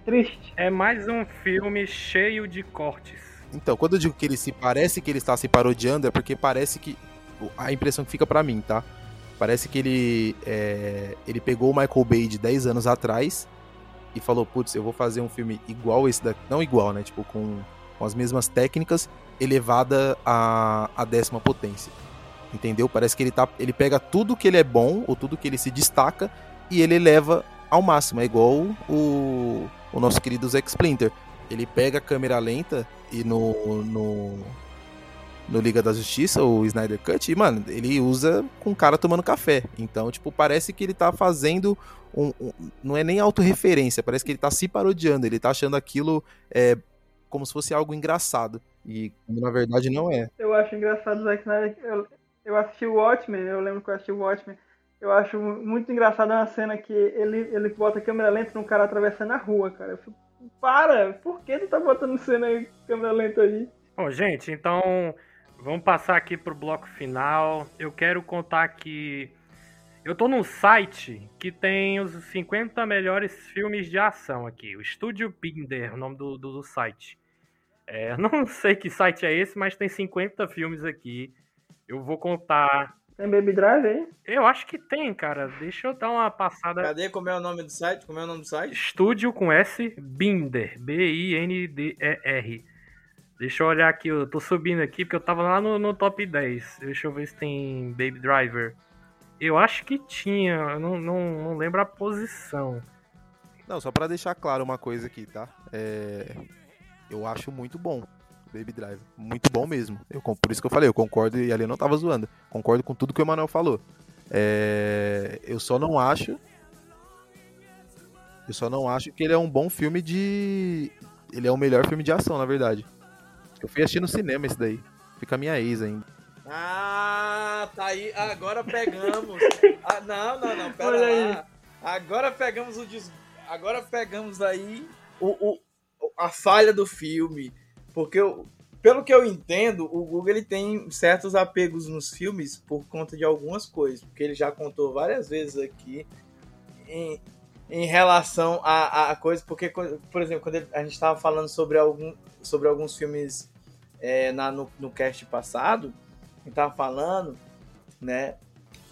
Triste. É mais um filme cheio de cortes. Então, quando eu digo que ele se parece que ele está se parodiando, é porque parece que. A impressão que fica pra mim, tá? Parece que ele. é, ele pegou o Michael Bay de 10 anos atrás e falou: Putz, eu vou fazer um filme igual esse daqui. Não igual, né? Tipo, com, com as mesmas técnicas, elevada à, à décima potência. Entendeu? Parece que ele, tá, ele pega tudo que ele é bom, ou tudo que ele se destaca, e ele eleva ao máximo. É igual o, o nosso querido Zack Splinter. Ele pega a câmera lenta e no, no, no Liga da Justiça, o Snyder Cut, e, mano, ele usa com o cara tomando café. Então, tipo, parece que ele tá fazendo um. um- não é nem autorreferência, parece que ele tá se parodiando, ele tá achando aquilo é, como se fosse algo engraçado. E na verdade não é. Eu acho engraçado o Zack Snyder. Eu, eu assisti o Watchmen, eu lembro que eu assisti o Watchmen. Eu acho muito engraçado uma cena que ele, ele bota câmera lenta num cara atravessando a rua, cara. Eu fico, para! Por que tu tá botando cena aí, câmera lenta aí? Bom, gente, então vamos passar aqui pro bloco final. Eu quero contar que eu tô num site que tem os 50 melhores filmes de ação aqui. O Estúdio Binder, o nome do, do, do site. É, não sei que site é esse, mas tem 50 filmes aqui. Eu vou contar. Tem Baby Drive aí? Eu acho que tem, cara. Deixa eu dar uma passada. Cadê? Como é o nome do site? Como é o nome do site? Estúdio com S, Binder, B-I-N-D-E-R. Deixa eu olhar aqui, eu tô subindo aqui porque eu tava lá no, no top 10. Deixa eu ver se tem Baby Driver. Eu acho que tinha, eu não, não, não lembro a posição. Não, só pra deixar claro uma coisa aqui, tá? É, Eu acho muito bom Baby Driver. Muito bom mesmo. Eu, por isso que eu falei, eu concordo, e ali eu não tava zoando. Concordo com tudo que o Emanuel falou. É, Eu só não acho. Eu só não acho que ele é um bom filme de. Ele é o melhor filme de ação, na verdade. Eu fui assistir no cinema esse daí. Fica a minha ex ainda. Ah, tá aí. Agora pegamos. Ah, não, não, não. Pera Olha aí. lá. Agora pegamos o des... agora pegamos aí o, o, a falha do filme, porque eu, pelo que eu entendo, o Google ele tem certos apegos nos filmes por conta de algumas coisas, porque ele já contou várias vezes aqui em, em relação a, a coisas, porque, por exemplo, quando a gente estava falando sobre, algum, sobre alguns filmes é, na, no, no cast passado, gente estava falando, né,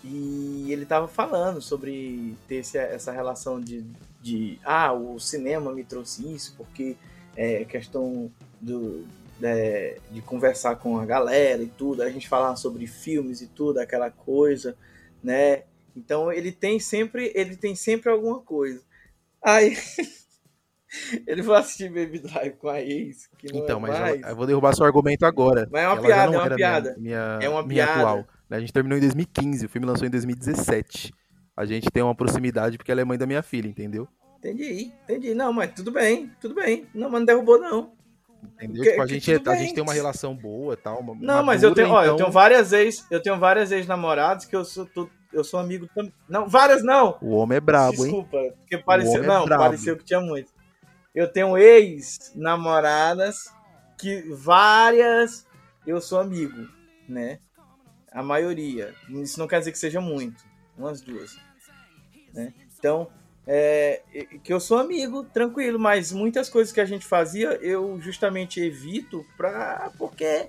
e ele estava falando sobre ter esse, essa relação de, de, ah, o cinema me trouxe isso, porque é questão do, de, de, conversar com a galera e tudo, a gente falar sobre filmes e tudo, aquela coisa, né? Então ele tem sempre, ele tem sempre alguma coisa. Aí ele vai assistir Baby Drive com a ex, não então, é mas mais. eu, eu vou derrubar seu argumento agora. Mas é uma Ela piada, é uma piada. Minha, minha, É uma minha piada. atual. né? A gente terminou em 2015, o filme lançou em 2017. A gente tem uma proximidade porque ela é mãe da minha filha, entendeu? Entendi, entendi. Não, mas tudo bem, tudo bem. Não, mas não derrubou, não. Entendeu? Que- tipo, a que gente, tudo a gente tem uma relação boa e tal. uma- Não, mas eu tenho, ó, eu então tenho várias ex, eu tenho várias ex-namoradas que eu sou, tu- eu sou amigo também. Não, várias não. O homem é brabo, hein? Desculpa, porque pareceu, é não, brabo. pareceu que tinha muito. Eu tenho ex-namoradas que várias eu sou amigo, né? A maioria. Isso não quer dizer que seja muito, umas duas, né? Então, é, que eu sou amigo, tranquilo, mas muitas coisas que a gente fazia eu justamente evito pra, porque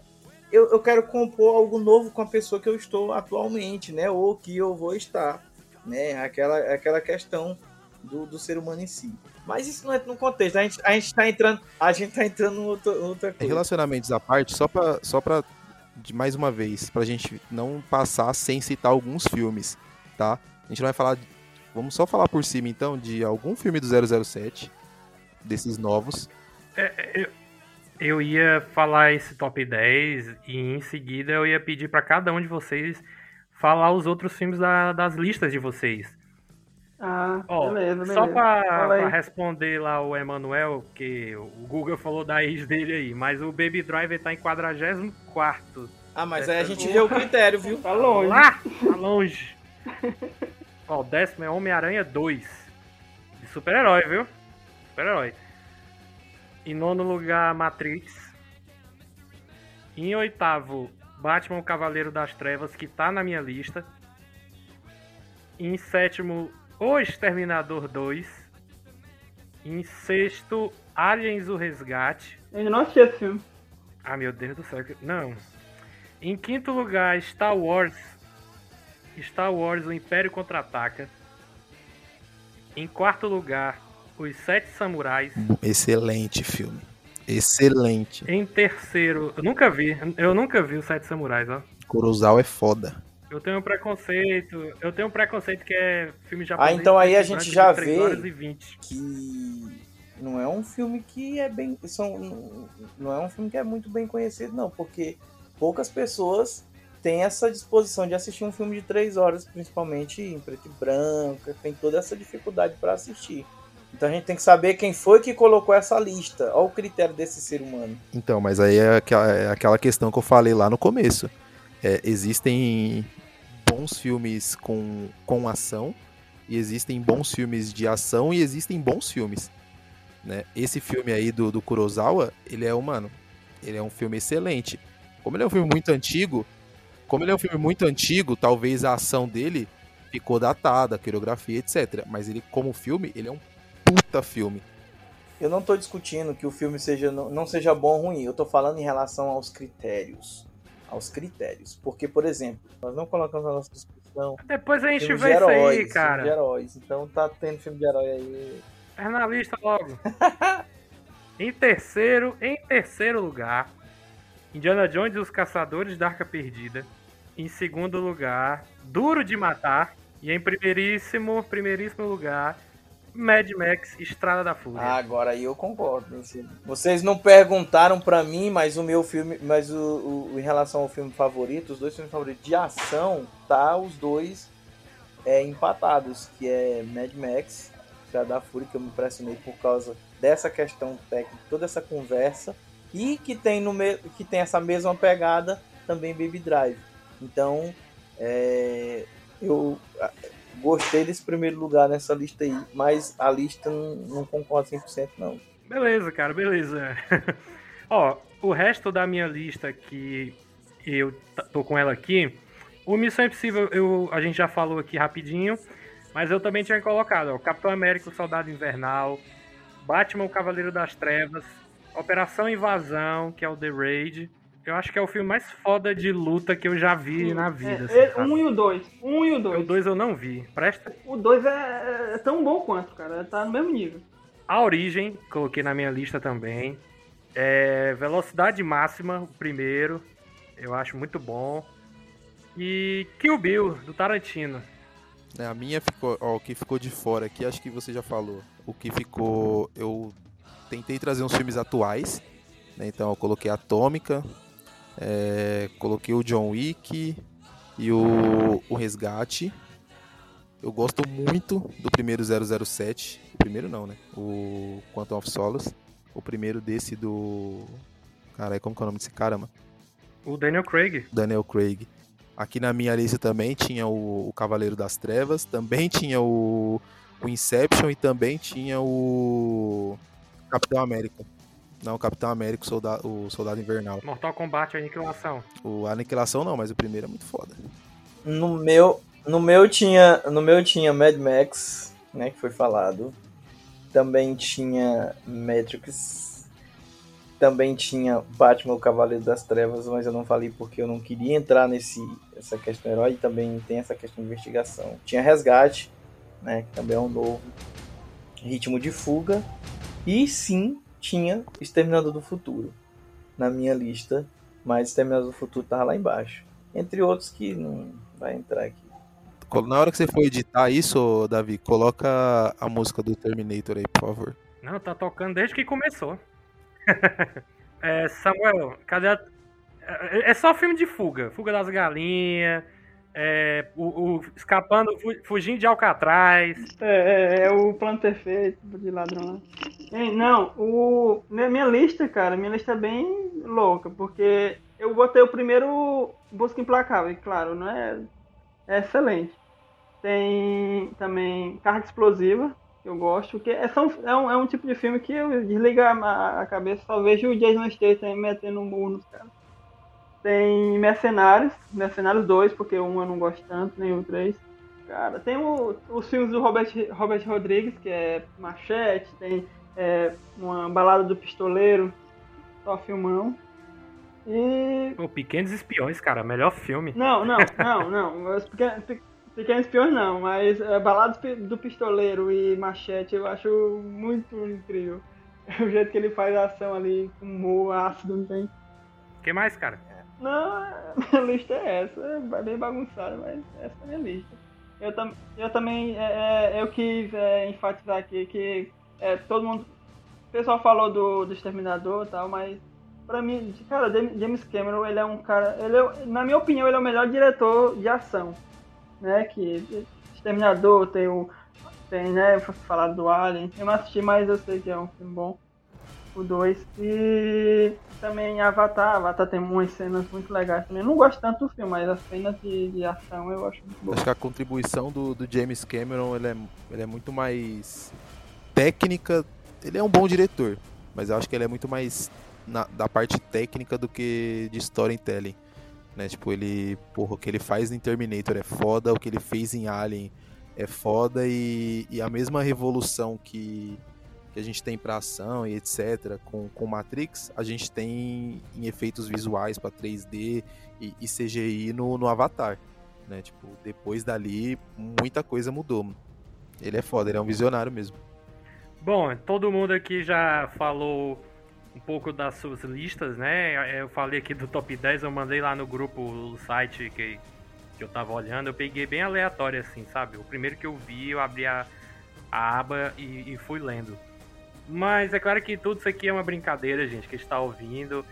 eu, eu quero compor algo novo com a pessoa que eu estou atualmente, né? Ou que eu vou estar, né? Aquela, aquela questão do, do ser humano em si. Mas isso não é no contexto. A gente, a gente tá entrando, a gente tá entrando em outra, outra coisa. Relacionamentos à parte, só pra, só pra de mais uma vez, pra gente não passar sem citar alguns filmes, tá? A gente não vai falar. Vamos só falar por cima então de algum filme do 007, desses novos. Eu ia falar esse top 10 e em seguida eu ia pedir pra cada um de vocês falar os outros filmes da- das listas de vocês. Ah, Ó, beleza, beleza. só pra responder lá o Emanuel, que o Google falou da ex dele aí, mas o Baby Driver tá em 44 Ah, mas aí a gente vê o critério, viu? Tá longe. Lá, tá longe. Ó, o décimo é Homem-Aranha 2. De super-herói, viu? Super-herói. Em nono lugar, Matrix. Em oitavo, Batman o Cavaleiro das Trevas, que tá na minha lista. Em sétimo, O Exterminador 2. Em sexto, Aliens o Resgate. Eu ainda não assisti esse filme. Ah, meu Deus do céu. Não. Em quinto lugar, Star Wars. Star Wars, o Império Contra-Ataca. Em quarto lugar, Os Sete Samurais. Excelente filme. Excelente. Em terceiro, eu nunca vi. Eu nunca vi Os Sete Samurais, ó. Kurosawa é foda. Eu tenho um preconceito. Eu tenho um preconceito que é filme japonês. então aí a gente já vê- horas e 20. que não é um filme que é bem são, não é um filme que é muito bem conhecido não porque poucas pessoas têm essa disposição de assistir um filme de três horas principalmente em preto e branco tem toda essa dificuldade para assistir então a gente tem que saber quem foi que colocou essa lista olha o critério desse ser humano Então, mas aí é aquela, é aquela questão que eu falei lá no começo. É, existem bons filmes com, com ação, e existem bons filmes de ação, e existem bons filmes. Né? Esse filme aí do, do Kurosawa, ele é, um, mano, ele é um filme excelente. Como ele é um filme muito antigo, como ele é um filme muito antigo, talvez a ação dele ficou datada, a coreografia, etc. Mas ele, como filme, ele é um puta filme. eu não estou discutindo que o filme seja não, seja bom ou ruim eu estou falando em relação aos critérios aos critérios porque por exemplo nós não colocamos na nossa discussão Depois a gente filmes vê isso aí, filme de cara. heróis. Então tá tendo filme de herói aí. É na lista logo. em terceiro, em terceiro lugar, Indiana Jones e os Caçadores da Arca Perdida. Em segundo lugar, Duro de Matar. E em primeiríssimo, primeiríssimo lugar, Mad Max Estrada da Fúria. Ah, agora aí eu concordo. Vocês não perguntaram pra mim, mas o meu filme, mas o, o- em relação ao filme favorito, os dois filmes favoritos de ação, tá os dois é, empatados, que é Mad Max, Estrada da Fúria, que eu me impressionei por causa dessa questão técnica, toda essa conversa, e que tem, no que tem essa mesma pegada também Baby Drive. Então, é, eu gostei desse primeiro lugar nessa lista aí, mas a lista não, não concordo 100% não. Beleza, cara, beleza. Ó, o resto da minha lista que eu tô com ela aqui, o Missão Impossível eu, a gente já falou aqui rapidinho, mas eu também tinha colocado, ó, Capitão América, o Soldado Invernal, Batman, o Cavaleiro das Trevas, Operação Invasão, que é o The Raid. Eu acho que é o filme mais foda de luta que eu já vi na vida. assim, É, sabe? um e o dois. Um e o O dois. 2 eu não vi. Presta. O dois é, é tão bom quanto, cara. Tá no mesmo nível. A Origem, coloquei na minha lista também. É, Velocidade Máxima, o primeiro. Eu acho muito bom. E Kill Bill, do Tarantino. É, a minha ficou, ó, o que ficou de fora aqui, acho que você já falou. O que ficou, eu tentei trazer uns filmes atuais, né? Então eu coloquei Atômica, é, coloquei o John Wick e o, o Resgate. Eu gosto muito do primeiro 007. O primeiro não, né? O Quantum of Solace. O primeiro desse do... Caralho, como que é o nome desse cara, mano? O Daniel Craig. Daniel Craig. Aqui na minha lista também tinha o, o Cavaleiro das Trevas, também tinha o, o Inception e também tinha o Capitão América. Não, o Capitão América, o Soldado, o Soldado Invernal. Mortal Kombat Aniquilação. O Aniquilação não, mas o primeiro é muito foda. No meu, no meu tinha, no meu tinha Mad Max, né, que foi falado. Também tinha Matrix. Também tinha Batman, o Cavaleiro das Trevas, mas eu não falei porque eu não queria entrar nesse essa questão herói. E também tem essa questão de investigação. Tinha Resgate, né, que também é um novo ritmo de fuga. E sim, tinha Exterminador do Futuro na minha lista, mas Exterminador do Futuro tava lá embaixo. Entre outros que não vai entrar aqui. Na hora que você for editar isso, Davi, coloca a música do Terminator aí, por favor. Não, tá tocando desde que começou. É, Samuel, cadê a... É é só filme de fuga. Fuga das galinhas. é, o, o- escapando, fu- fugindo de Alcatraz. É, é, é o plano perfeito de ladrão. Ei, não, o, minha, lista, cara, minha lista é bem louca, porque eu botei o primeiro Busca Implacável, e claro, não é, é excelente. Tem também Carga Explosiva, que eu gosto, que é, são, é, um, é um tipo de filme que eu desligo a, a cabeça, só vejo o Jason Statham metendo um murro nos caras. Tem Mercenários, Mercenários 2, porque 1 eu não gosto tanto, nem o 3. Cara, tem o- os filmes do Robert, Robert Rodrigues, que é Machete, tem é, uma balada do pistoleiro, só filmão. E. Pô, Pequenos Espiões, cara, melhor filme. Não, não, não, não. Os pequenos, pe- pequenos espiões não, mas é, balada do pi- do pistoleiro e machete eu acho muito incrível. O jeito que ele faz a ação ali com humor ácido, não tem. O que mais, cara? Não, minha lista é essa. É bem bagunçada, mas essa é a minha lista. Eu, tam, eu também é, é, eu quis é, enfatizar aqui que é, todo mundo. O pessoal falou do, do Exterminador e tal, mas pra mim, cara, Jam- James Cameron, ele é um cara. Ele é, na minha opinião, ele é o melhor diretor de ação. Né? Que Exterminador tem o. Tem, né? Falar do Alien. Eu não assisti, mas eu sei que é um filme bom o 2. E também Avatar. Avatar tem umas cenas muito legais também. Eu não gosto tanto do filme, mas as cenas de, de ação eu acho muito boas. Acho que a contribuição do, do James Cameron ele é, ele é muito mais técnica. Ele é um bom diretor, mas eu acho que ele é muito mais na- da parte técnica do que de storytelling. Né? Tipo, ele. Porra, o que ele faz em Terminator é foda, o que ele fez em Alien é foda e, e a mesma revolução que, que a gente tem pra ação e etc. com, com Matrix, a gente tem em efeitos visuais pra 3D e, e CGI no, no Avatar né? Tipo, depois dali, muita coisa mudou. Ele é foda, ele é um visionário mesmo. Bom, todo mundo aqui já falou um pouco das suas listas, né? Eu falei aqui do top 10, eu mandei lá no grupo, o site que, que eu tava olhando, eu peguei bem aleatório assim, sabe? O primeiro que eu vi, eu abri a, a aba e, e fui lendo. Mas é claro que tudo isso aqui é uma brincadeira, gente, que está ouvindo.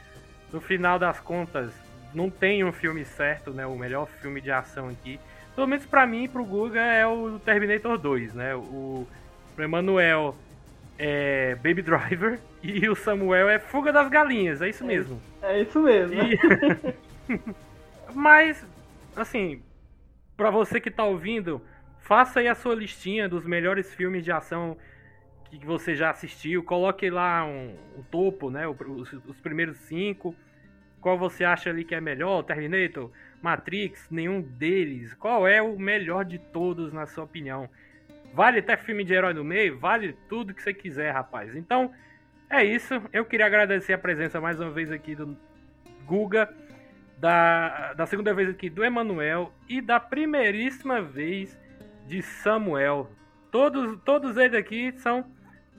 No final das contas, não tem um filme certo, né? O melhor filme de ação aqui. Pelo menos pra mim e pro Guga é o Terminator 2, né? O pro Emanuel é Baby Driver e o Samuel é Fuga das Galinhas, é isso mesmo. É isso mesmo. E- Mas, assim, pra você que tá ouvindo, faça aí a sua listinha dos melhores filmes de ação que você já assistiu. Coloque lá um, o topo, né? Os, os primeiros cinco. Qual você acha ali que é melhor? Terminator, Matrix, nenhum deles. Qual é o melhor de todos, na sua opinião? Vale até filme de herói no meio? Vale tudo que você quiser, rapaz. Então, é isso. Eu queria agradecer a presença mais uma vez aqui do Guga, da, da segunda vez aqui do Emanuel e da primeiríssima vez de Samuel. Todos, todos eles aqui são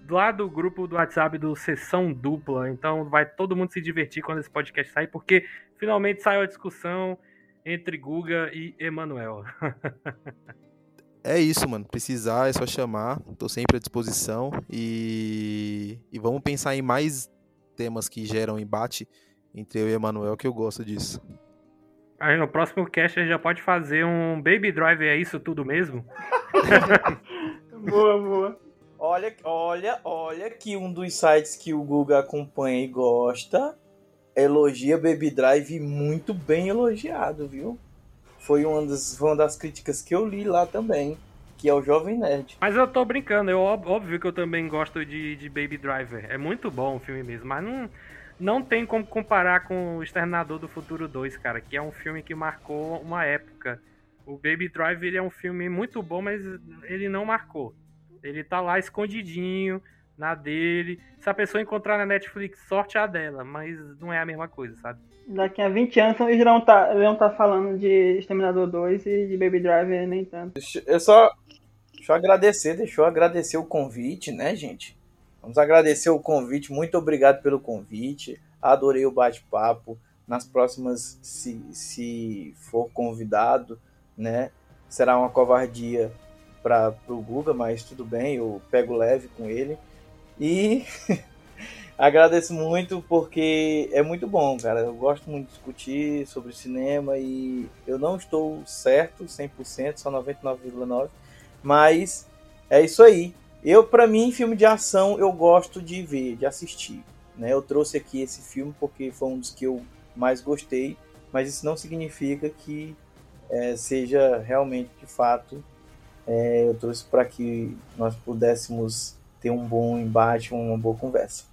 lá do grupo do WhatsApp do Sessão Dupla. Então vai todo mundo se divertir quando esse podcast sair, porque finalmente saiu a discussão entre Guga e Emanuel. é isso, mano. Precisar é só chamar. Tô sempre à disposição. E, e vamos pensar em mais temas que geram embate entre eu e Emanuel, que eu gosto disso. Aí no próximo cast a gente já pode fazer um Baby Driver, é isso tudo mesmo? boa, boa. Olha, olha, olha que um dos sites que o Google acompanha e gosta elogia Baby Drive muito bem elogiado, viu? Foi uma das, foi uma das críticas que eu li lá também, que é o Jovem Nerd. Mas eu tô brincando, eu, óbvio que eu também gosto de, de Baby Driver. É muito bom o filme mesmo, mas não, não tem como comparar com o Exterminador do Futuro 2, cara, que é um filme que marcou uma época. O Baby Driver ele é um filme muito bom, mas ele não marcou. Ele tá lá escondidinho, na dele. Se a pessoa encontrar na Netflix, sorte a dela, mas não é a mesma coisa, sabe? Daqui a 20 anos eles vão tá, estar tá falando de Exterminador 2 e de Baby Driver nem tanto. Eu só. Eu agradecer, deixa eu agradecer o convite, né, gente? Vamos agradecer o convite, muito obrigado pelo convite. Adorei o bate-papo. Nas próximas, se, se for convidado, né? Será uma covardia para o Guga, mas tudo bem, eu pego leve com ele. E agradeço muito porque é muito bom, cara. Eu gosto muito de discutir sobre cinema e eu não estou certo 100%, só 99,9%, mas é isso aí. Eu, para mim, filme de ação eu gosto de ver, de assistir. Né? Eu trouxe aqui esse filme porque foi um dos que eu mais gostei, mas isso não significa que é, seja realmente de fato é, eu trouxe para que nós pudéssemos ter um bom embate, uma boa conversa.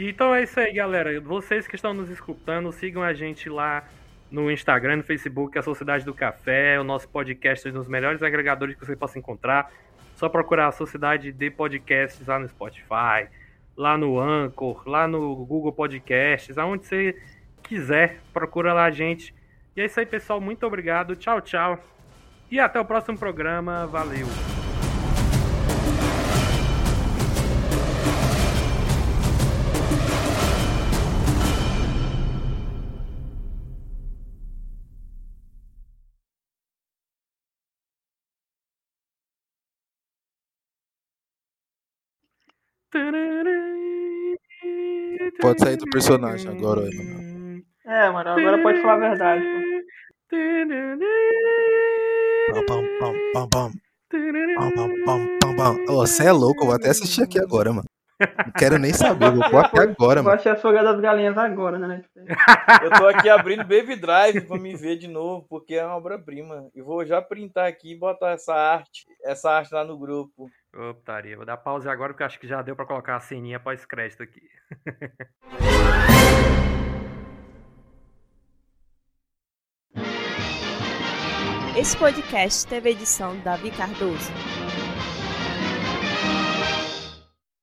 Então é isso aí, galera. Vocês que estão nos escutando, sigam a gente lá no Instagram, no Facebook, a Sociedade do Café, o nosso podcast nos melhores agregadores que você possa encontrar. Só procurar a Sociedade de Podcasts lá no Spotify, lá no Anchor, lá no Google Podcasts, aonde você quiser, procura lá a gente. E é isso aí, pessoal. Muito obrigado. Tchau, tchau. E até o próximo programa. Valeu! Pode sair do personagem agora, mano. É, mano, agora pode falar a verdade. Pô. Você é louco, eu vou até assistir aqui agora, mano. Não quero nem saber, vou pôr aqui agora, mano. Vou achar a Foga das Galinhas agora, né? Eu tô aqui abrindo Baby Drive pra me ver de novo, porque é uma obra-prima. E vou já printar aqui e botar essa arte, essa arte lá no grupo. Optaria. Vou dar pausa agora porque acho que já deu pra colocar a ceninha pós-crédito aqui. Esse podcast teve edição Davi Cardoso.